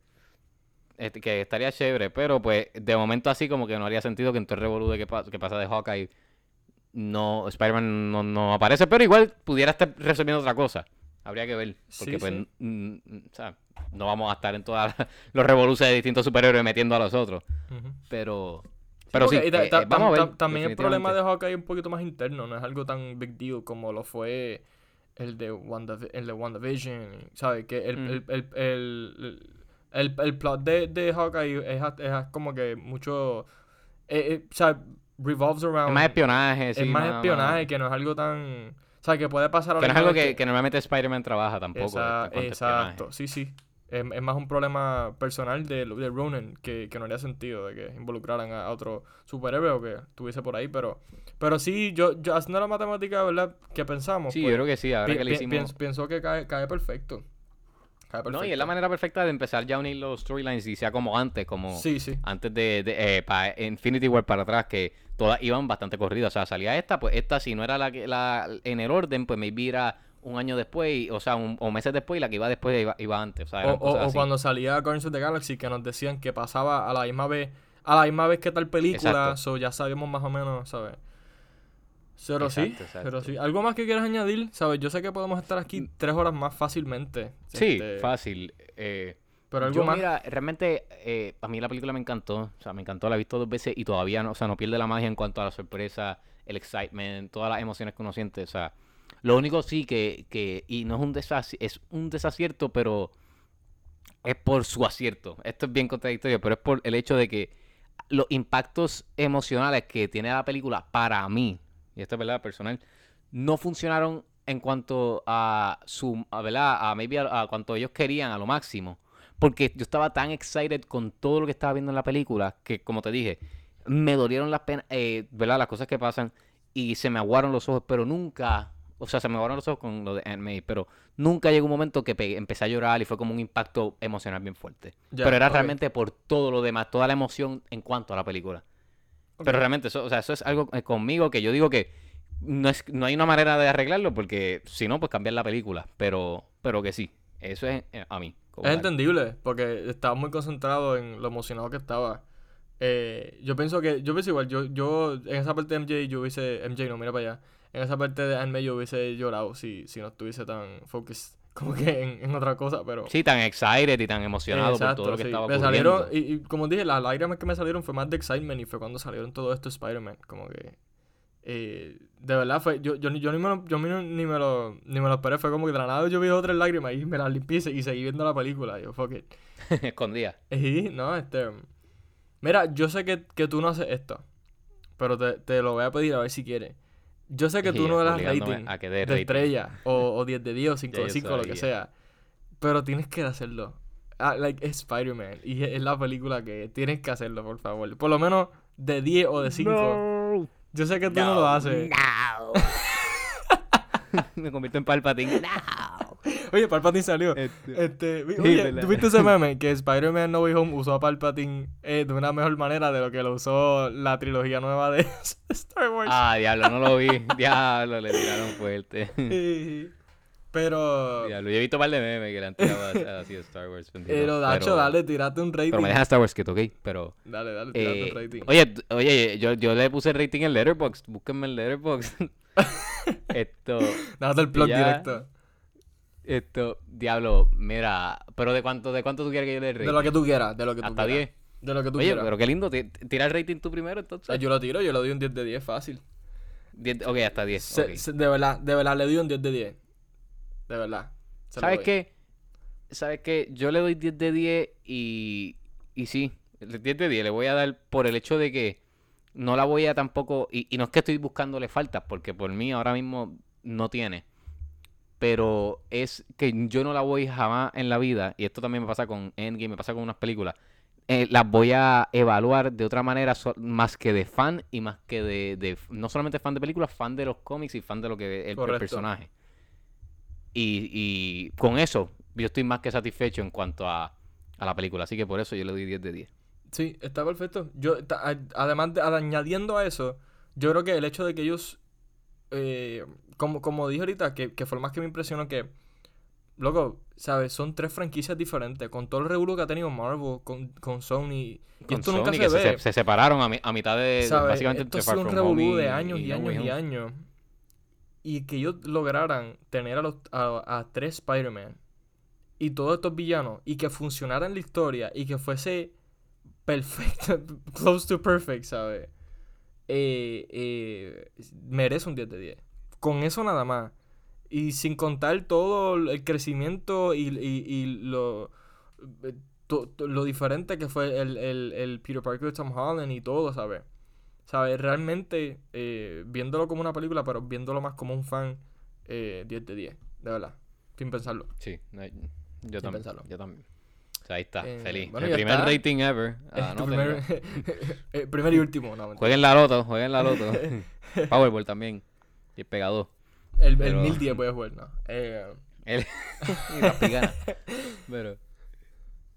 Este, que estaría chévere, pero pues de momento así como que no haría sentido que en todo el revolú de que, pa- que pasa de Hawkeye no, Spider-Man no, no aparece, pero igual pudiera estar resolviendo otra cosa. Habría que ver, porque Sí, pues, o sea, no vamos a estar en todos los revoluciones de distintos superhéroes metiendo a los otros. Pero, Pero sí, ta- eh, ta- eh, vamos a tam- ver. tam- También el problema de. Hawkeye es un poquito más interno, no es algo tan big deal como lo fue el de, Wanda, el de WandaVision, ¿sabes? Que el, Ujú. el, el, el, el- el plot de, de Hawkeye es, es como que mucho, eh, eh, o sea, revolves around... Es más espionaje, sí. es más espionaje, que no es algo tan... O sea, que puede pasar Que no es algo que, normalmente Spider-Man trabaja tampoco. Esa- cuanto espionaje. exacto, sí, sí. Es, es más un problema personal de, de Ronan que, que no haría sentido de que involucraran a, a otro superhéroe o que estuviese por ahí, pero pero sí, yo, yo haciendo la matemática, ¿verdad? Que pensamos. Sí, pues, yo creo que sí, ahora que le hicimos... pienso, pienso que cae, cae perfecto. Cae perfecto. No, y es la manera perfecta de empezar ya a unir los storylines y sea como antes, como Sí, sí. antes de, de eh, pa- Infinity War para atrás, que todas iban bastante corridas. O sea, salía esta, pues esta si no era la que la en el orden, pues maybe era un año después, y- o sea, un, o meses después, y la que iba después iba, iba antes. O sea, O, cuando salía Guardians of the Galaxy que nos decían que pasaba a la misma vez, a la misma vez que tal película, Exacto. so ya sabíamos más o menos, ¿sabes? Pero sí, exacto. pero sí. ¿Algo más que quieras añadir? ¿Sabes? Yo sé que podemos estar aquí tres horas más fácilmente. Sí, este, fácil. Eh, Pero algo yo, más. mira, realmente, eh, a mí la película me encantó. O sea, me encantó, la he visto dos veces y todavía no, o sea, no pierde la magia en cuanto a la sorpresa, el excitement, todas las emociones que uno siente. O sea, lo único sí que, que y no es un desacierto, es un desacierto, pero es por su acierto. Esto es bien contradictorio, pero es por el hecho de que los impactos emocionales que tiene la película para mí, y esto es verdad personal, no funcionaron en cuanto a su, a, ¿verdad? A maybe a, a cuanto ellos querían, a lo máximo. Porque yo estaba tan excited con todo lo que estaba viendo en la película que, como te dije, me dolieron las penas, eh, ¿verdad? Las cosas que pasan y se me aguaron los ojos, pero nunca, o sea, se me aguaron los ojos con lo de Aunt May, pero nunca llegó un momento que pegué- empecé a llorar y fue como un impacto emocional bien fuerte. Pero era realmente por todo lo demás, toda la emoción en cuanto a la película. Pero realmente, eso, o sea, eso es algo eh, conmigo que yo digo que no, es, no hay una manera de arreglarlo porque si no, pues cambiar la película. Pero, pero que sí, eso es eh, a mí. Es tal. entendible, porque estaba muy concentrado en lo emocionado que estaba. Eh, yo pienso que, yo pienso igual, yo, yo en esa parte de MJ yo hubiese, MJ no, mira para allá, en esa parte de Anime yo hubiese llorado si, si no estuviese tan focused como que en, en otra cosa, pero... Sí, tan excited y tan emocionado por Exacto, todo lo que sí. estaba Me ocurriendo. salieron, y, y como dije, las lágrimas que me salieron fue más de excitement y fue cuando salieron todo esto Spider-Man, como que... eh, de verdad fue, yo, yo, ni- yo, ni, me lo, yo ni, ni me lo, ni me lo esperé, fue como que de la nada yo vi otras lágrimas y me las limpié y se- y seguí viendo la película, yo, fuck it. Escondía. Y, no, este. Mira, yo sé que, que tú no haces esto. Pero te, te lo voy a pedir a ver si quieres. Yo sé que tú Sí, no le das rating a que de rating. estrella o, o 10 de 10 o 5 Ya de yo 5 lo que sea. Pero tienes que hacerlo. Ah, like, es Spider-Man. Y es, es la película que tienes que hacerlo, por favor. Por lo menos de 10 o de 5. No. Yo sé que tú no, lo haces. No. Me convierto en Palpatine. No. Oye, Palpatine salió. Este- Este, Sí, oye, verdad. ¿tú viste ese meme? Que Spider-Man No Way Home usó a Palpatine eh, de una mejor manera de lo que lo usó la trilogía nueva de Star Wars. Ah, diablo, no lo vi. Diablo, le tiraron fuerte. Sí. Pero, Diablo, yo he visto un par de memes que le han tirado a- así a Star Wars. pero Dacho, Pero- dale, tírate un rating. Pero me dejan Star Wars quieto, ¿ok? Pero. Dale, dale, tírate eh, un rating. oye, oye, yo, yo le puse rating en Letterboxd. Búsquenme en Letterboxd. esto. Date el ya- directo. Esto. Diablo, mira. Pero ¿de cuánto, de cuánto tú quieres que yo le rating? De lo que tú quieras, de lo que tú Hasta quieras. 10. De lo que tú Oye, quieras. pero qué lindo. ti- Tira el rating tú primero, O sea, entonces. yo lo tiro, yo le doy un 10 de 10 fácil. 10 ok, hasta 10. Se- ok. se- de verdad, de verdad, le doy un 10 de 10. De verdad. ¿Sabes qué? ¿Sabes qué? Yo le doy 10 de 10 y, y sí, el 10 de 10 le voy a dar por el hecho de que no la voy a tampoco, y, y no es que estoy buscándole faltas, porque por mí ahora mismo no tiene, pero es que yo no la voy jamás en la vida, y esto también me pasa con Endgame, me pasa con unas películas, eh, las voy a evaluar de otra manera so- más que de fan y más que de, de- no solamente fan de películas, fan de los cómics y fan de lo que el, el personaje. Y, y con eso yo estoy más que satisfecho en cuanto a, a la película, así que por eso yo le doy 10 de 10. Sí, está perfecto. Yo, ta- además, de, añadiendo a eso, yo creo que el hecho de que ellos, eh, como, como dije ahorita, que, que fue lo más que me impresionó que, loco, ¿sabes? Son tres franquicias diferentes, con todo el revuelo que ha tenido Marvel, con, con Sony, y Con esto nunca se que ve. se- se separaron a, mi- a mitad de, ¿sabes? básicamente Esto Far un revolú de años y, años y años. Y que ellos lograran tener a, los, a, a tres Spider-Man y todos estos villanos y que funcionara en la historia y que fuese perfecto, close to perfect, ¿sabes? Eh, eh, merece un 10 de 10. Con eso nada más. Y sin contar todo el crecimiento y, y, y lo, eh, to- to- lo diferente que fue el, el, el Peter Parker de Tom Holland y todo, ¿sabes? ¿Sabes? Realmente, eh, viéndolo como una película, pero viéndolo más como un fan, eh, 10 de 10, de verdad. Sin pensarlo. Sí, yo Sin también. pensarlo. Yo también. Sea, ahí está, Eh, feliz. bueno, el primer está. rating ever. Ah, no primer, y último, no. Jueguen la loto, jueguen la loto. Powerball también. Y el pegador. El, el pero- 1010 voy a jugar, no. Eh, El- y las picanas. Pero,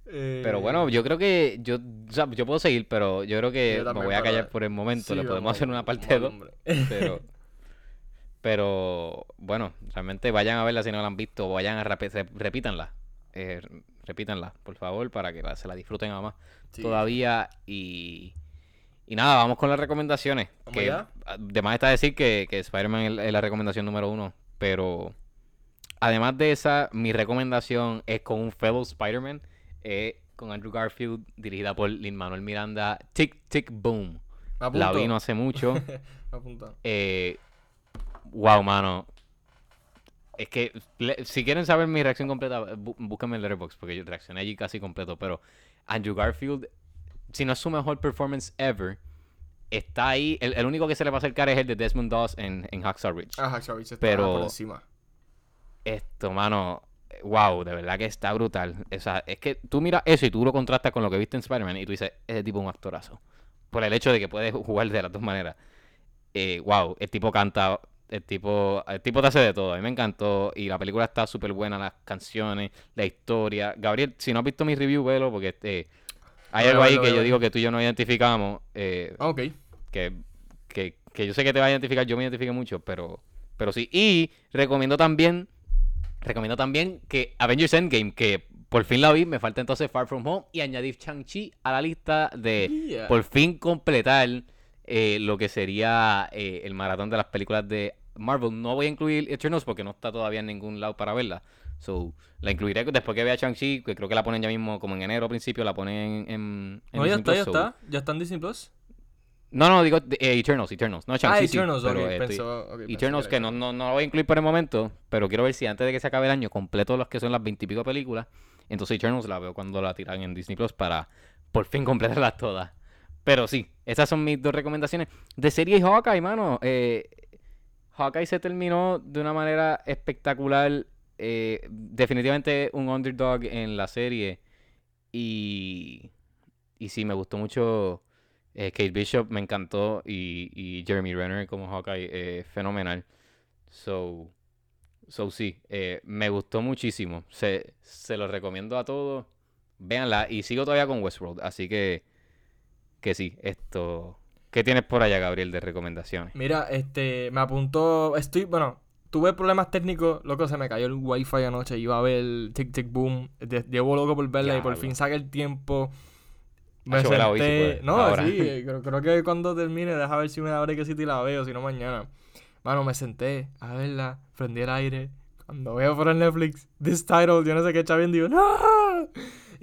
eh, pero bueno, yo creo que yo, o sea, yo puedo seguir, pero yo creo que Yo me voy a callar por el momento. sí, Le podemos vamos, hacer una parte vamos, 2. hombre. Pero, pero bueno, realmente vayan a verla si no la han visto, o vayan a repi- re- repítanla. Eh, repítanla, por favor, para que la- se la disfruten a más Sí. todavía. Y, y nada, vamos con las recomendaciones. ¿Vamos Que además está decir que, que Spider-Man es, la recomendación número uno, pero además de esa, mi recomendación es con un fellow Spider-Man, eh, con Andrew Garfield, dirigida por Lin Manuel Miranda, Tick Tick Boom. La apunto. vi no hace mucho. Eh, wow, mano. Es que le- si quieren saber mi reacción completa, bú- búsquenme en Letterboxd porque yo reaccioné allí casi completo. Pero Andrew Garfield, si no es su mejor performance ever, está ahí. El, el único que se le va a acercar es el de Desmond Doss en, en Hacksaw Ridge. Ah, Hacksaw Ridge está Pero- por encima. Esto, mano, wow, de verdad que está brutal. O sea, es que tú miras eso y tú lo contrastas con lo que viste en Spider-Man y tú dices, ese tipo es un actorazo. Por el hecho de que puede jugar de las dos maneras. Eh, wow, el tipo canta, el tipo, el tipo te hace de todo. A mí me encantó y la película está súper buena, las canciones, la historia. Gabriel, si no has visto mi review, velo porque este, hay algo ahí que yo digo que tú y yo no identificamos. eh, Ah, ok. que, que, que yo sé que te va a identificar, yo me identifico mucho, pero, pero sí. Y recomiendo también, recomiendo también que Avengers Endgame, que por fin la vi, me falta entonces Far From Home y añadir Shang-Chi a la lista de Yeah. por fin completar eh, lo que sería eh, el maratón de las películas de Marvel. No voy a incluir Eternals porque no está todavía en ningún lado para verla. So, la incluiré después que vea Shang-Chi, que creo que la ponen ya mismo como en enero principio, la ponen en... en, en No, ya Disney está, ya so- está. Ya está en Disney Plus. no, no, digo eh, Eternals, Eternals. No, Ah, Shang-Chi sí, Eternals, ok. pero, eh, estoy- pensó- ok, pensé Eternals que no, no, no lo voy a incluir por el momento, pero quiero ver si antes de que se acabe el año completo los que son las veintipico películas. Entonces Eternals la veo cuando la tiran en Disney Plus para por fin completarlas todas. Pero sí, esas son mis dos recomendaciones. De serie Hawkeye, mano. Eh, Hawkeye se terminó de una manera espectacular. eh, definitivamente un underdog en la serie. Y, y sí, me gustó mucho. eh, Kate Bishop me encantó. Y, Jeremy Renner como Hawkeye, eh, fenomenal. So, so sí, eh, me gustó muchísimo. Se, se lo recomiendo a todos. Véanla. Y sigo todavía con Westworld. Así que, que sí, esto. ¿Qué tienes por allá, Gabriel, de recomendaciones? Mira, este, me apuntó, estoy, bueno, tuve problemas técnicos, loco, se me cayó el wifi anoche, iba a ver Tic Tic Boom, de- llevo loco por verla y por fin saqué el tiempo. Me vela hoy si senté, puedes, no, ahora. sí, creo, creo que cuando termine, deja ver si me abre que te la veo, si no mañana. Mano, me senté a verla, prendí el aire, cuando veo por el Netflix, this title, yo no sé qué chavín, digo, ¡no!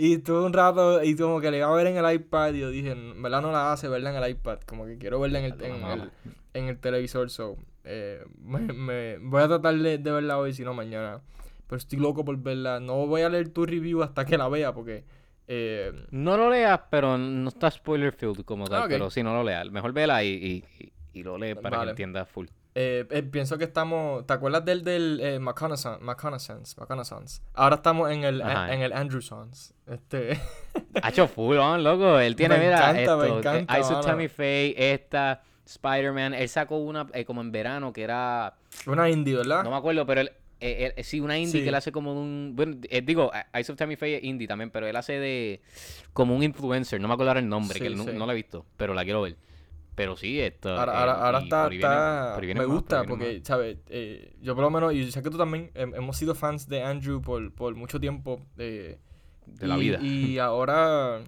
Y estuve un rato y como que le iba a ver en el iPad y yo dije, en verdad no la hace verla en el iPad, como que quiero verla en el, en el, en el televisor, so eh, me, me- voy a tratar de, de verla hoy, si no mañana. Pero estoy loco por verla. No voy a leer tu review hasta que la vea porque eh, No lo leas, pero no está spoiler filled como tal. Ah, ok. Pero sí, no lo leas. Mejor vela y, y, y- y lo lee para Vale. que entiendas full. Eh, eh, pienso que estamos. ¿Te acuerdas del del eh, McConaissance? Ahora estamos en el en el Andrewsons. Este Ha hecho full on, loco. Él tiene, Me mira, encanta, me esto, eh, encanta, of mano. Tammy Faye, esta, Spider-Man. Él sacó una eh, como en verano que era. una indie, ¿verdad? No me acuerdo, pero él. eh, sí, una indie Sí. que él hace como un. Bueno, eh, digo, Eyes of Tammy Faye es indie también, pero él hace de. Como un influencer. No me acuerdo ahora el nombre, Sí, que él no, sí. no la he visto, pero la quiero ver. Pero sí, esto. Ahora, eh, ahora, ahora está, por está- viene me más, gusta porque, ¿sabes? Eh, yo por lo menos, y sé que tú también, hem- hemos sido fans de Andrew por, por mucho tiempo. eh, de la y- vida. Y ahora,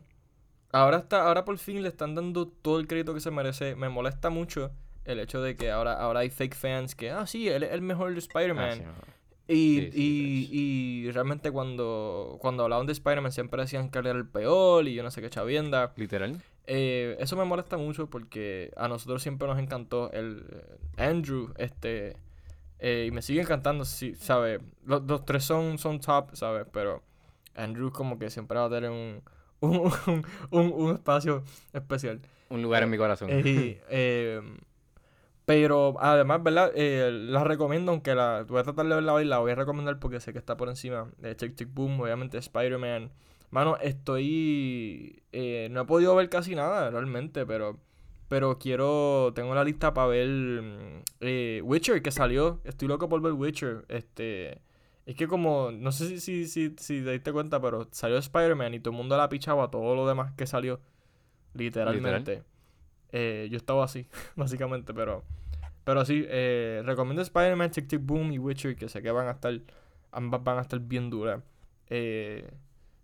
ahora está, ahora por fin le están dando todo el crédito que se merece. Me molesta mucho el hecho de que ahora, ahora hay fake fans que, ah, sí, él es el mejor de Ah, Spider-Man. sí, no. Y, Sí, sí, y, y realmente cuando, cuando hablaban de Spider-Man siempre decían que él era el peor y yo no sé qué chavienda. Literal. Eh, eso me molesta mucho porque a nosotros siempre nos encantó el eh, Andrew, este, eh, y me sigue encantando, sí, ¿sabes? Los, los tres son, son top, ¿sabes? Pero Andrew como que siempre va a tener un, un, un, un- un espacio especial. Un lugar en mi corazón. Eh, pero además, ¿verdad? La recomiendo, aunque la voy a tratar de verla hoy, la voy a recomendar porque sé que está por encima de Tick Tick Boom, obviamente Spider-Man. Mano, estoy... eh, no he podido ver casi nada realmente, pero... Pero quiero... Tengo la lista para ver mm, eh, Witcher, que salió. Estoy loco por ver Witcher. Este... Es que como... No sé si, si, si, si te diste cuenta, pero salió Spider-Man y todo el mundo la pichaba a todo lo demás que salió. Literalmente. Eh, yo estaba así, básicamente, pero... Pero sí, eh, recomiendo Spider-Man, Tick Tick Boom y Witcher, que sé que van a estar... Ambas van a estar bien duras. Eh...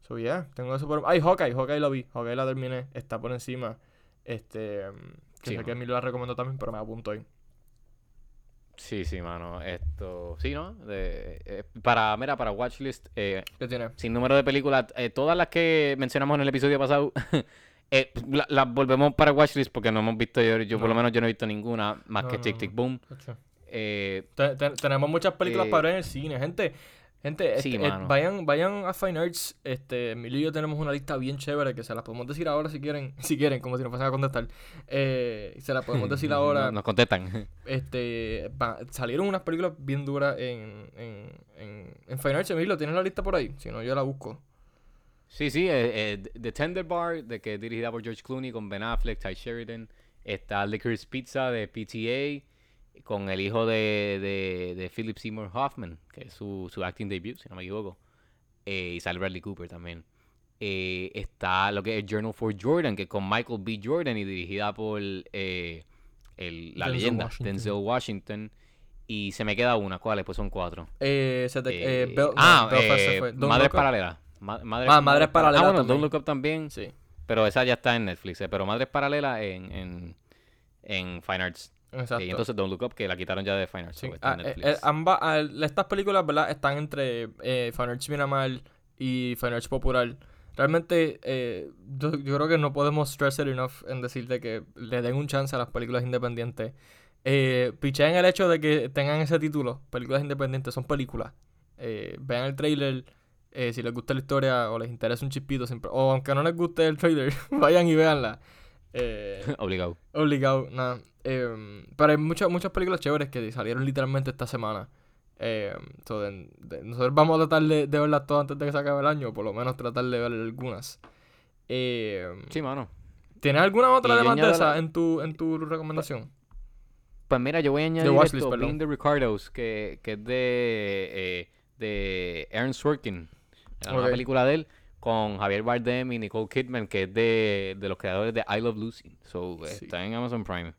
So, yeah, tengo eso por... Ay, Hawkeye, Hawkeye lo vi. Hawkeye la terminé, está por encima. Este... Que Sí, sé que mano. Emilio la recomendó también, pero me apunto ahí. Sí, sí, mano. Esto. Sí, ¿no? De- eh, para, mira, para Watchlist, eh, ¿Qué tiene? sin número de películas, eh, todas las que mencionamos en el episodio pasado, eh, la- las volvemos para Watchlist porque no hemos visto, yo, yo por lo No. menos yo no he visto ninguna más No, que Tick. Tick Boom. Ocho. Eh, Te- te- tenemos muchas películas Eh, para ver en el cine, gente. Gente, sí, este, eh, vayan, vayan a Fine Arts. Este, Emilio y yo tenemos una lista bien chévere que se las podemos decir ahora si quieren. Si quieren, como si nos fuesen a contestar. Eh, se las podemos decir ahora. no- nos contestan. Este, salieron unas películas bien duras en, en, en, en Fine Arts. Emilio, ¿tienes la lista por ahí? Si no, yo la busco. Sí, sí, eh, eh, The Tender Bar, de que es dirigida por George Clooney con Ben Affleck, Ty Sheridan. Está Licorice Pizza de PTA con el hijo de, de, de Philip Seymour Hoffman, que es su, su acting debut, si no me equivoco. Eh, y sale Bradley Cooper también. Eh, está lo que es Journal for Jordan, que es con Michael B. Jordan y dirigida por eh, el- la Denzel leyenda Washington. Denzel Washington. Y se me queda una, ¿cuáles? Pues son cuatro. Eh, se te, eh, Eh, Bel- ah, Belfast eh, Madres. Paralelas. Ma- Madres- Ah, Madres Paralelas Ah, bueno, también. Don't Look Up también. Sí, Pero esa ya está en Netflix. eh, Pero Madres Paralelas en, en, en Fine Arts. Exacto. Y entonces Don't Look Up, que la quitaron ya de Fine Arts. Sí, está ah, en eh, Netflix. eh, ambas, ah, estas películas, ¿verdad? Están entre eh, Fine Arts Miramar y Fine Arts Popular. Realmente, eh, yo, yo creo que no podemos stress it enough en decirte que le den un chance a las películas independientes. Eh, picheen el hecho de que tengan ese título, películas independientes, son películas. Vean el trailer, si les gusta la historia o les interesa un chispito, siempre, o aunque no les guste el trailer, vayan y véanla. Obligado. Obligado, nada. Eh, pero hay muchas, muchas películas chéveres que salieron literalmente esta semana. Eh, so, de- de- nosotros vamos a tratar de, de verlas todas antes de que se acabe el año, por lo menos tratar de ver algunas. Eh, Sí, mano. ¿Tienes alguna otra Y yo además de esa la- en tu, en tu recomendación? Pues mira, yo voy a añadir Watchlist, esto. Being the Ricardos, que, que es de, eh, de Aaron Sorkin. La nueva Ok. película de él, con Javier Bardem y Nicole Kidman, que es de, de los creadores de I Love Lucy. So, Sí. está en Amazon Prime.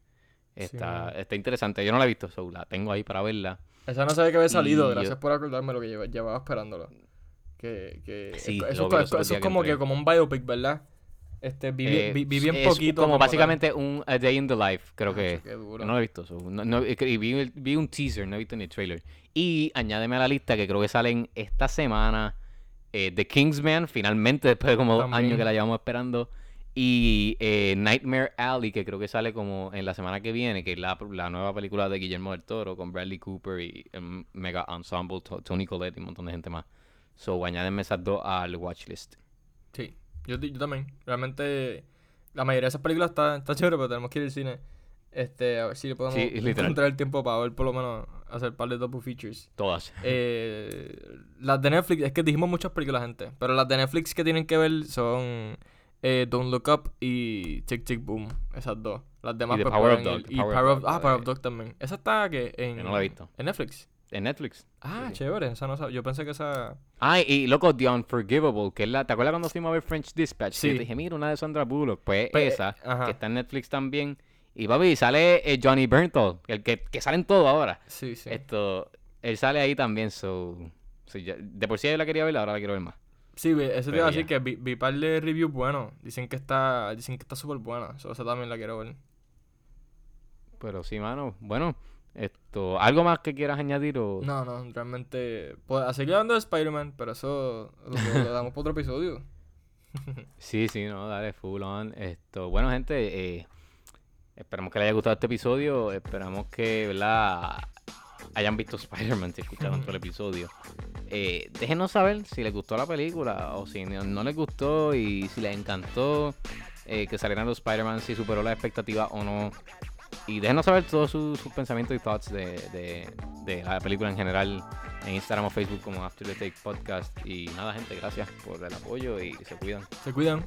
Está, está interesante. Yo no la he visto, so la tengo ahí para verla. Esa no sabía que había salido, Y gracias yo- por acordarme lo que lleva- llevaba esperándolo. Que, que Sí, eso, es que como que como un biopic, ¿verdad? Este, vi, Eh, es poquito. Como tal. básicamente un A Day in the Life, creo Ah, que. qué duro. Yo no lo he visto. so, no- no- vi, vi un teaser, no he visto ni el trailer. Y añádeme a la lista que creo que salen esta semana eh, The Kingsman, finalmente después de como dos años que la llevamos esperando. Y eh, Nightmare Alley, que creo que sale como en la semana que viene, que es la, la nueva película de Guillermo del Toro con Bradley Cooper y el mega ensemble, To- Tony Collette y un montón de gente más. So, añádeme esas dos al watchlist. Sí, yo, yo también. Realmente, la mayoría de esas películas está, está chévere, pero tenemos que ir al cine. Este, a ver si le podemos Sí, encontrar el tiempo para ver por lo menos hacer par de double features. Todas. Eh, las de Netflix, es que dijimos muchas películas, gente. Pero las de Netflix que tienen que ver son eh, Don't Look Up y Tick Tick Boom. Esas dos. Las demás The pues, Power of Dog, Y Power of Power of, Dog, ah, Power of. Dog también. Esa está que en, no la he visto. en Netflix. En Netflix. Ah, Sí, chévere. Esa no sab- Yo pensé que esa. Ay, y loco, The Unforgivable, que es la. ¿Te acuerdas cuando fuimos a ver French Dispatch? Sí. yo te dije, mira, una de Sandra Bullock. Pues, Pues, esa, ajá. que está en Netflix también. Y papi, sale eh, Johnny Bernthal, el que, que sale en todo ahora. Sí, sí. Esto, él sale ahí también, so. so ya- de por sí yo la quería ver, ahora la quiero ver más. Sí, ve, eso te iba a decir que vi, vi par de reviews buenos. Dicen que está dicen que está súper buena. So, esa también la quiero ver. Pero sí, mano. Bueno, Esto, ¿algo más que quieras añadir o...? No, no, realmente... Pues, a seguir hablando de Spider-Man, pero eso lo, lo damos para otro episodio. Sí, sí, no, dale, full on. Esto, bueno, gente, eh, esperamos que les haya gustado este episodio. Esperamos que, ¿verdad? Hayan visto Spider-Man si escucharon todo el episodio. Eh, déjenos saber si les gustó la película o si no, no les gustó y si les encantó eh, que salieran los Spider-Man, si superó la expectativa o no. Y déjenos saber todos sus, sus pensamientos y thoughts de, de, de la película en general en Instagram o Facebook como After the Take Podcast. Y nada, gente, gracias por el apoyo y se cuidan. Se cuidan.